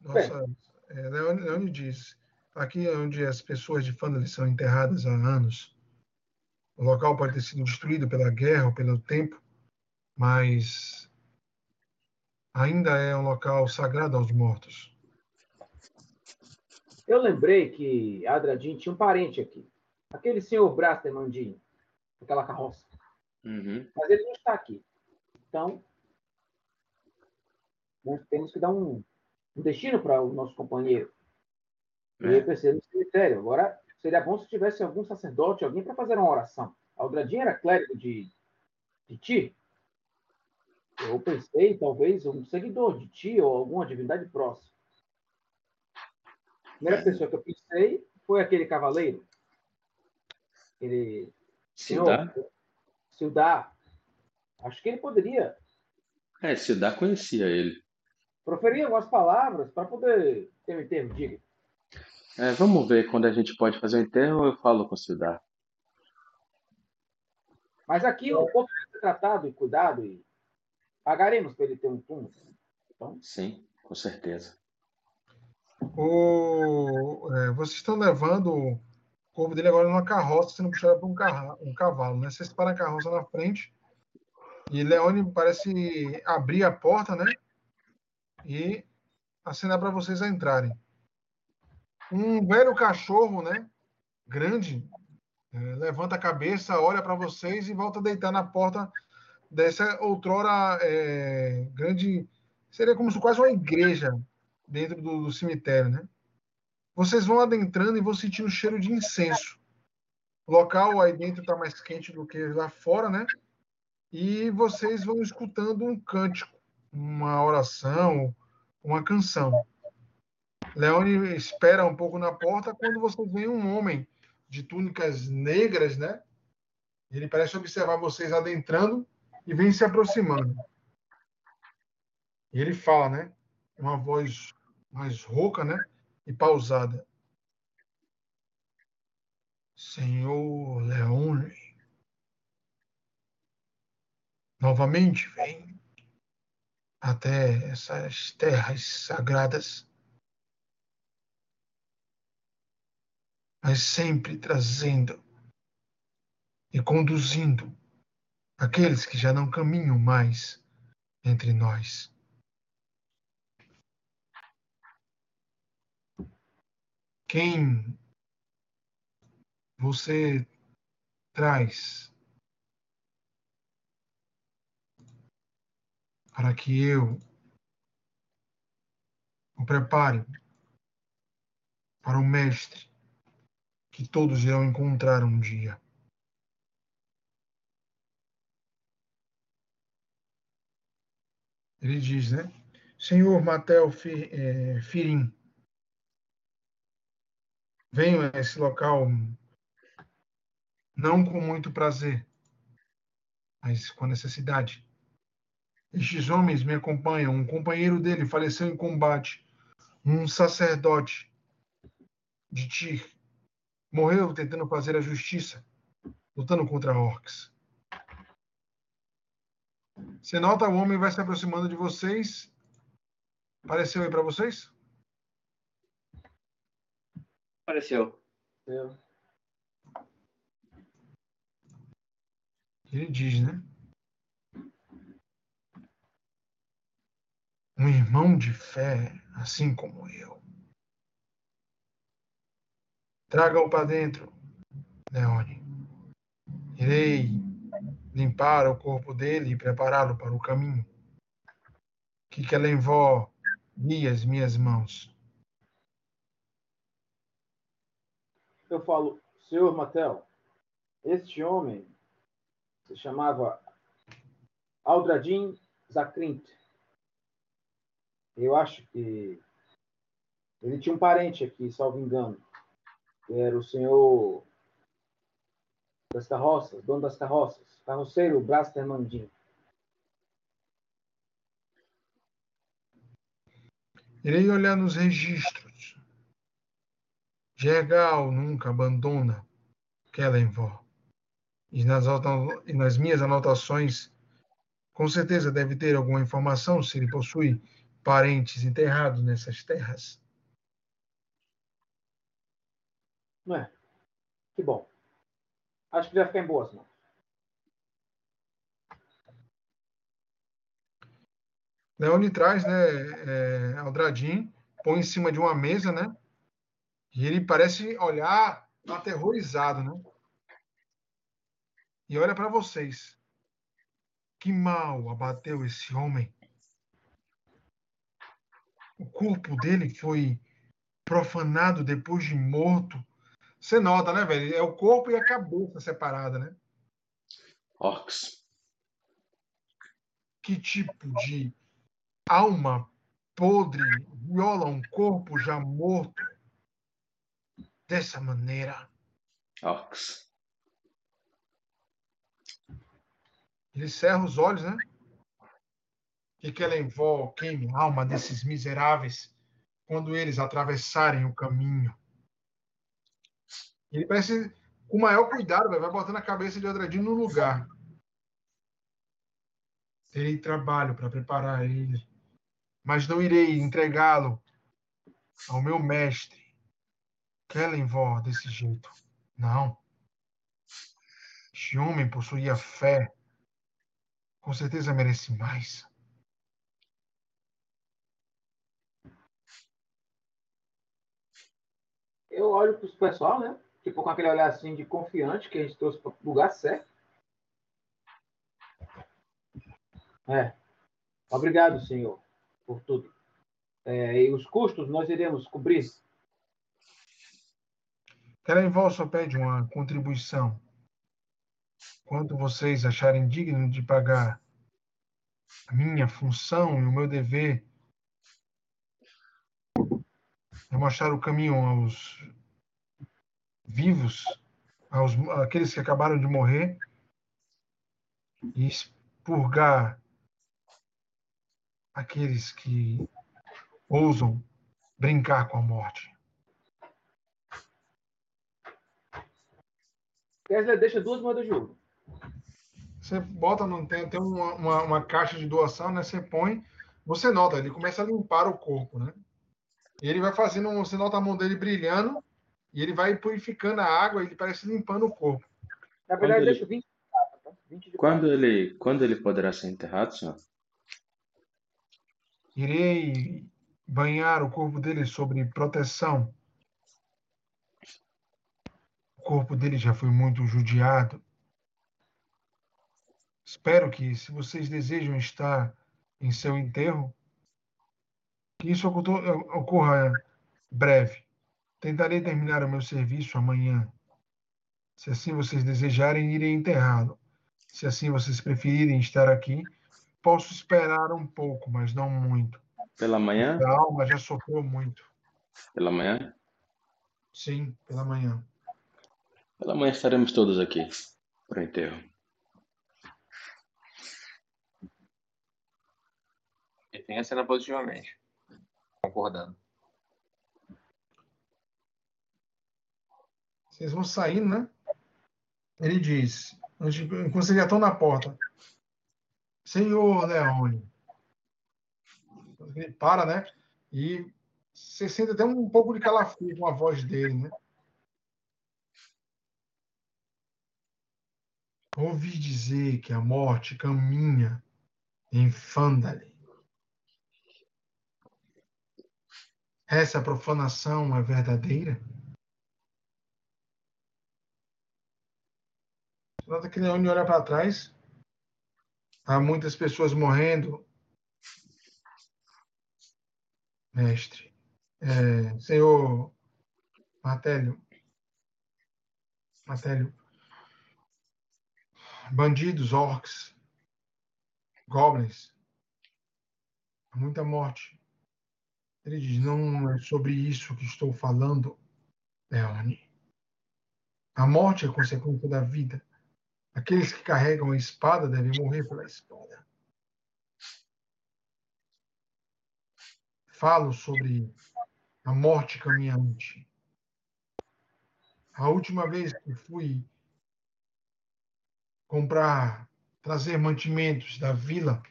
Nossa, é, Leone, Leone diz, aqui é onde as pessoas de Fandali são enterradas há anos. O local pode ter sido destruído pela guerra ou pelo tempo, mas ainda é um local sagrado aos mortos. Eu lembrei que Adradin tinha um parente aqui. Aquele senhor Braster Mandinho, aquela carroça. Uhum. Mas ele não está aqui. Então, nós temos que dar um, um destino para o nosso companheiro. E É. eu pensei no cemitério. Agora, seria bom se tivesse algum sacerdote, alguém para fazer uma oração. Aldradinho era clérigo de, de Ti. Eu pensei, talvez, um seguidor de Ti ou alguma divindade próxima. A primeira pessoa que eu pensei foi aquele cavaleiro. Aquele Cidá? Sildar. Acho que ele poderia É, Cidá conhecia ele. Proferir algumas palavras para poder ter um enterro digno. É, vamos ver quando a gente pode fazer o enterro, eu falo com o Cidá. Mas aqui o corpo tem que ser tratado e cuidado e pagaremos para ele ter um túmulo. Sim, com certeza. O, é, vocês estão levando o corpo dele agora numa carroça, sendo puxado por um, carra, um cavalo. Né? Vocês param a carroça na frente e Leone parece abrir a porta né? E acenar para vocês entrarem. Um velho cachorro, né? grande, é, levanta a cabeça, olha para vocês e volta a deitar na porta dessa outrora é, grande. Seria como se quase uma igreja dentro do, do cemitério, né? Vocês vão adentrando e vão sentindo o cheiro de incenso. O local aí dentro está mais quente do que lá fora, né? E vocês vão escutando um cântico, uma oração, uma canção. Leone espera um pouco na porta quando vocês veem um homem de túnicas negras, né? Ele parece observar vocês adentrando e vem se aproximando. E ele fala, né? Uma voz mais rouca, né? E pausada. Senhor Leone, novamente vem até essas terras sagradas, mas sempre trazendo e conduzindo aqueles que já não caminham mais entre nós. Quem você traz para que eu o prepare para o Mestre que todos irão encontrar um dia. Ele diz, né? Senhor Matel é, Firim, venho a esse local não com muito prazer, mas com necessidade. Estes homens me acompanham. Um companheiro dele faleceu em combate. Um sacerdote de Tyr morreu tentando fazer a justiça, lutando contra orcs. Você nota o homem vai se aproximando de vocês. Apareceu aí para vocês? Apareceu. Ele diz, né? Um irmão de fé, assim como eu. Traga-o para dentro, Leone. Irei limpar o corpo dele e prepará-lo para o caminho. Que Kelenvó guie as minhas mãos. Eu falo, senhor Matel, este homem se chamava Aldradin Zakrint. Eu acho que ele tinha um parente aqui, salvo engano, que era o senhor das carroças, dono das carroças, carroceiro Braster Mandinho. Irei olhar nos registros. Gergal nunca abandona Kellenvor. E nas, e nas minhas anotações, com certeza deve ter alguma informação se ele possui parentes enterrados nessas terras. Não é? Que bom. Acho que vai ficar em boas mãos. Leone traz, né, é, Aldradim, põe em cima de uma mesa, né? E ele parece olhar aterrorizado, né? E olha para vocês. Que mal abateu esse homem. O corpo dele foi profanado depois de morto você nota, né, velho? É o corpo e a cabeça separada, né? Orcs. Que tipo de alma podre viola um corpo já morto dessa maneira? Orcs. Ele cerra os olhos, né? Que aquela envolve queime a alma desses miseráveis quando eles atravessarem o caminho. Ele parece, com o maior cuidado, vai botando a cabeça de Andradinho no lugar. Terei trabalho para preparar ele, mas não irei entregá-lo ao meu mestre, Kellenvor, desse jeito. Não. Este homem possuía fé. Com certeza merece mais. Eu olho para o pessoal, né? tipo, com aquele olhar assim de confiante que a gente trouxe para o lugar certo. É. Obrigado, senhor, por tudo. É, e os custos nós iremos cobrir. Kerenvol só pede uma contribuição. Quanto vocês acharem digno de pagar a minha função e o meu dever mostrar o caminho aos vivos, aos, aqueles que acabaram de morrer, e expurgar aqueles que ousam brincar com a morte. Tesla deixa duas moedas de ouro. Você bota, não tem, tem uma, uma, uma, caixa de doação, né? Você põe, você nota, ele começa a limpar o corpo, né? E ele vai fazendo, você nota a mão dele brilhando, e ele vai purificando a água, ele parece limpando o corpo. Na verdade, quando deixa 20 tá? 20 de quando ele, quando ele poderá ser enterrado, senhor? Irei banhar o corpo dele sobre proteção. O corpo dele já foi muito judiado. Espero que, se vocês desejam estar em seu enterro, que isso ocorra breve. Tentarei terminar o meu serviço amanhã. Se assim vocês desejarem, irei enterrá-lo. Se assim vocês preferirem estar aqui, posso esperar um pouco, mas não muito. Pela manhã? A alma já sofreu muito. Pela manhã? Sim, pela manhã. Pela manhã estaremos todos aqui para o enterro. E tem a cena positivamente. Concordando. Vocês vão saindo, né? Ele diz, quando vocês já estão na porta, Senhor Leone. Ele para, né? E você sente até um pouco de calafrio com a voz dele, né? Ouvi dizer que a morte caminha em Fandale. Essa profanação é verdadeira? Nota que Leone olha para trás. Há muitas pessoas morrendo. Mestre. É, senhor Martélio. Martélio. Bandidos, orcs, goblins. Muita morte. Ele diz: Não é sobre isso que estou falando, Leone. A morte é consequência da vida. Aqueles que carregam a espada devem morrer pela espada. Falo sobre a morte caminhante. A última vez que fui comprar, trazer mantimentos da vila,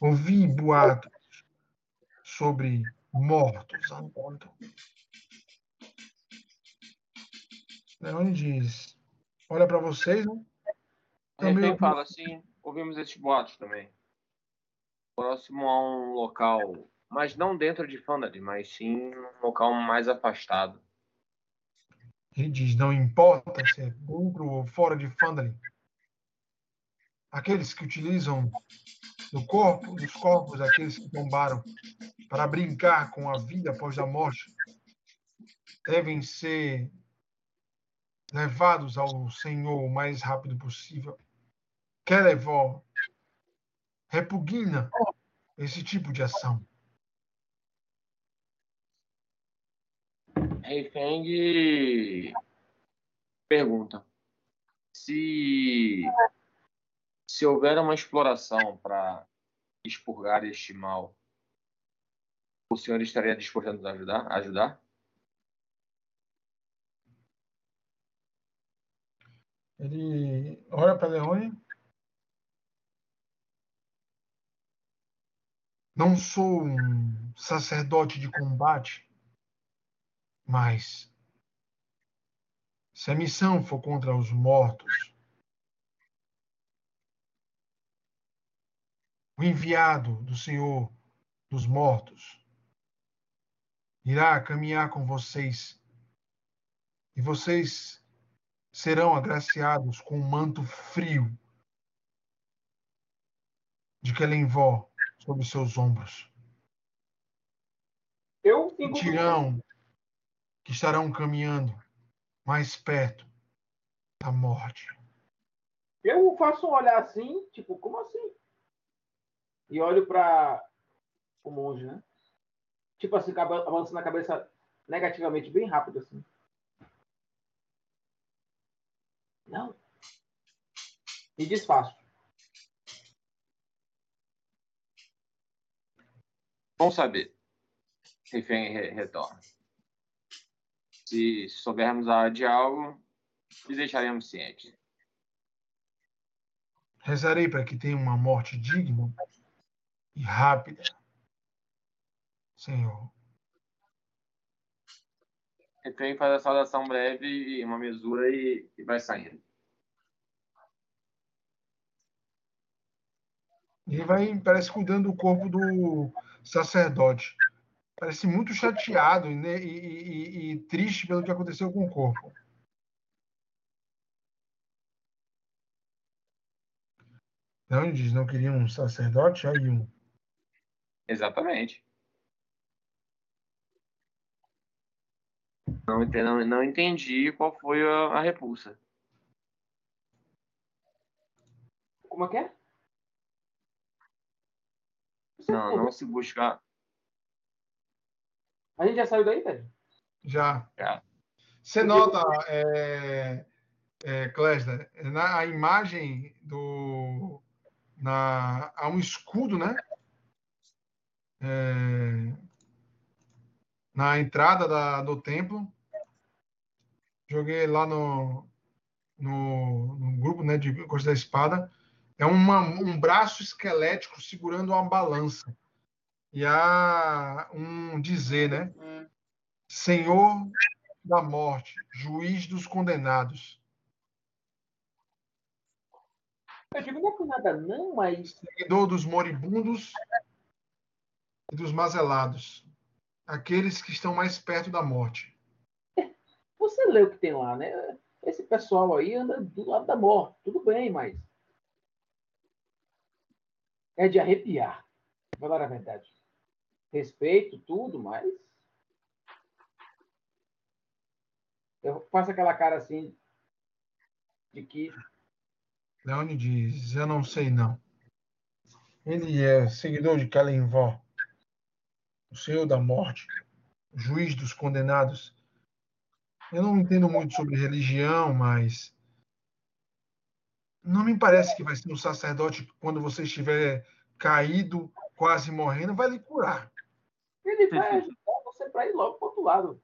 ouvi boatos sobre mortos andando. Leone diz: Olha para vocês, né? Também fala assim, ouvimos esses boatos também. Próximo a um local, mas não dentro de Fandali, mas sim um local mais afastado. Ele diz, não importa se é dentro ou fora de Fandali. Aqueles que utilizam do corpo, dos corpos daqueles que tombaram para brincar com a vida após a morte devem ser levados ao Senhor o mais rápido possível. Kelevó repugna esse tipo de ação. Feng pergunta se se houver uma exploração para expurgar este mal, o senhor estaria disposto a nos ajudar? ajudar? Ele olha para Leone Não sou um sacerdote de combate, mas se a missão for contra os mortos, o enviado do Senhor dos mortos irá caminhar com vocês e vocês serão agraciados com um manto frio de Kelenvó sobre seus ombros. Eu Tirão que estarão caminhando mais perto da morte. Eu faço um olhar assim, tipo, como assim? E olho para o monge, né? Tipo assim, avançando a cabeça negativamente, bem rápido assim. Não. E desfaço. Bom saber. Refém retorna. Se soubermos a hora de algo, lhe deixaremos cientes. Rezarei para que tenha uma morte digna e rápida, Senhor. Refém faz a saudação breve e uma mesura e, e vai saindo. Ele vai, parece, cuidando do corpo do sacerdote. Parece muito chateado né, e, e, e, triste pelo que aconteceu com o corpo. Não, ele diz, não queria um sacerdote, aí um. Exatamente. Não, não, não entendi qual foi a, a repulsa. Como é que é? Você Não, não se buscar. A gente já saiu daí, Ted? Já. Já. Você nota, é, é, Klesner, na a imagem do. Na, há um escudo, né? É, na entrada da, do templo. Joguei lá no, no, no grupo né, de Coisa da Espada. É uma, um braço esquelético segurando uma balança. E há um dizer, né? Senhor da morte, juiz dos condenados, Eu digo, não é por nada não, mas seguidor dos moribundos e dos mazelados, aqueles que estão mais perto da morte. Você lê o que tem lá, né? Esse pessoal aí anda do lado da morte. Tudo bem, mas... É de arrepiar. Vou falar a verdade. Respeito tudo, mas... Eu faço aquela cara assim de que Leone diz: Eu não sei, não. Ele é seguidor de Kalimvó, o Senhor da morte, juiz dos condenados. Eu não entendo muito sobre religião, mas. Não me parece que vai ser um sacerdote que, quando você estiver caído, quase morrendo, vai lhe curar. ele vai ajudar você para ir logo para outro lado.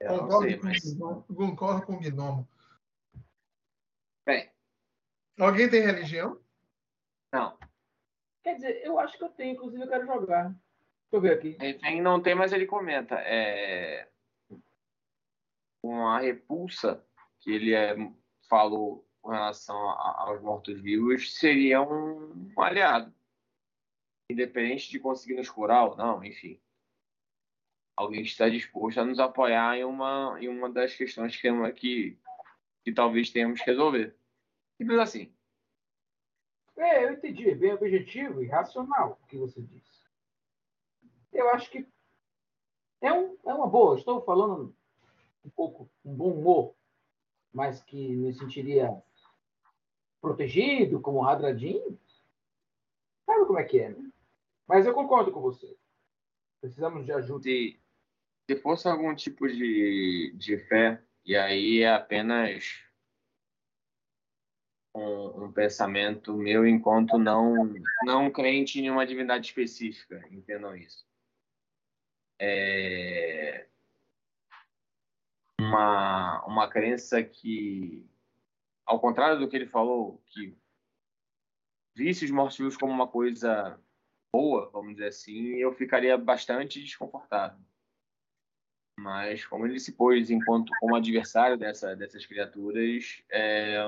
Eu não Concordo sei, com, mas. o Gnomo- concordo com o Gnomo. Bem, Alguém tem religião? não. Quer dizer, eu acho que eu tenho, inclusive eu quero jogar. Deixa eu ver aqui. Tem, não tem, mas ele comenta. É, uma repulsa que ele é, falou com relação a- aos mortos-vivos seria um, um aliado. Independente de conseguir nos curar ou não, enfim. Alguém que está disposto a nos apoiar em uma, em uma das questões que, aqui, que talvez tenhamos que resolver. Simples assim. É, eu entendi. É bem objetivo e racional o que você disse. Eu acho que é, um, é uma boa. Estou falando um pouco com bom humor, mas que me sentiria protegido como Radradin. Sabe como é que é, né? Mas eu concordo com você. Precisamos de ajuda. se, se fosse algum tipo de, de fé, e aí é apenas um, um pensamento meu enquanto não, não crente em uma divindade específica, entendam isso. É uma, uma crença que, ao contrário do que ele falou, que visse os mortos-vivos como uma coisa boa, vamos dizer assim, eu ficaria bastante desconfortável. Mas como ele se pôs enquanto como adversário dessa, dessas criaturas, é,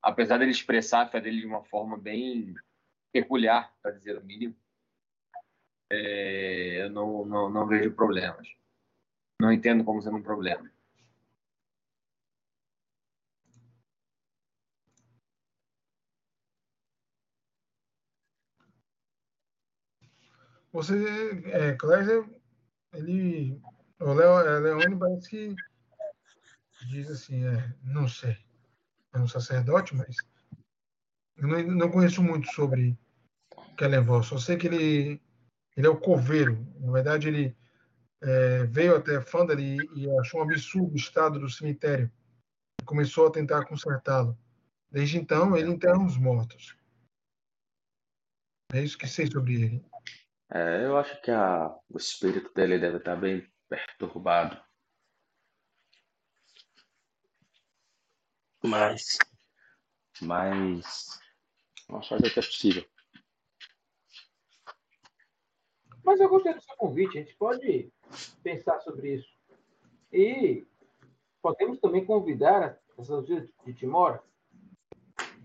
apesar dele expressar a fé dele de uma forma bem peculiar, para dizer o mínimo, é, eu não, não, não vejo problemas. Não entendo como sendo um problema. Você, é, ele, o Leo, é, Leone parece que diz assim, é, não sei, é um sacerdote, mas eu não, não conheço muito sobre Kellenvor, só sei que ele, ele é o coveiro, na verdade ele é, veio até Fandal e, e achou um absurdo o estado do cemitério, e começou a tentar consertá-lo. Desde então, ele enterra os mortos. É isso que sei sobre ele. É, eu acho que a, o espírito dele deve estar bem perturbado. Mas, mas, vamos fazer o que é possível. Mas eu gostei do seu convite. A gente pode pensar sobre isso. E podemos também convidar as autoridades de Timor.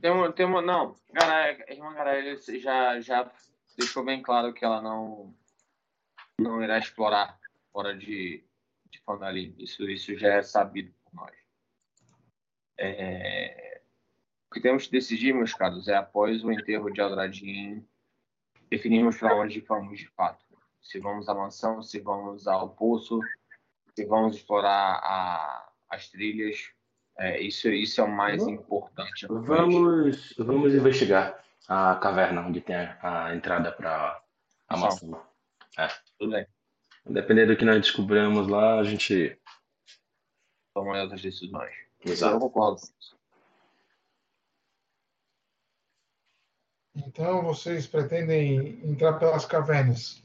Tem uma, tem uma, não, cara, a irmã Garelli já, já deixou bem claro que ela não, não irá explorar fora de, de Fandali. Isso, isso já é sabido por nós. É, O que temos que decidir, meus caros, é após o enterro de Aldradine, definirmos para onde vamos de fato. Se vamos à mansão, se vamos ao poço, se vamos explorar a, as trilhas. É, isso, isso é o mais importante. Vamos, vamos investigar a caverna onde tem a, a entrada para a Mansão. É. Tudo bem. Dependendo do que nós descobrirmos lá, a gente. Toma outras decisões. Eu Exato. concordo. Então vocês pretendem entrar pelas cavernas.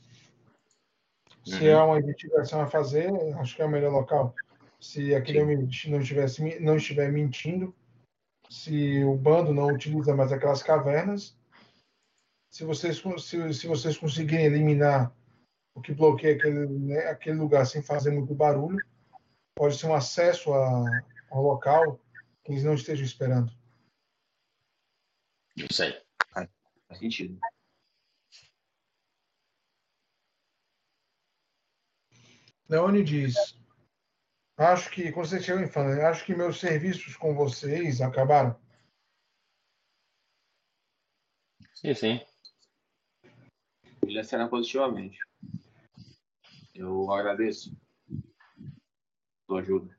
Se Uhum. há uma investigação a fazer, acho que é o melhor local. Se aquele homem não, estivesse, me- não estiver mentindo, se o bando não utiliza mais aquelas cavernas, se vocês, se, se vocês conseguirem eliminar o que bloqueia aquele, né, aquele lugar sem fazer muito barulho, pode ser um acesso a, ao local que eles não estejam esperando. Não sei. Faz sentido. Leone diz: Acho que, quando você chegou em fala, acho que meus serviços com vocês acabaram. Sim, sim. Ele acena positivamente. Eu agradeço sua ajuda.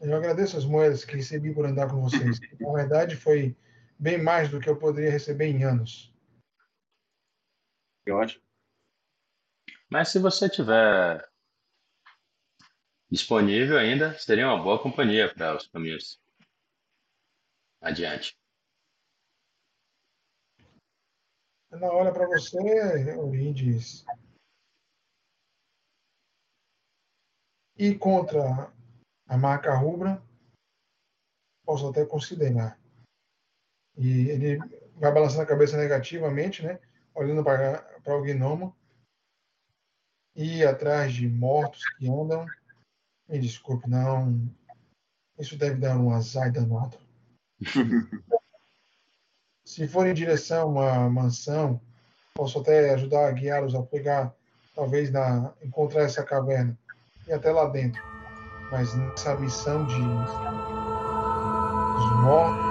Eu agradeço as moedas que recebi por andar com vocês. Na verdade, foi bem mais do que eu poderia receber em anos. Que ótimo. Mas se você tiver disponível ainda, seria uma boa companhia para os caminhos adiante. Ela olha para você, Orin, e diz: E contra a marca rubra, posso até considerar. E ele vai balançando a cabeça negativamente, né? Olhando para o gnomo. E atrás de mortos que andam. Me desculpe, não. Isso deve dar um azar danado. Se for em direção a uma mansão, posso até ajudar a guiá-los a pegar, talvez, na, encontrar essa caverna e até lá dentro. Mas nessa missão de dos mortos,